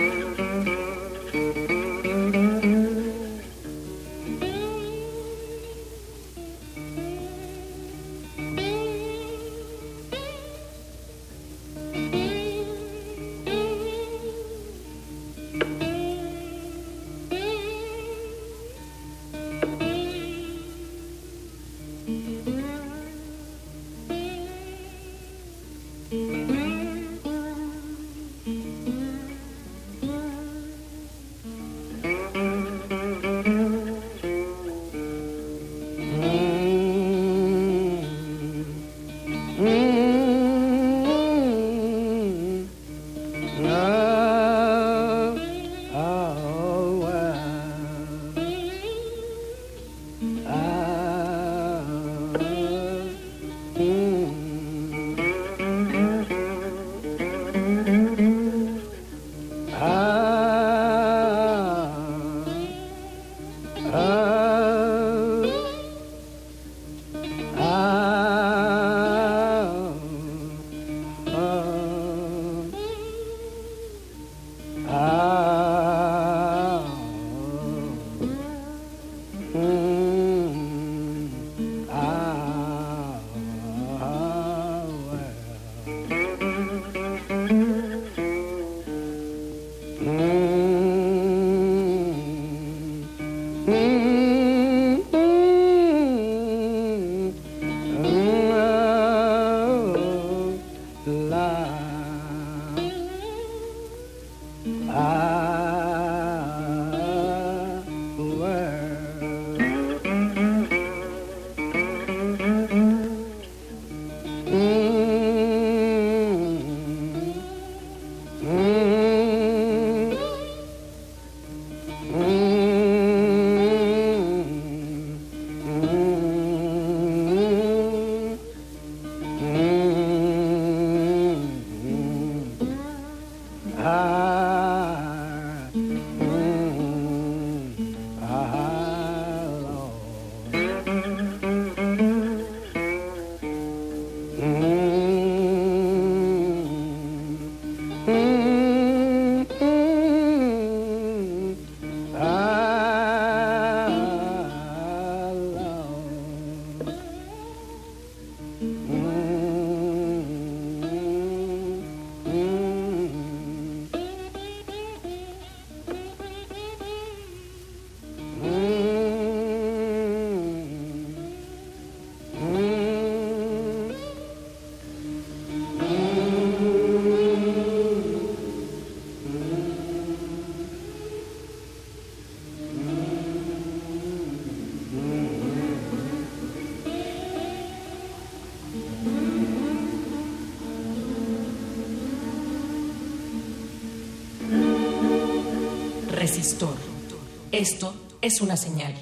Esto es una señal.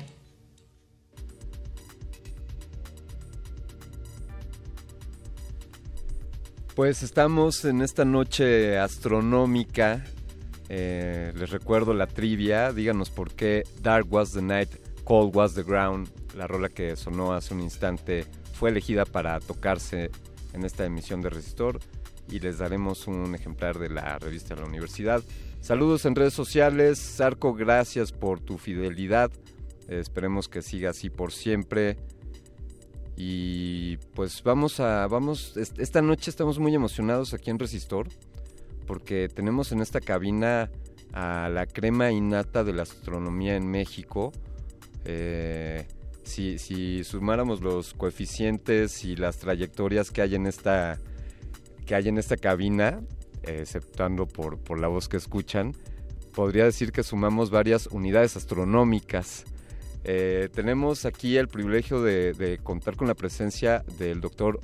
Pues estamos en esta noche astronómica. Eh, les recuerdo la trivia. Díganos por qué Dark Was the Night, Cold Was the Ground, la rola que sonó hace un instante, fue elegida para tocarse en esta emisión de Resistor. Y les daremos un ejemplar de la revista de la universidad. Saludos en redes sociales. Sarco, gracias por tu fidelidad. Esperemos que siga así por siempre. Y pues vamos a, vamos, esta noche estamos muy emocionados aquí en Resistor porque tenemos en esta cabina a la crema innata de la astronomía en México. Eh, si, si sumáramos los coeficientes y las trayectorias que hay en esta, que hay en esta cabina, exceptuando por, por la voz que escuchan, podría decir que sumamos varias unidades astronómicas. Eh, tenemos aquí el privilegio de, contar con la presencia del doctor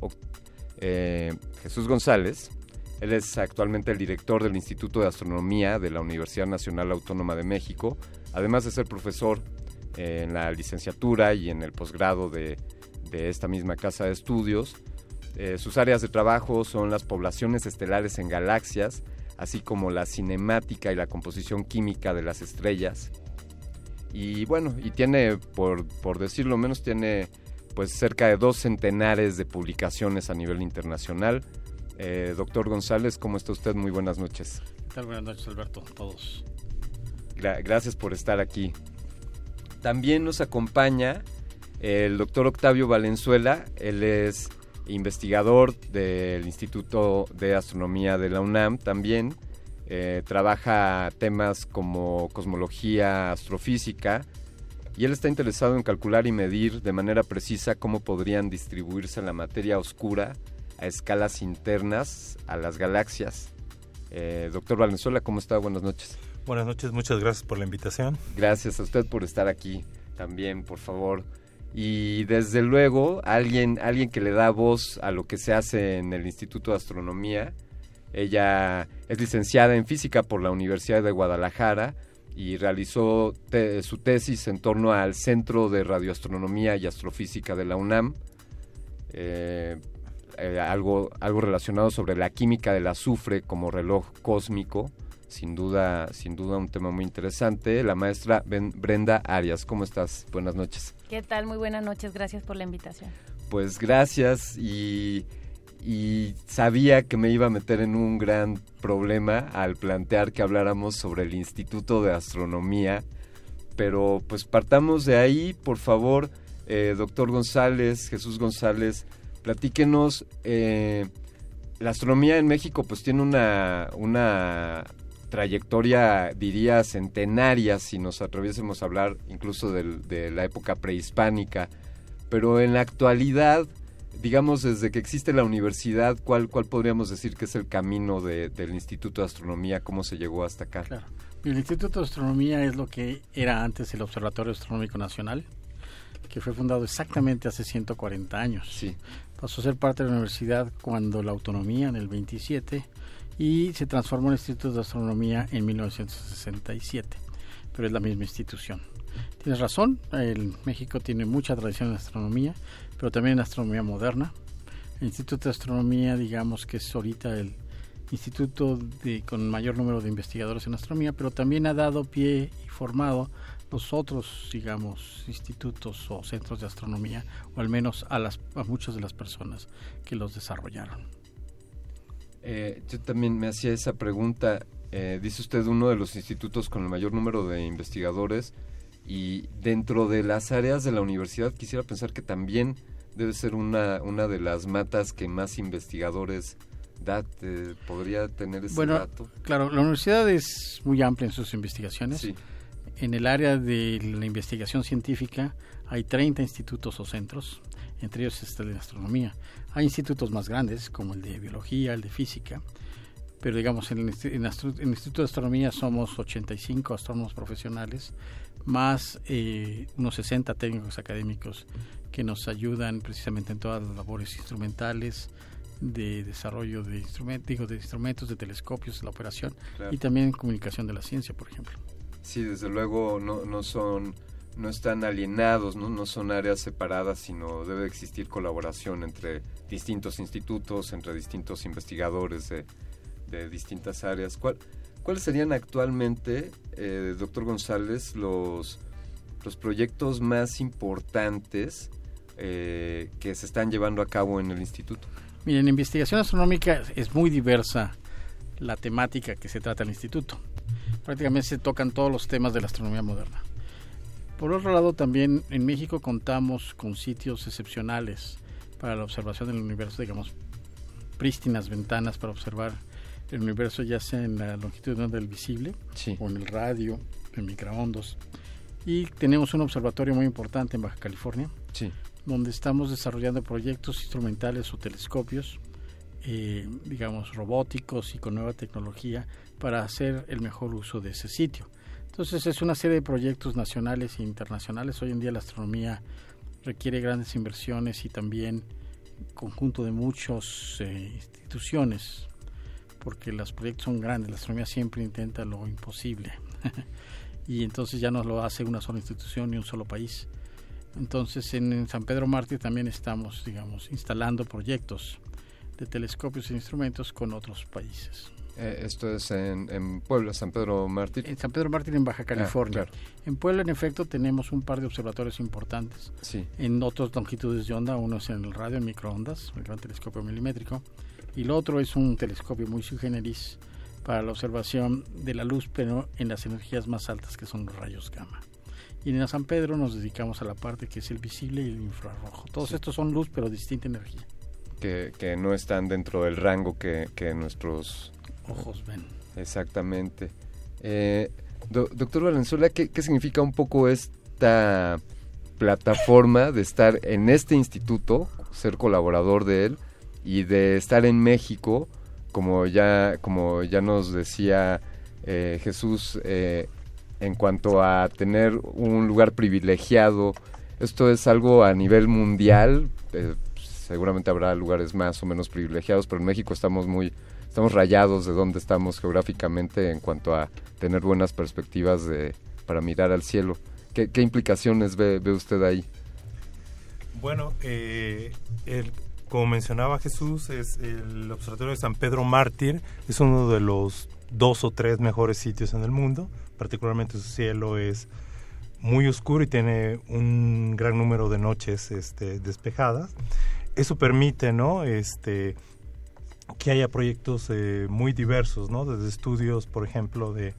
eh, Jesús González. Él es actualmente el director del Instituto de Astronomía de la Universidad Nacional Autónoma de México, además de ser profesor en la licenciatura y en el posgrado de esta misma casa de estudios. Eh, sus áreas de trabajo son las poblaciones estelares en galaxias, así como la cinemática y la composición química de las estrellas. Y bueno, y tiene, por, por decirlo menos, tiene pues cerca de dos centenares de publicaciones a nivel internacional. Eh, doctor González, ¿cómo está usted? Muy buenas noches. ¿Qué tal? Buenas noches, Alberto, todos. gracias por estar aquí. También nos acompaña el doctor Octavio Valenzuela. Él es investigador del Instituto de Astronomía de la UNAM también. Eh, trabaja temas como cosmología, astrofísica, y él está interesado en calcular y medir de manera precisa cómo podrían distribuirse la materia oscura a escalas internas a las galaxias. Eh, doctor Valenzuela, ¿cómo está? Buenas noches. Buenas noches, muchas gracias por la invitación. Gracias a usted por estar aquí también, por favor y desde luego alguien, alguien que le da voz a lo que se hace en el Instituto de Astronomía. Ella es licenciada en física por la Universidad de Guadalajara y realizó su tesis en torno al Centro de Radioastronomía y Astrofísica de la UNAM. Eh, eh, algo, algo relacionado sobre la química del azufre como reloj cósmico sin duda, sin duda un tema muy interesante. La maestra Brenda Arias, ¿cómo estás? Buenas noches. ¿Qué tal? Muy buenas noches, gracias por la invitación. Pues gracias y, y sabía que me iba a meter en un gran problema al plantear que habláramos sobre el Instituto de Astronomía, pero pues partamos de ahí, por favor, eh, doctor González, Jesús González, platíquenos. Eh, la astronomía en México pues tiene una, una trayectoria, diría, centenaria, si nos atreviésemos a hablar incluso de la época prehispánica. Pero en la actualidad, digamos, desde que existe la universidad, ¿cuál, cuál podríamos decir que es el camino del Instituto de Astronomía? ¿Cómo se llegó hasta acá? Claro. El Instituto de Astronomía es lo que era antes el Observatorio Astronómico Nacional, que fue fundado exactamente hace 140 años. Sí. Pasó a ser parte de la universidad cuando la autonomía, en el 27, y se transformó en Instituto de Astronomía en 1967, pero es la misma institución. Tienes razón, el México tiene mucha tradición en astronomía, pero también en astronomía moderna. El Instituto de Astronomía, digamos que es ahorita el instituto con mayor número de investigadores en astronomía, pero también ha dado pie y formado los otros, digamos, institutos o centros de astronomía, o al menos a, las, a muchas de las personas que los desarrollaron. Eh, yo también me hacía esa pregunta. Eh, dice usted uno de los institutos con el mayor número de investigadores y dentro de las áreas de la universidad quisiera pensar que también debe ser una, una de las matas que más investigadores da. ¿Podría tener ese bueno, dato? Claro, la universidad es muy amplia en sus investigaciones. En el área de la investigación científica hay 30 institutos o centros, entre ellos está el de astronomía. Hay institutos más grandes, como el de biología, el de física, pero digamos, en el, en el Instituto de Astronomía somos 85 astrónomos profesionales, más eh, unos 60 técnicos académicos que nos ayudan precisamente en todas las labores instrumentales, de desarrollo de instrumentos, de instrumentos, de telescopios, la operación y también comunicación de la ciencia, por ejemplo. Sí, desde luego no, no son no están alienados, ¿no? son áreas separadas, sino debe existir colaboración entre distintos institutos, entre distintos investigadores de, distintas áreas. ¿Cuál, ¿Cuáles serían actualmente, eh, doctor González, los, los proyectos más importantes eh, que se están llevando a cabo en el instituto? Miren, en investigación astronómica es muy diversa la temática que se trata en el instituto. Prácticamente se tocan todos los temas de la astronomía moderna. Por otro lado, también en México contamos con sitios excepcionales para la observación del universo, digamos, prístinas ventanas para observar el universo ya sea en la longitud de onda del visible o en el radio, en microondas. Y tenemos un observatorio muy importante en Baja California, donde estamos desarrollando proyectos instrumentales o telescopios, eh, digamos, robóticos y con nueva tecnología para hacer el mejor uso de ese sitio. Entonces es una serie de proyectos nacionales e internacionales. Hoy en día la astronomía requiere grandes inversiones y también conjunto de muchas eh, instituciones porque los proyectos son grandes, la astronomía siempre intenta lo imposible y entonces ya no lo hace una sola institución ni un solo país. Entonces en, San Pedro Mártir también estamos, digamos, instalando proyectos de telescopios e instrumentos con otros países. Eh, esto es en, Puebla, San Pedro Mártir. En San Pedro Mártir, en Baja ah, California. En Puebla, en efecto, tenemos un par de observatorios importantes. Sí. En otras longitudes de onda, uno es en el radio, en microondas, el gran telescopio milimétrico, y lo otro es un telescopio muy sui generis para la observación de la luz, pero en las energías más altas que son los rayos gamma. Y en San Pedro nos dedicamos a la parte que es el visible y el infrarrojo. Todos estos son luz, pero distinta energía. Que, que no están dentro del rango que, que nuestros ojos ven. Exactamente. Eh, doctor Valenzuela, ¿qué, ¿qué significa un poco esta plataforma de estar en este instituto, ser colaborador de él? y de estar en México, como ya, como ya nos decía eh, Jesús, eh, en cuanto a tener un lugar privilegiado, esto es algo a nivel mundial, eh, seguramente habrá lugares más o menos privilegiados, pero en México estamos muy, estamos rayados de dónde estamos geográficamente en cuanto a tener buenas perspectivas de, para mirar al cielo. ¿Qué, qué implicaciones ve, ve, usted ahí? Bueno, el, como mencionaba Jesús, es el Observatorio de San Pedro Mártir, es uno de los dos o tres mejores sitios en el mundo, particularmente su cielo es muy oscuro y tiene un gran número de noches este, despejadas. Eso permite, ¿no? Este, que haya proyectos eh, muy diversos, ¿no? Desde estudios, por ejemplo, de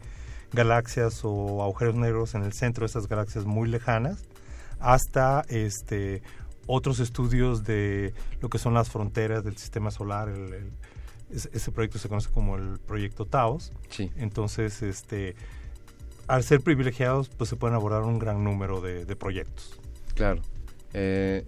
galaxias o agujeros negros en el centro de estas galaxias muy lejanas, hasta este otros estudios de lo que son las fronteras del sistema solar. ese proyecto se conoce como el proyecto Taos. Sí. Entonces, este, al ser privilegiados, pues se pueden abordar un gran número de, proyectos. Claro. Eh,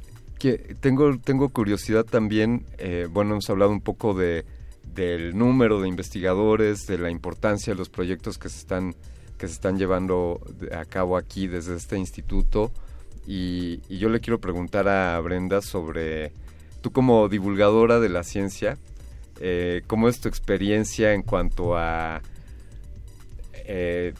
tengo, tengo curiosidad también, eh, bueno, hemos hablado un poco de, del número de investigadores, de la importancia de los proyectos que se están, que se están llevando a cabo aquí desde este instituto. Y, yo le quiero preguntar a Brenda sobre, tú como divulgadora de la ciencia, eh, ¿cómo es tu experiencia en cuanto a... Eh,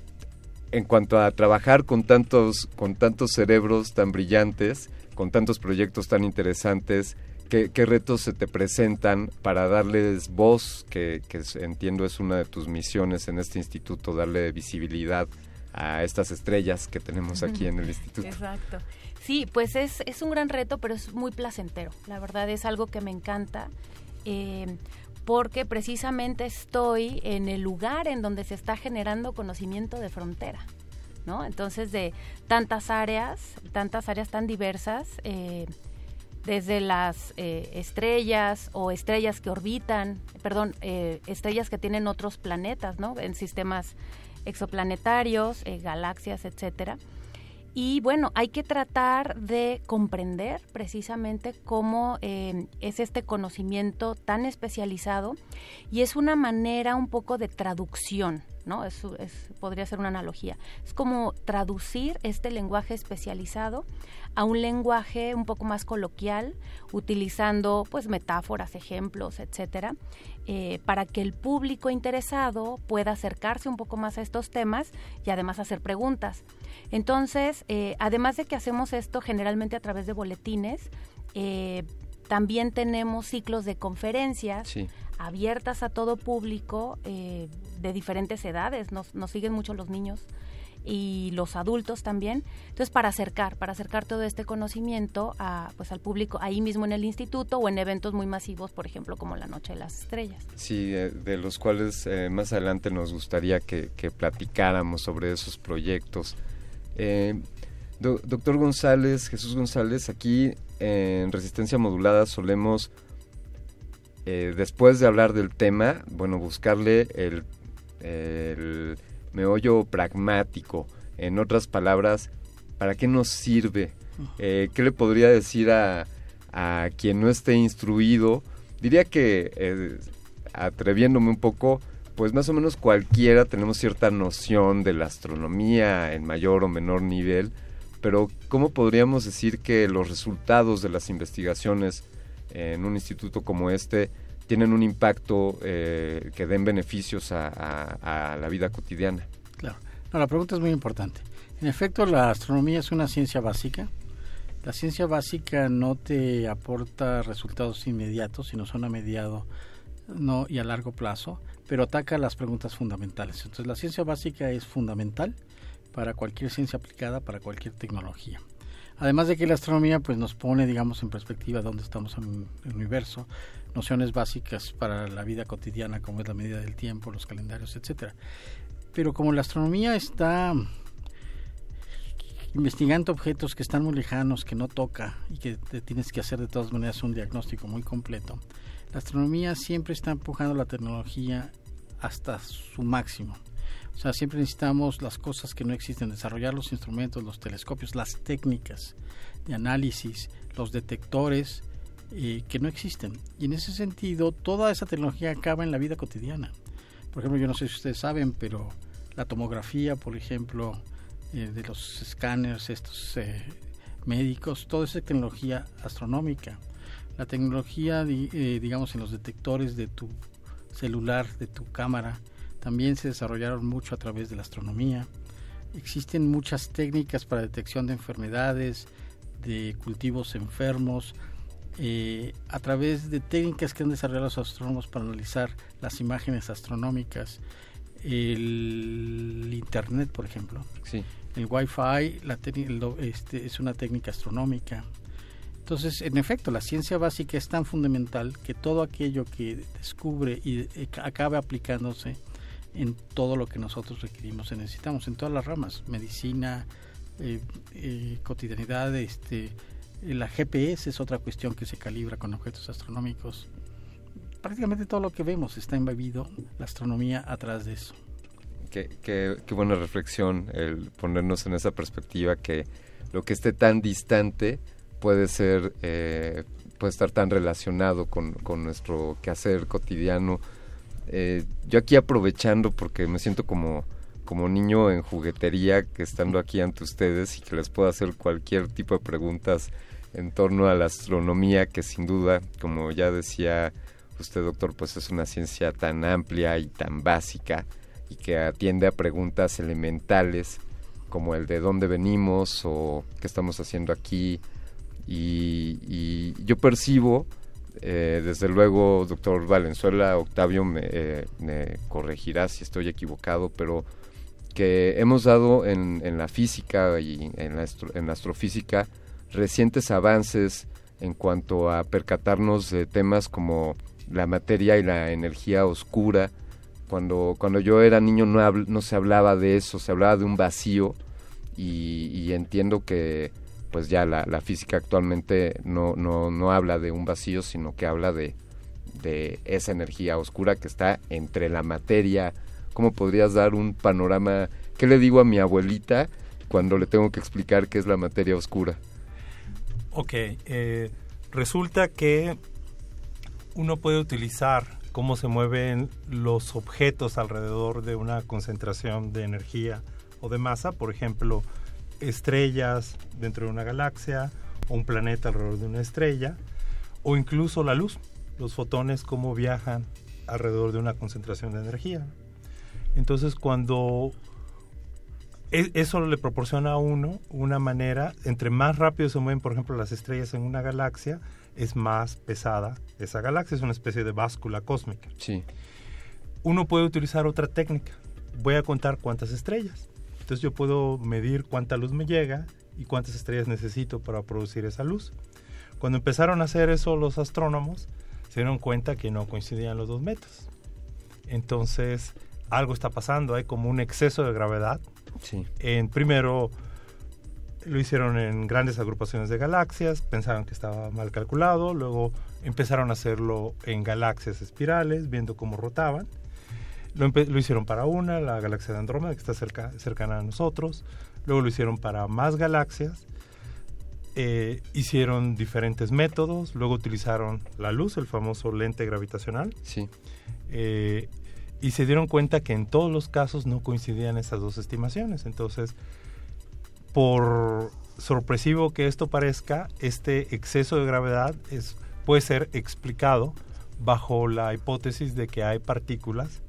en cuanto a trabajar con tantos, con tantos cerebros tan brillantes, con tantos proyectos tan interesantes, ¿qué, retos se te presentan para darles voz, que, que, entiendo es una de tus misiones en este instituto, darle visibilidad a estas estrellas que tenemos aquí en el instituto. Exacto. Sí, pues es, es un gran reto, pero es muy placentero. La verdad es algo que me encanta. Eh, porque precisamente estoy en el lugar en donde se está generando conocimiento de frontera. ¿No? Entonces, de tantas áreas, tantas áreas tan diversas, eh, desde las eh, estrellas o estrellas que orbitan, perdón, eh, estrellas que tienen otros planetas, ¿no? En sistemas exoplanetarios, galaxias, etcétera. Y bueno, hay que tratar de comprender precisamente cómo es este conocimiento tan especializado y es una manera un poco de traducción, ¿no? Es, podría ser una analogía. Es como traducir este lenguaje especializado a un lenguaje un poco más coloquial, utilizando pues metáforas, ejemplos, etcétera, eh, para que el público interesado pueda acercarse un poco más a estos temas y además hacer preguntas. Entonces, eh, además de que hacemos esto generalmente a través de boletines, eh, también tenemos ciclos de conferencias abiertas a todo público eh, de diferentes edades. Nos, nos siguen mucho los niños y los adultos también. Entonces, para acercar, para acercar todo este conocimiento a, pues, al público ahí mismo en el instituto o en eventos muy masivos, por ejemplo, como la Noche de las Estrellas. Sí, de, los cuales eh, más adelante nos gustaría que, platicáramos sobre esos proyectos. Eh, doctor González, Jesús González, aquí en Resistencia Modulada solemos eh, después de hablar del tema, bueno, buscarle el, meollo pragmático. En otras palabras, ¿para qué nos sirve? Eh, ¿Qué le podría decir a, a, quien no esté instruido? Diría que, eh, atreviéndome un poco, pues más o menos cualquiera tenemos cierta noción de la astronomía en mayor o menor nivel, pero ¿cómo podríamos decir que los resultados de las investigaciones en un instituto como este tienen un impacto eh, que den beneficios a, la vida cotidiana. Claro, no, la pregunta es muy importante. En efecto, la astronomía es una ciencia básica. La ciencia básica no te aporta resultados inmediatos, sino son a mediado y a largo plazo, pero ataca las preguntas fundamentales. Entonces, la ciencia básica es fundamental para cualquier ciencia aplicada, para cualquier tecnología. Además de que la astronomía pues nos pone, digamos, en perspectiva dónde estamos en el universo, nociones básicas para la vida cotidiana como es la medida del tiempo, los calendarios, etcétera. Pero como la astronomía está investigando objetos que están muy lejanos, que no toca y que te tienes que hacer de todas maneras un diagnóstico muy completo, la astronomía siempre está empujando la tecnología hasta su máximo. O sea, siempre necesitamos las cosas que no existen, desarrollar los instrumentos, los telescopios, las técnicas de análisis, los detectores eh, que no existen. Y en ese sentido, toda esa tecnología acaba en la vida cotidiana. Por ejemplo, yo no sé si ustedes saben, pero la tomografía, por ejemplo, eh, de los escáneres, estos eh, médicos, toda esa tecnología astronómica. La tecnología, digamos, en los detectores de tu celular, de tu cámara, también se desarrollaron mucho a través de la astronomía. Existen muchas técnicas para detección de enfermedades, de cultivos enfermos, eh, a través de técnicas que han desarrollado los astrónomos para analizar las imágenes astronómicas, el Internet, por ejemplo, el Wi-Fi la este, es una técnica astronómica. Entonces, en efecto, la ciencia básica es tan fundamental que todo aquello que descubre y eh, acabe aplicándose en todo lo que nosotros requerimos y necesitamos, en todas las ramas, medicina, eh, eh, cotidianidad, este, la GPS es otra cuestión que se calibra con objetos astronómicos. Prácticamente todo lo que vemos está embebido la astronomía atrás de eso. Qué, qué, buena reflexión el ponernos en esa perspectiva que lo que esté tan distante puede ser eh, puede estar tan relacionado con, con nuestro quehacer cotidiano eh, yo aquí aprovechando porque me siento como, como niño en juguetería que estando aquí ante ustedes y que les puedo hacer cualquier tipo de preguntas en torno a la astronomía que sin duda, como ya decía usted doctor, pues es una ciencia tan amplia y tan básica y que atiende a preguntas elementales como el de dónde venimos o qué estamos haciendo aquí. Y yo percibo eh, desde luego, doctor Valenzuela, Octavio me, eh, me, corregirá si estoy equivocado, pero que hemos dado en, en la física y en la, astrofísica recientes avances en cuanto a percatarnos de temas como la materia y la energía oscura. Cuando, cuando yo era niño no se hablaba de eso, se hablaba de un vacío y, entiendo que pues ya la, la, física actualmente no, no, no habla de un vacío, sino que habla de, de esa energía oscura que está entre la materia. ¿Cómo podrías dar un panorama? ¿Qué le digo a mi abuelita cuando le tengo que explicar qué es la materia oscura? Ok, eh, resulta que uno puede utilizar cómo se mueven los objetos alrededor de una concentración de energía o de masa, por ejemplo, estrellas dentro de una galaxia o un planeta alrededor de una estrella, o incluso la luz, los fotones, cómo viajan alrededor de una concentración de energía. Entonces, cuando e, eso le proporciona a uno una manera, entre más rápido se mueven, por ejemplo, las estrellas en una galaxia, es más pesada esa galaxia, es una especie de báscula cósmica. Sí. Uno puede utilizar otra técnica. Voy a contar cuántas estrellas. Entonces yo puedo medir cuánta luz me llega y cuántas estrellas necesito para producir esa luz. Cuando empezaron a hacer eso los astrónomos, se dieron cuenta que no coincidían los dos métodos. Entonces, algo está pasando, hay como un exceso de gravedad en primero lo hicieron en grandes agrupaciones de galaxias, pensaban que estaba mal calculado, luego empezaron a hacerlo en galaxias espirales, viendo cómo rotaban. Lo, lo hicieron para una, la galaxia de Andrómeda, que está cerca, cercana a nosotros. Luego lo hicieron para más galaxias. Eh, hicieron diferentes métodos. Luego utilizaron la luz, el famoso lente gravitacional. Sí. Eh, y se dieron cuenta que en todos los casos no coincidían esas dos estimaciones. Entonces, por sorpresivo que esto parezca, este exceso de gravedad es, puede ser explicado bajo la hipótesis de que hay partículas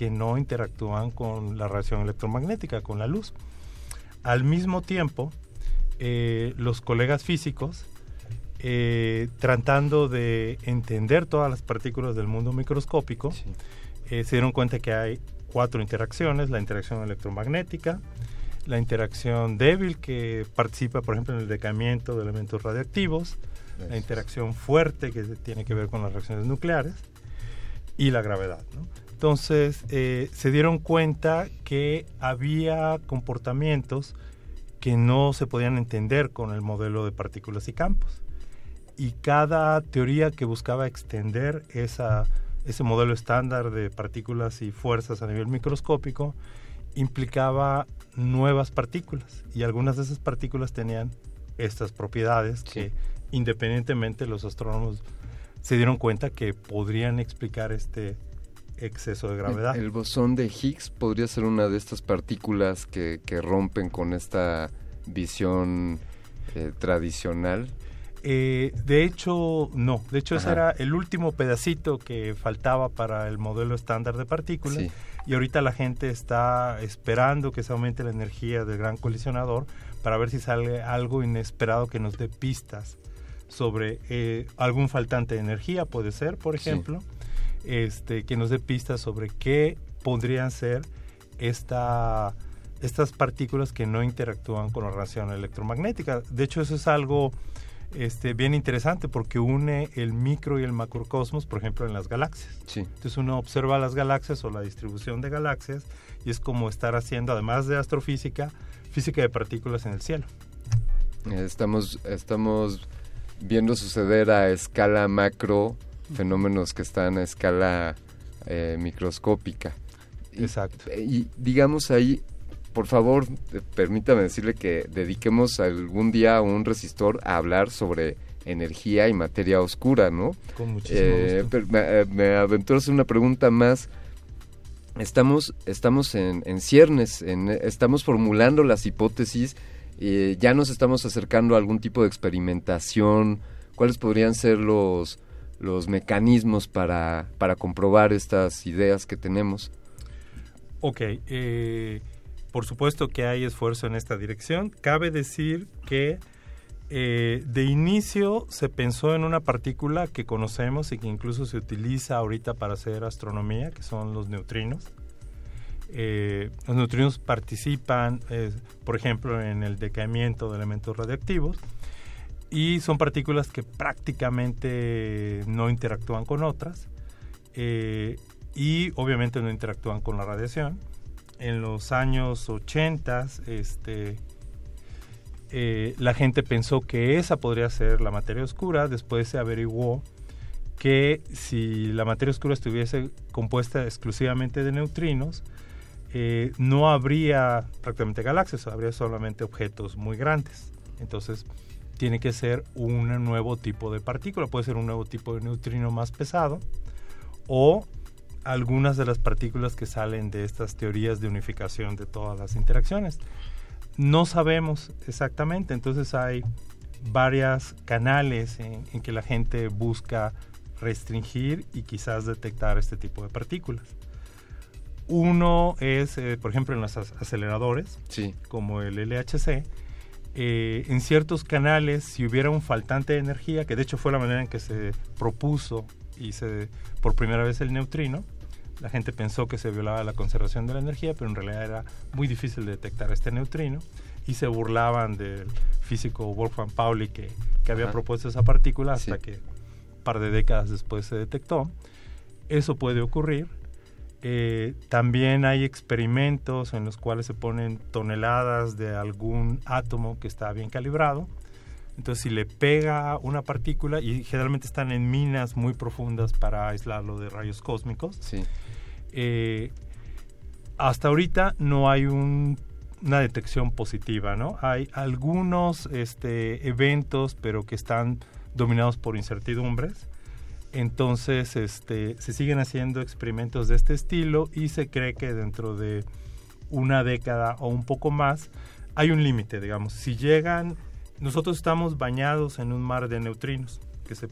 que no interactúan con la radiación electromagnética, con la luz. Al mismo tiempo, eh, los colegas físicos, eh, tratando de entender todas las partículas del mundo microscópico, eh, se dieron cuenta que hay cuatro interacciones, la interacción electromagnética, la interacción débil que participa, por ejemplo, en el decaimiento de elementos radiactivos, la interacción fuerte que tiene que ver con las reacciones nucleares y la gravedad. Entonces, eh, se dieron cuenta que había comportamientos que no se podían entender con el modelo de partículas y campos. Y cada teoría que buscaba extender esa ese modelo estándar de partículas y fuerzas a nivel microscópico implicaba nuevas partículas y algunas de esas partículas tenían estas propiedades que independientemente los astrónomos se dieron cuenta que podrían explicar este exceso de gravedad. El, bosón de Higgs podría ser una de estas partículas que, rompen con esta visión eh, tradicional. Eh, de hecho, no. De hecho, ese era el último pedacito que faltaba para el modelo estándar de partículas. Y ahorita la gente está esperando que se aumente la energía del gran colisionador para ver si sale algo inesperado que nos dé pistas sobre eh, algún faltante de energía, puede ser, por ejemplo, este, que nos dé pistas sobre qué podrían ser esta, estas partículas que no interactúan con la radiación electromagnética. De hecho, eso es algo este, bien interesante porque une el micro y el macrocosmos, por ejemplo, en las galaxias. Entonces uno observa las galaxias o la distribución de galaxias y es como estar haciendo, además de astrofísica, física de partículas en el cielo. Estamos, estamos viendo suceder a escala macro fenómenos que están a escala eh, microscópica. Exacto. y digamos ahí por favor, eh, permítame decirle que dediquemos algún día un resistor a hablar sobre energía y materia oscura, ¿no? Con muchísimo eh, me, me aventuro a hacer una pregunta más. Estamos, estamos en, ciernes, estamos formulando las hipótesis, eh, ya nos estamos acercando a algún tipo de experimentación. ¿Cuáles podrían ser los, los mecanismos para, para comprobar estas ideas que tenemos? Ok, eh, por supuesto que hay esfuerzo en esta dirección. Cabe decir que eh, de inicio se pensó en una partícula que conocemos y que incluso se utiliza ahorita para hacer astronomía, que son los neutrinos. Eh, los neutrinos participan, por ejemplo, en el decaimiento de elementos radiactivos y son partículas que prácticamente no interactúan con otras eh, y obviamente no interactúan con la radiación. En los años 80, este, la gente pensó que esa podría ser la materia oscura, después se averiguó que si la materia oscura estuviese compuesta exclusivamente de neutrinos, eh, no habría prácticamente galaxias, habría solamente objetos muy grandes. Entonces, tiene que ser un nuevo tipo de partícula, puede ser un nuevo tipo de neutrino más pesado o algunas de las partículas que salen de estas teorías de unificación de todas las interacciones. No sabemos exactamente, entonces hay varios canales en que la gente busca restringir y quizás detectar este tipo de partículas. Uno es, eh, por ejemplo, en los aceleradores, como el LHC, eh, en ciertos canales, si hubiera un faltante de energía, que de hecho fue la manera en que se propuso y se por primera vez el neutrino, la gente pensó que se violaba la conservación de la energía, pero en realidad era muy difícil de detectar este neutrino y se burlaban del físico Wolfgang Pauli que, que había propuesto esa partícula hasta que un par de décadas después se detectó. Eso puede ocurrir eh, también hay experimentos en los cuales se ponen toneladas de algún átomo que está bien calibrado. Entonces, si le pega una partícula, y generalmente están en minas muy profundas para aislarlo de rayos cósmicos, eh, hasta ahorita no hay una detección positiva, ¿no? Hay algunos este, eventos, pero que están dominados por incertidumbres. Entonces, este, se siguen haciendo experimentos de este estilo y se cree que dentro de una década o un poco más hay un límite, digamos. Si llegan, nosotros estamos bañados en un mar de neutrinos que se,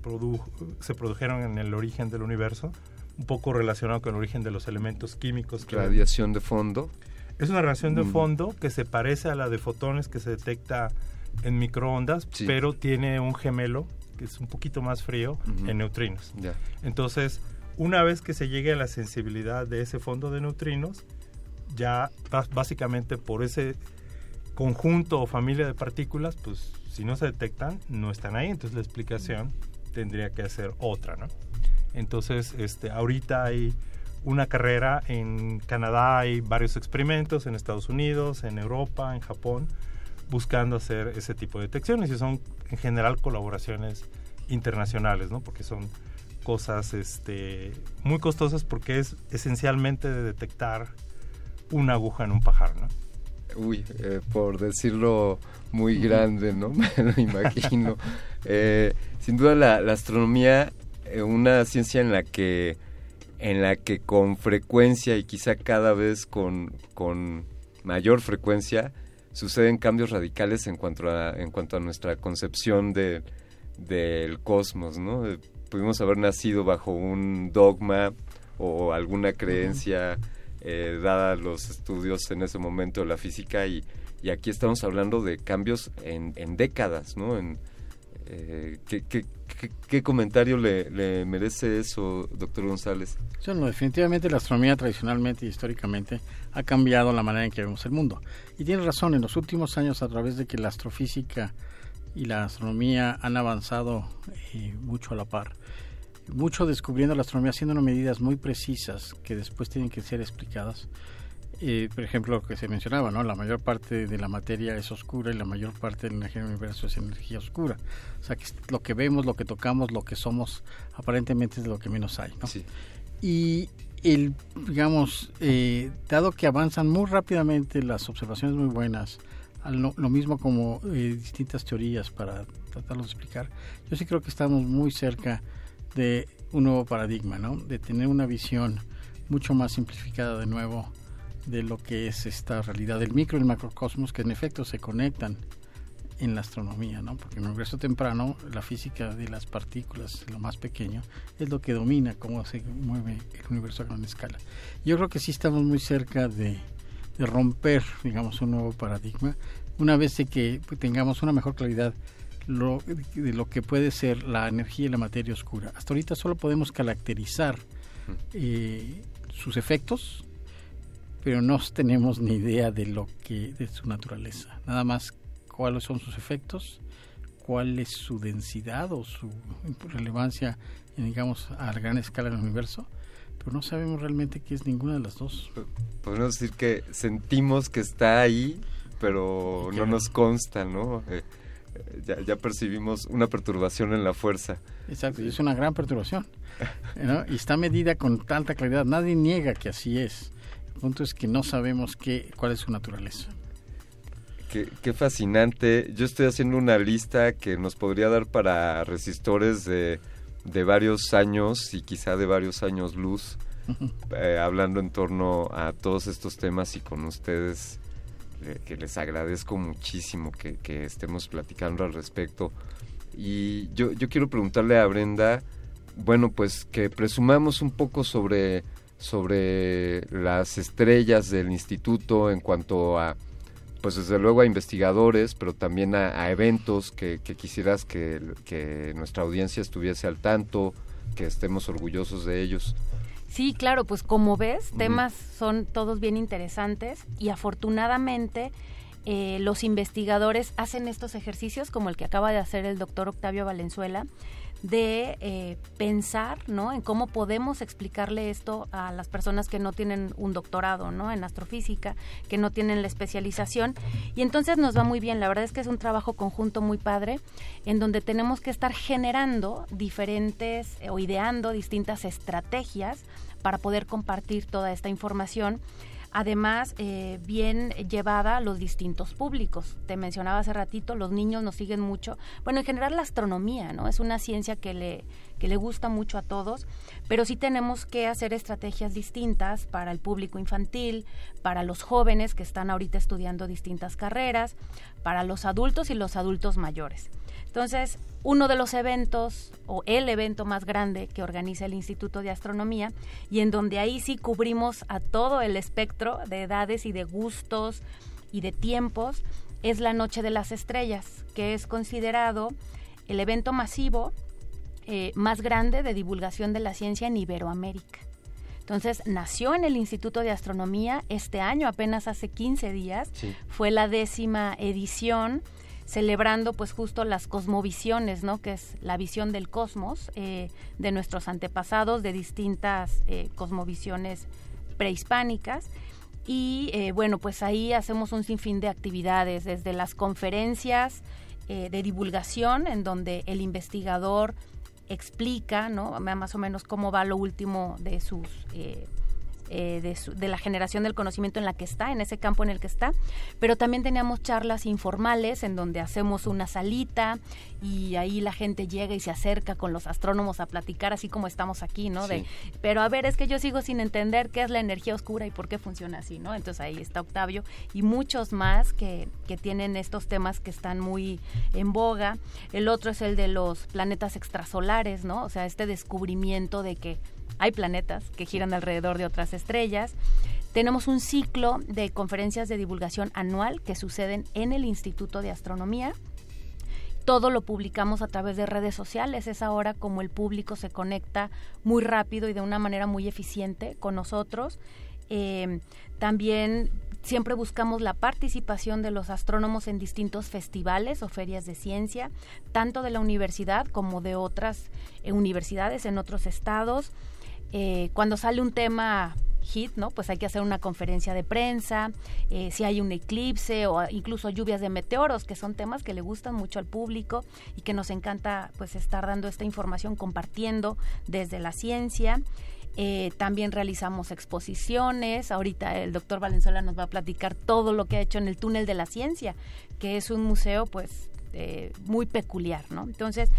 se produjeron en el origen del universo, un poco relacionado con el origen de los elementos químicos. radiación de fondo. Es una radiación de mm. fondo que se parece a la de fotones que se detecta en microondas, pero tiene un gemelo que es un poquito más frío, en neutrinos. Entonces, una vez que se llegue a la sensibilidad de ese fondo de neutrinos, ya básicamente por ese conjunto o familia de partículas, pues si no se detectan, no están ahí. Entonces la explicación tendría que ser otra, ¿no? Entonces, este, ahorita hay una carrera en Canadá, hay varios experimentos en Estados Unidos, en Europa, en Japón, buscando hacer ese tipo de detecciones y son en general colaboraciones internacionales, ¿no? Porque son cosas este, muy costosas porque es esencialmente de detectar una aguja en un pajar, ¿no? Uy, eh, por decirlo muy grande, ¿no? Me lo imagino. Eh, sin duda la, astronomía, eh, una ciencia en la que en la que con frecuencia y quizá cada vez con, con mayor frecuencia suceden cambios radicales en cuanto a, en cuanto a nuestra concepción de, del cosmos, ¿no? Eh, pudimos haber nacido bajo un dogma o alguna creencia eh, dada los estudios en ese momento de la física y, y aquí estamos hablando de cambios en, en décadas, ¿no? En, eh, ¿qué, qué, qué, comentario le, le, merece eso, doctor González? Bueno, definitivamente la astronomía tradicionalmente y históricamente ha cambiado la manera en que vemos el mundo. Y tiene razón, en los últimos años a través de que la astrofísica y la astronomía han avanzado eh, mucho a la par, mucho descubriendo la astronomía, haciendo medidas muy precisas que después tienen que ser explicadas eh, por ejemplo, lo que se mencionaba, ¿no? La mayor parte de la materia es oscura y la mayor parte de la energía del universo es energía oscura. O sea, que lo que vemos, lo que tocamos, lo que somos, aparentemente es lo que menos hay, ¿no? Y el, digamos, eh, dado que avanzan muy rápidamente las observaciones muy buenas, lo, lo mismo como eh, distintas teorías para tratarlos de explicar, yo sí creo que estamos muy cerca de un nuevo paradigma, ¿no? De tener una visión mucho más simplificada de nuevo de lo que es esta realidad del micro y el macrocosmos que en efecto se conectan en la astronomía, ¿no? Porque en el universo temprano la física de las partículas, lo más pequeño, es lo que domina cómo se mueve el universo a gran escala. Yo creo que sí estamos muy cerca de, romper, digamos, un nuevo paradigma, una vez que tengamos una mejor claridad de lo que puede ser la energía y la materia oscura. Hasta ahorita solo podemos caracterizar eh, sus efectos, pero no tenemos ni idea de lo que de su naturaleza. Nada más cuáles son sus efectos, cuál es su densidad o su relevancia, digamos, a gran escala en el universo, pero no sabemos realmente qué es ninguna de las dos. Podemos decir que sentimos que está ahí, pero no nos consta, ¿no? Eh, ya, ya, percibimos una perturbación en la fuerza. Exacto, y es una gran perturbación. Y está medida con tanta claridad. Nadie niega que así es. Punto es que no sabemos qué, cuál es su naturaleza. Qué, qué, fascinante. Yo estoy haciendo una lista que nos podría dar para resistores de, de varios años y quizá de varios años luz, eh, hablando en torno a todos estos temas y con ustedes, eh, que les agradezco muchísimo que, que, estemos platicando al respecto. Y yo, yo quiero preguntarle a Brenda, bueno, pues que presumamos un poco sobre, sobre las estrellas del instituto en cuanto a pues desde luego a investigadores, pero también a, eventos que, quisieras que, que, nuestra audiencia estuviese al tanto, que estemos orgullosos de ellos. Sí, claro, pues como ves, temas son todos bien interesantes y afortunadamente eh, los investigadores hacen estos ejercicios como el que acaba de hacer el doctor Octavio Valenzuela, de eh, pensar ¿no? en cómo podemos explicarle esto a las personas que no tienen un doctorado ¿no? en astrofísica, que no tienen la especialización. Y entonces nos va muy bien. La verdad es que es un trabajo conjunto muy padre en donde tenemos que estar generando diferentes eh, o ideando distintas estrategias para poder compartir toda esta información además eh, bien llevada a los distintos públicos. Te mencionaba hace ratito, los niños nos siguen mucho. Bueno, en general la astronomía, ¿no? Es una ciencia que le, que le gusta mucho a todos, pero sí tenemos que hacer estrategias distintas para el público infantil, para los jóvenes que están ahorita estudiando distintas carreras, para los adultos y los adultos mayores. Entonces, uno de los eventos o el evento más grande que organiza el Instituto de Astronomía y en donde ahí sí cubrimos a todo el espectro de edades y de gustos y de tiempos es la Noche de las Estrellas, que es considerado el evento masivo eh, más grande de divulgación de la ciencia en Iberoamérica. Entonces nació en el Instituto de Astronomía este año, apenas hace 15 días, fue la décima edición celebrando pues justo las cosmovisiones, ¿no? Que es la visión del cosmos eh, de nuestros antepasados, de distintas eh, cosmovisiones prehispánicas. Y eh, bueno, pues ahí hacemos un sinfín de actividades, desde las conferencias de divulgación, en donde el investigador explica, ¿no? Más o menos cómo va lo último de sus de, la generación del conocimiento en la que está, en ese campo en el que está, pero también teníamos charlas informales en donde hacemos una salita y ahí la gente llega y se acerca con los astrónomos a platicar, así como estamos aquí, ¿no? De, pero a ver, es que yo sigo sin entender qué es la energía oscura y por qué funciona así, ¿no? Entonces ahí está Octavio y muchos más que, que tienen estos temas que están muy en boga. El otro es el de los planetas extrasolares, ¿no? O sea, este descubrimiento de que hay planetas que giran alrededor de otras estrellas. Tenemos un ciclo de conferencias de divulgación anual que suceden en el Instituto de Astronomía. Todo lo publicamos a través de redes sociales. Es ahora como el público se conecta muy rápido y de una manera muy eficiente con nosotros. Eh, también siempre buscamos la participación de los astrónomos en distintos festivales o ferias de ciencia, tanto de la universidad como de otras eh, universidades en otros estados. Eh, cuando sale un tema hit, ¿no? Pues hay que hacer una conferencia de prensa, eh, si hay un eclipse o incluso lluvias de meteoros, que son temas que le gustan mucho al público y que nos encanta pues estar dando esta información, compartiendo desde la ciencia. Eh, también realizamos exposiciones. Ahorita el doctor Valenzuela nos va a platicar todo lo que ha hecho en el túnel de la ciencia, que es un museo pues muy peculiar, ¿no? Entonces,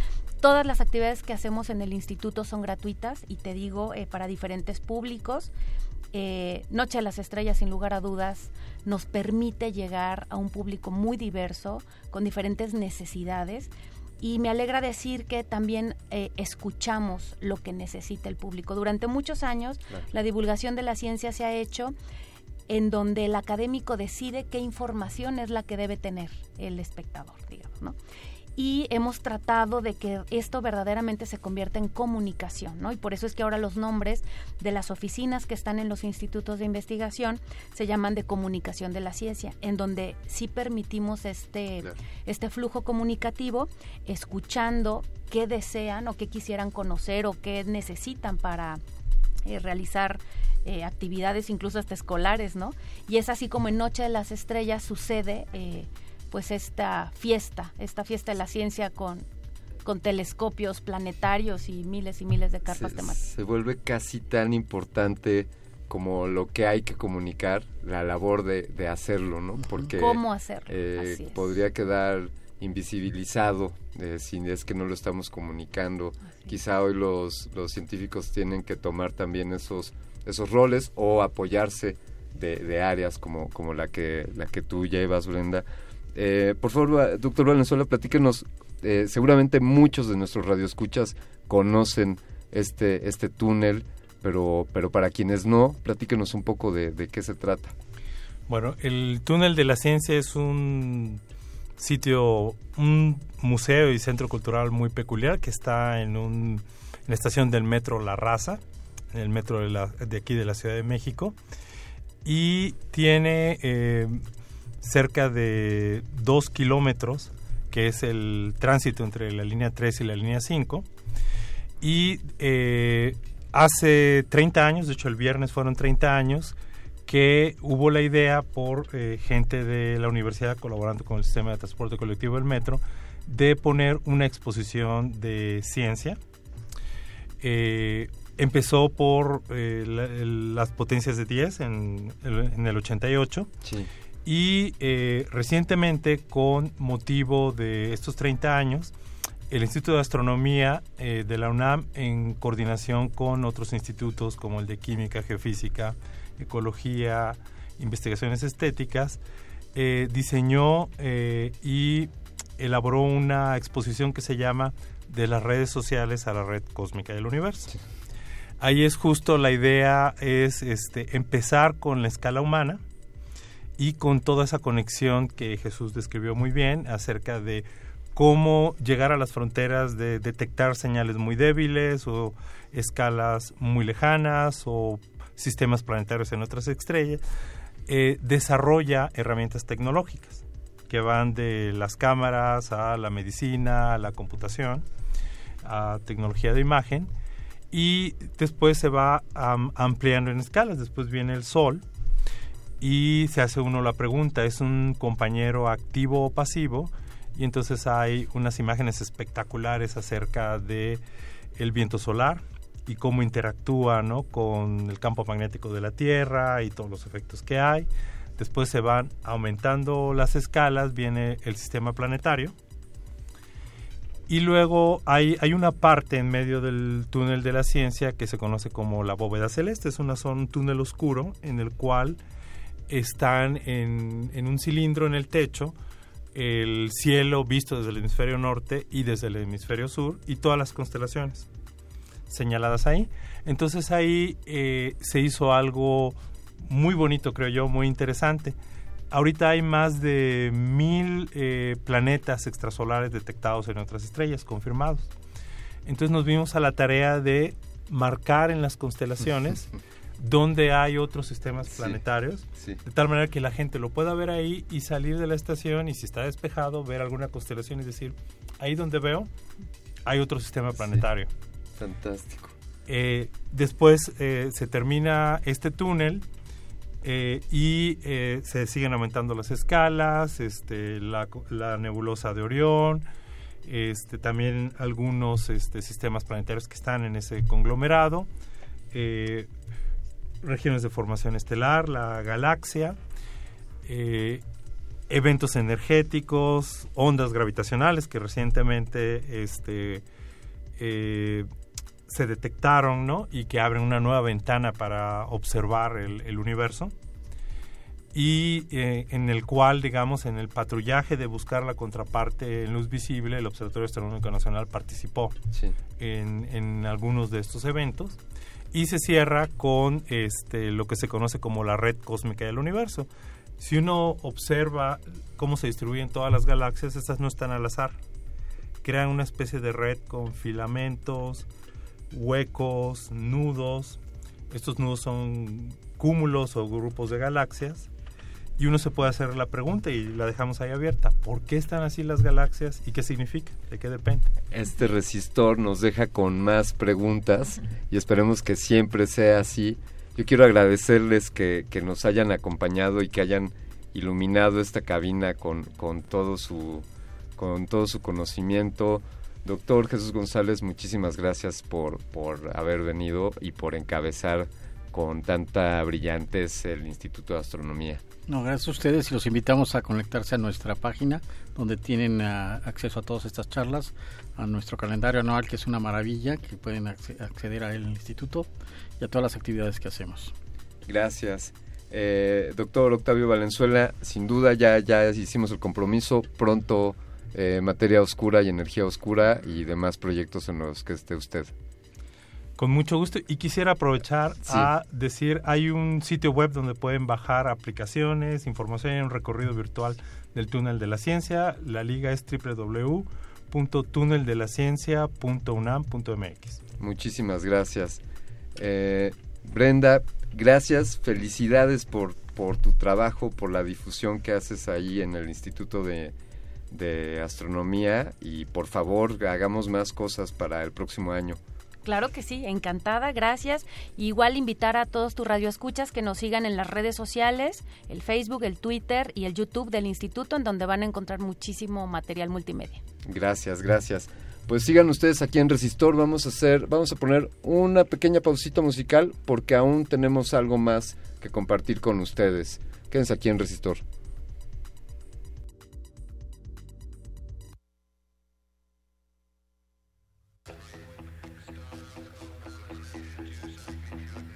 Todas las actividades que hacemos en el instituto son gratuitas y te digo, eh, para diferentes públicos. Eh, Noche de las Estrellas, sin lugar a dudas, nos permite llegar a un público muy diverso, con diferentes necesidades. Y me alegra decir que también eh, escuchamos lo que necesita el público. Durante muchos años, la divulgación de la ciencia se ha hecho en donde el académico decide qué información es la que debe tener el espectador, digamos, ¿no? Y hemos tratado de que esto verdaderamente se convierta en comunicación, ¿no? Y por eso es que ahora los nombres de las oficinas que están en los institutos de investigación se llaman de comunicación de la ciencia, en donde sí permitimos este, este flujo comunicativo, escuchando qué desean o qué quisieran conocer o qué necesitan para eh, realizar eh, actividades incluso hasta escolares, ¿no? Y es así como en Noche de las Estrellas sucede eh, pues esta fiesta, esta fiesta de la ciencia con, con telescopios planetarios y miles y miles de carpas temáticas. Se vuelve casi tan importante como lo que hay que comunicar, la labor de, de hacerlo, ¿no? Porque ¿Cómo hacerlo? Eh, podría quedar invisibilizado eh, si es que no lo estamos comunicando. Quizá hoy los, los científicos tienen que tomar también esos, esos roles o apoyarse de, de áreas como, como la, que, la que tú llevas, Brenda, eh, por favor, doctor Valenzuela, platíquenos. Eh, seguramente muchos de nuestros radioescuchas conocen este, este túnel, pero, pero para quienes no, platíquenos un poco de, qué se trata. Bueno, el túnel de la ciencia es un sitio, un museo y centro cultural muy peculiar que está en, un, en la estación del metro La Raza, en el metro de, de aquí de la Ciudad de México, y tiene eh, cerca de dos kilómetros, que es el tránsito entre la línea 3 y la línea 5. Y eh, hace 30 años, de hecho el viernes fueron 30 años, que hubo la idea por eh, gente de la universidad colaborando con el sistema de transporte colectivo del metro de poner una exposición de ciencia. Eh, empezó por las potencias de 10 en, en el 88 sí. Y eh, recientemente, con motivo de estos 30 años, el Instituto de Astronomía eh, de la UNAM, en coordinación con otros institutos como el de Química, Geofísica, Ecología, Investigaciones Estéticas, eh, diseñó y elaboró una exposición que se llama De las redes sociales a la red cósmica del universo. Ahí es justo la idea, es este, empezar con la escala humana, y con toda esa conexión que Jesús describió muy bien acerca de cómo llegar a las fronteras de detectar señales muy débiles o escalas muy lejanas o sistemas planetarios en otras estrellas, eh, desarrolla herramientas tecnológicas que van de las cámaras a la medicina, a la computación, a tecnología de imagen y después se va ampliando en escalas. Después viene el Sol, y se hace uno la pregunta, ¿es un compañero activo o pasivo? Y entonces hay unas imágenes espectaculares acerca de el viento solar y cómo interactúa ¿no? con el campo magnético de la Tierra y todos los efectos que hay. Después se van aumentando las escalas, viene el sistema planetario. Y luego hay, hay una parte en medio del túnel de la ciencia que se conoce como la bóveda celeste. Es una, un túnel oscuro en el cual están en, un cilindro en el techo, el cielo visto desde el hemisferio norte y desde el hemisferio sur y todas las constelaciones señaladas ahí. Entonces ahí eh, se hizo algo muy bonito, creo yo, muy interesante. Ahorita hay más de mil eh, planetas extrasolares detectados en otras estrellas, confirmados. Entonces nos vimos a la tarea de marcar en las constelaciones donde hay otros sistemas planetarios, de tal manera que la gente lo pueda ver ahí y salir de la estación y si está despejado, ver alguna constelación y decir, ahí donde veo, hay otro sistema planetario. Fantástico. Eh, después eh, se termina este túnel eh, y se siguen aumentando las escalas, este, la, la nebulosa de Orión, este, también algunos este, sistemas planetarios que están en ese conglomerado. Eh, regiones de formación estelar, la galaxia, eh, eventos energéticos, ondas gravitacionales que recientemente este, eh, se detectaron ¿no? y que abren una nueva ventana para observar el, universo. Y eh, en el cual, digamos, en el patrullaje de buscar la contraparte en luz visible, el Observatorio Astronómico Nacional participó en, en, algunos de estos eventos y se cierra con este, lo que se conoce como la red cósmica del universo. Si uno observa cómo se distribuyen todas las galaxias, estas no están al azar. crean una especie de red con filamentos, huecos, nudos. Estos nudos son cúmulos o grupos de galaxias. Y uno se puede hacer la pregunta y la dejamos ahí abierta. ¿Por qué están así las galaxias y qué significa? ¿De qué depende? Este resistor nos deja con más preguntas y esperemos que siempre sea así. Yo quiero agradecerles que, nos hayan acompañado y que hayan iluminado esta cabina con, con, todo su, con todo su conocimiento. Doctor Jesús González, muchísimas gracias por, por haber venido y por encabezar con tanta brillantez el Instituto de Astronomía. No, gracias a ustedes y los invitamos a conectarse a nuestra página donde tienen uh, acceso a todas estas charlas, a nuestro calendario anual que es una maravilla, que pueden acceder a el instituto y a todas las actividades que hacemos. Gracias. Eh, doctor Octavio Valenzuela, sin duda ya, ya hicimos el compromiso, pronto eh, materia oscura y energía oscura y demás proyectos en los que esté usted. Con mucho gusto. Y quisiera aprovechar sí. a decir, hay un sitio web donde pueden bajar aplicaciones, información, hay un recorrido virtual del túnel de la ciencia. La liga es www.tuneldelaCiencia.unam.mx. Muchísimas gracias. Eh, Brenda, gracias, felicidades por, por tu trabajo, por la difusión que haces ahí en el Instituto de, de Astronomía y por favor hagamos más cosas para el próximo año. Claro que sí, encantada, gracias. Igual invitar a todos tus radioescuchas que nos sigan en las redes sociales, el Facebook, el Twitter y el YouTube del instituto, en donde van a encontrar muchísimo material multimedia. Gracias, gracias. Pues sigan ustedes aquí en Resistor, vamos a hacer, vamos a poner una pequeña pausita musical porque aún tenemos algo más que compartir con ustedes. Quédense aquí en Resistor.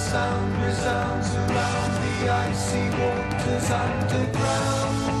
sound resounds around the icy waters underground.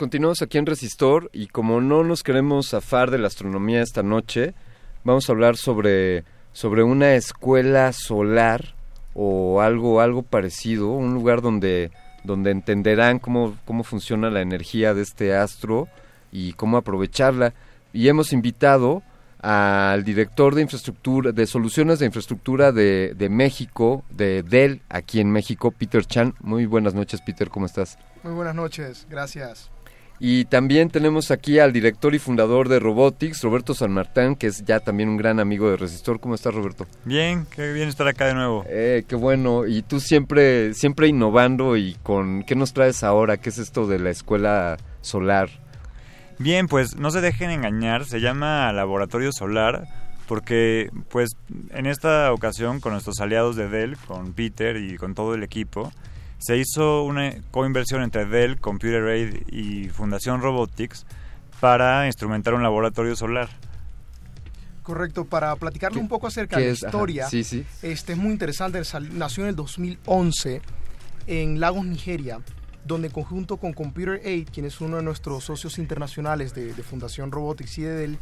Continuamos aquí en Resistor y como no nos queremos zafar de la astronomía esta noche, vamos a hablar sobre, sobre una escuela solar o algo, algo parecido, un lugar donde, donde entenderán cómo, cómo funciona la energía de este astro y cómo aprovecharla. Y hemos invitado al director de infraestructura, de soluciones de infraestructura de, de México, de Dell, aquí en México, Peter Chan. Muy buenas noches, Peter, ¿cómo estás? Muy buenas noches, gracias. Y también tenemos aquí al director y fundador de Robotics, Roberto San Martín, que es ya también un gran amigo de Resistor. ¿Cómo estás, Roberto? Bien, qué bien estar acá de nuevo. Eh, qué bueno. Y tú siempre, siempre innovando y con... ¿Qué nos traes ahora? ¿Qué es esto de la escuela solar? Bien, pues no se dejen engañar, se llama Laboratorio Solar porque pues en esta ocasión con nuestros aliados de Dell, con Peter y con todo el equipo, se hizo una coinversión entre Dell, Computer Aid y Fundación Robotics para instrumentar un laboratorio solar. Correcto, para platicarle un poco acerca de la historia, sí, sí. este es muy interesante, nació en el 2011 en Lagos, Nigeria, donde en conjunto con Computer Aid, quien es uno de nuestros socios internacionales de, de Fundación Robotics y de Dell,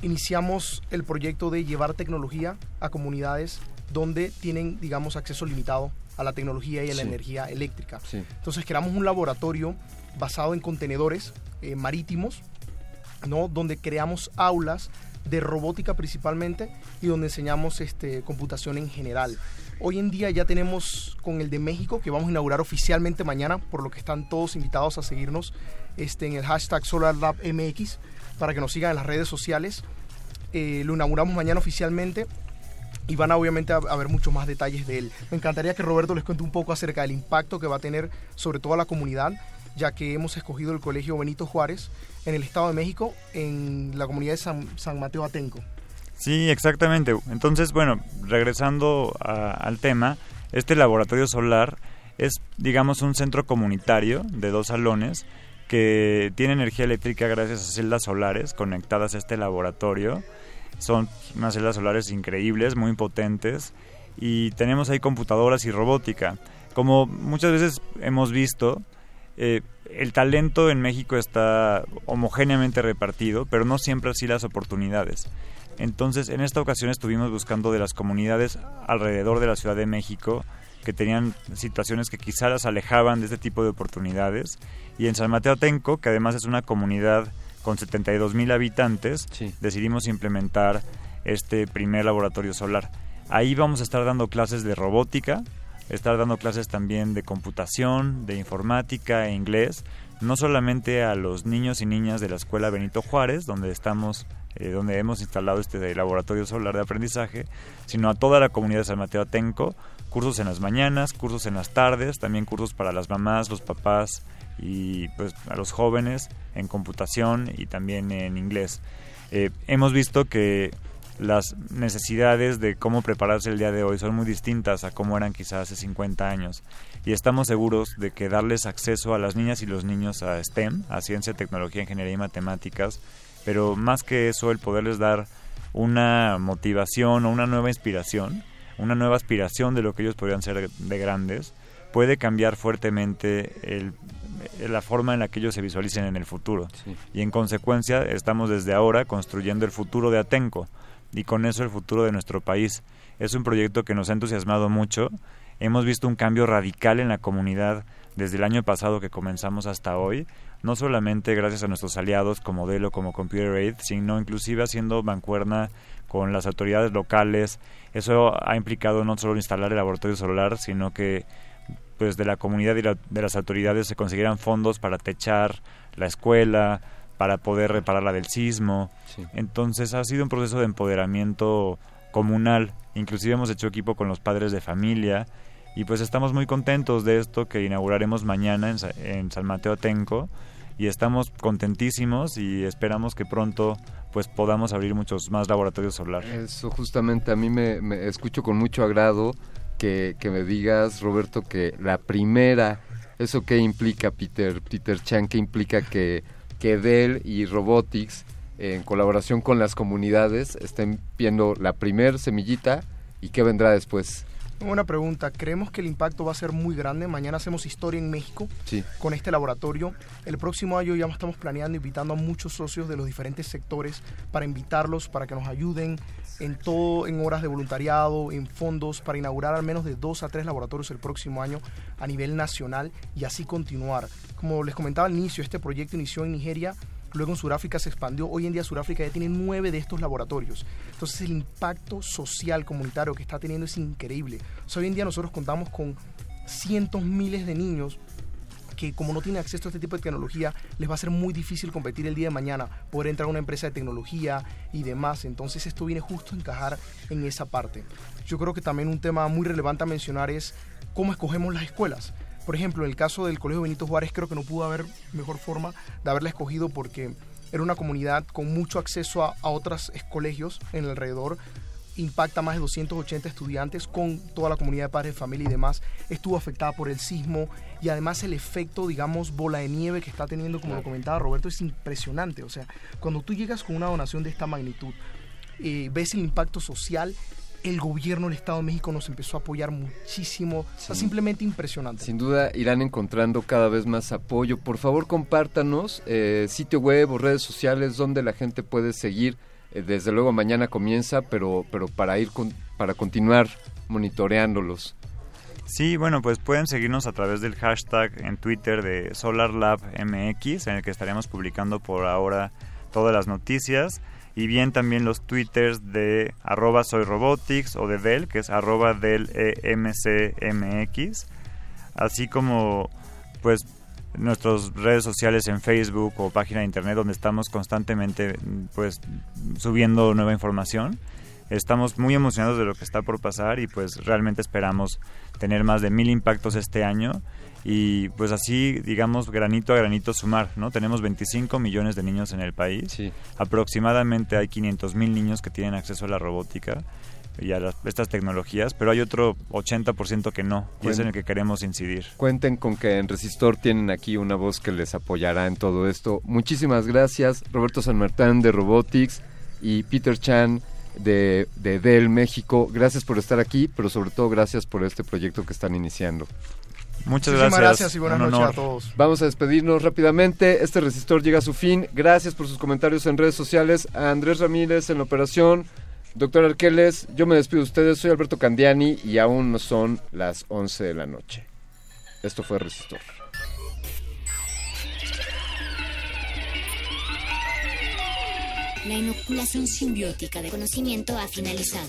iniciamos el proyecto de llevar tecnología a comunidades donde tienen, digamos, acceso limitado a la tecnología y a la Sí. energía eléctrica. Sí. Entonces creamos un laboratorio basado en contenedores eh, marítimos, ¿no? donde creamos aulas de robótica principalmente y donde enseñamos este, computación en general. Hoy en día ya tenemos con el de México, que vamos a inaugurar oficialmente mañana, por lo que están todos invitados a seguirnos este, en el hashtag SolarLabMX para que nos sigan en las redes sociales. Eh, lo inauguramos mañana oficialmente y van a obviamente a, ver muchos más detalles de él. Me encantaría que Roberto les cuente un poco acerca del impacto que va a tener sobre toda la comunidad, ya que hemos escogido el Colegio Benito Juárez en el Estado de México, en la comunidad de San, Mateo Atenco. Sí, exactamente. Entonces, bueno, regresando al tema, este laboratorio solar es, digamos, un centro comunitario de dos salones que tiene energía eléctrica gracias a celdas solares conectadas a este laboratorio. Son unas celdas solares increíbles, muy potentes, y tenemos ahí computadoras y robótica. Como muchas veces hemos visto, eh, el talento en México está homogéneamente repartido, pero no siempre así las oportunidades. Entonces, en esta ocasión estuvimos buscando de las comunidades alrededor de la Ciudad de México que tenían situaciones que quizá las alejaban de este tipo de oportunidades. Y en San Mateo Atenco, que además es una comunidad con 72 mil habitantes, decidimos implementar este primer laboratorio solar. Ahí vamos a estar dando clases de robótica, estar dando clases también de computación, de informática e inglés, no solamente a los niños y niñas de la escuela Benito Juárez, donde estamos, eh, donde hemos instalado este laboratorio solar de aprendizaje, sino a toda la comunidad de San Mateo Atenco, cursos en las mañanas, cursos en las tardes, también cursos para las mamás, los papás y pues a los jóvenes en computación y también en inglés. Eh, hemos visto que las necesidades de cómo prepararse el día de hoy son muy distintas a cómo eran quizás hace 50 años. Y estamos seguros de que darles acceso a las niñas y los niños a STEM, a ciencia, tecnología, ingeniería y matemáticas, pero más que eso, el poderles dar una motivación o una nueva inspiración, una nueva aspiración de lo que ellos podrían ser de grandes, puede cambiar fuertemente el, la forma en la que ellos se visualicen en el futuro. Y en consecuencia estamos desde ahora construyendo el futuro de Atenco y con eso el futuro de nuestro país. Es un proyecto que nos ha entusiasmado mucho. Hemos visto un cambio radical en la comunidad desde el año pasado que comenzamos hasta hoy, no solamente gracias a nuestros aliados como Delo, como Computer Aid, sino inclusive haciendo mancuerna con las autoridades locales. Eso ha implicado no solo instalar el laboratorio solar, sino que pues de la comunidad y la- de las autoridades se consiguieran fondos para techar la escuela, para poder repararla del sismo. Entonces ha sido un proceso de empoderamiento comunal. Inclusive hemos hecho equipo con los padres de familia y pues estamos muy contentos de esto que inauguraremos mañana en, Sa- en San Mateo Atenco y estamos contentísimos y esperamos que pronto pues podamos abrir muchos más laboratorios solar. Eso justamente a mí me, me escucho con mucho agrado que, que me digas, Roberto, que la primera, ¿eso qué implica, Peter, Peter Chan? ¿Qué implica que, que Dell y Robotics, en colaboración con las comunidades, estén viendo la primer semillita y qué vendrá después? Buena pregunta. Creemos que el impacto va a ser muy grande. Mañana hacemos historia en México Sí. con este laboratorio. El próximo año ya estamos planeando, invitando a muchos socios de los diferentes sectores para invitarlos, para que nos ayuden en todo, en horas de voluntariado, en fondos, para inaugurar al menos de dos a tres laboratorios el próximo año a nivel nacional y así continuar. Como les comentaba al inicio, este proyecto inició en Nigeria luego en Sudáfrica se expandió, hoy en día Sudáfrica ya tiene nueve de estos laboratorios. Entonces el impacto social, comunitario que está teniendo es increíble. hoy en día nosotros contamos con cientos, miles de niños que como no tienen acceso a este tipo de tecnología, les va a ser muy difícil competir el día de mañana, poder entrar a una empresa de tecnología y demás. Entonces esto viene justo a encajar en esa parte. Yo creo que también un tema muy relevante a mencionar es cómo escogemos las escuelas. Por ejemplo, en el caso del Colegio Benito Juárez creo que no pudo haber mejor forma de haberla escogido porque era una comunidad con mucho acceso a, a otros colegios en el alrededor, impacta más de 280 estudiantes con toda la comunidad de padres familia y demás. Estuvo afectada por el sismo y además el efecto, digamos, bola de nieve que está teniendo, como lo comentaba Roberto, es impresionante. O sea, cuando tú llegas con una donación de esta magnitud, eh, ves el impacto social el gobierno del Estado de México nos empezó a apoyar muchísimo. simplemente impresionante. Sin duda irán encontrando cada vez más apoyo. Por favor, compártanos eh, sitio web o redes sociales donde la gente puede seguir eh, desde luego mañana comienza, pero, pero para ir para continuar monitoreándolos. Sí, bueno, pues pueden seguirnos a través del hashtag en Twitter de SolarLabMX, en el que estaremos publicando por ahora todas las noticias, y bien también los twitters de arroba soyrobotics o de Dell, que es arroba del EMCMX, así como pues nuestras redes sociales en Facebook o página de internet donde estamos constantemente pues subiendo nueva información. Estamos muy emocionados de lo que está por pasar y pues realmente esperamos tener más de mil impactos este año y pues así digamos granito a granito sumar, ¿no? Tenemos 25 millones de niños en el país, aproximadamente hay 500 mil niños que tienen acceso a la robótica y a estas tecnologías, pero hay otro 80% que no, y es en el que queremos incidir. Cuenten con que en Resistor tienen aquí una voz que les apoyará en todo esto. Muchísimas gracias, Roberto San Martín de Robotics y Peter Chan de, de Dell México. Gracias por estar aquí, pero sobre todo gracias por este proyecto que están iniciando. Muchas gracias. gracias y buenas noches a todos. Vamos a despedirnos rápidamente. Este resistor llega a su fin. Gracias por sus comentarios en redes sociales. A Andrés Ramírez en la operación, Doctor Arqueles, yo me despido de ustedes, soy Alberto Candiani y aún no son las 11 de la noche. Esto fue Resistor. La inoculación simbiótica de conocimiento ha finalizado.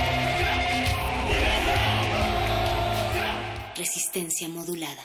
Resistencia modulada.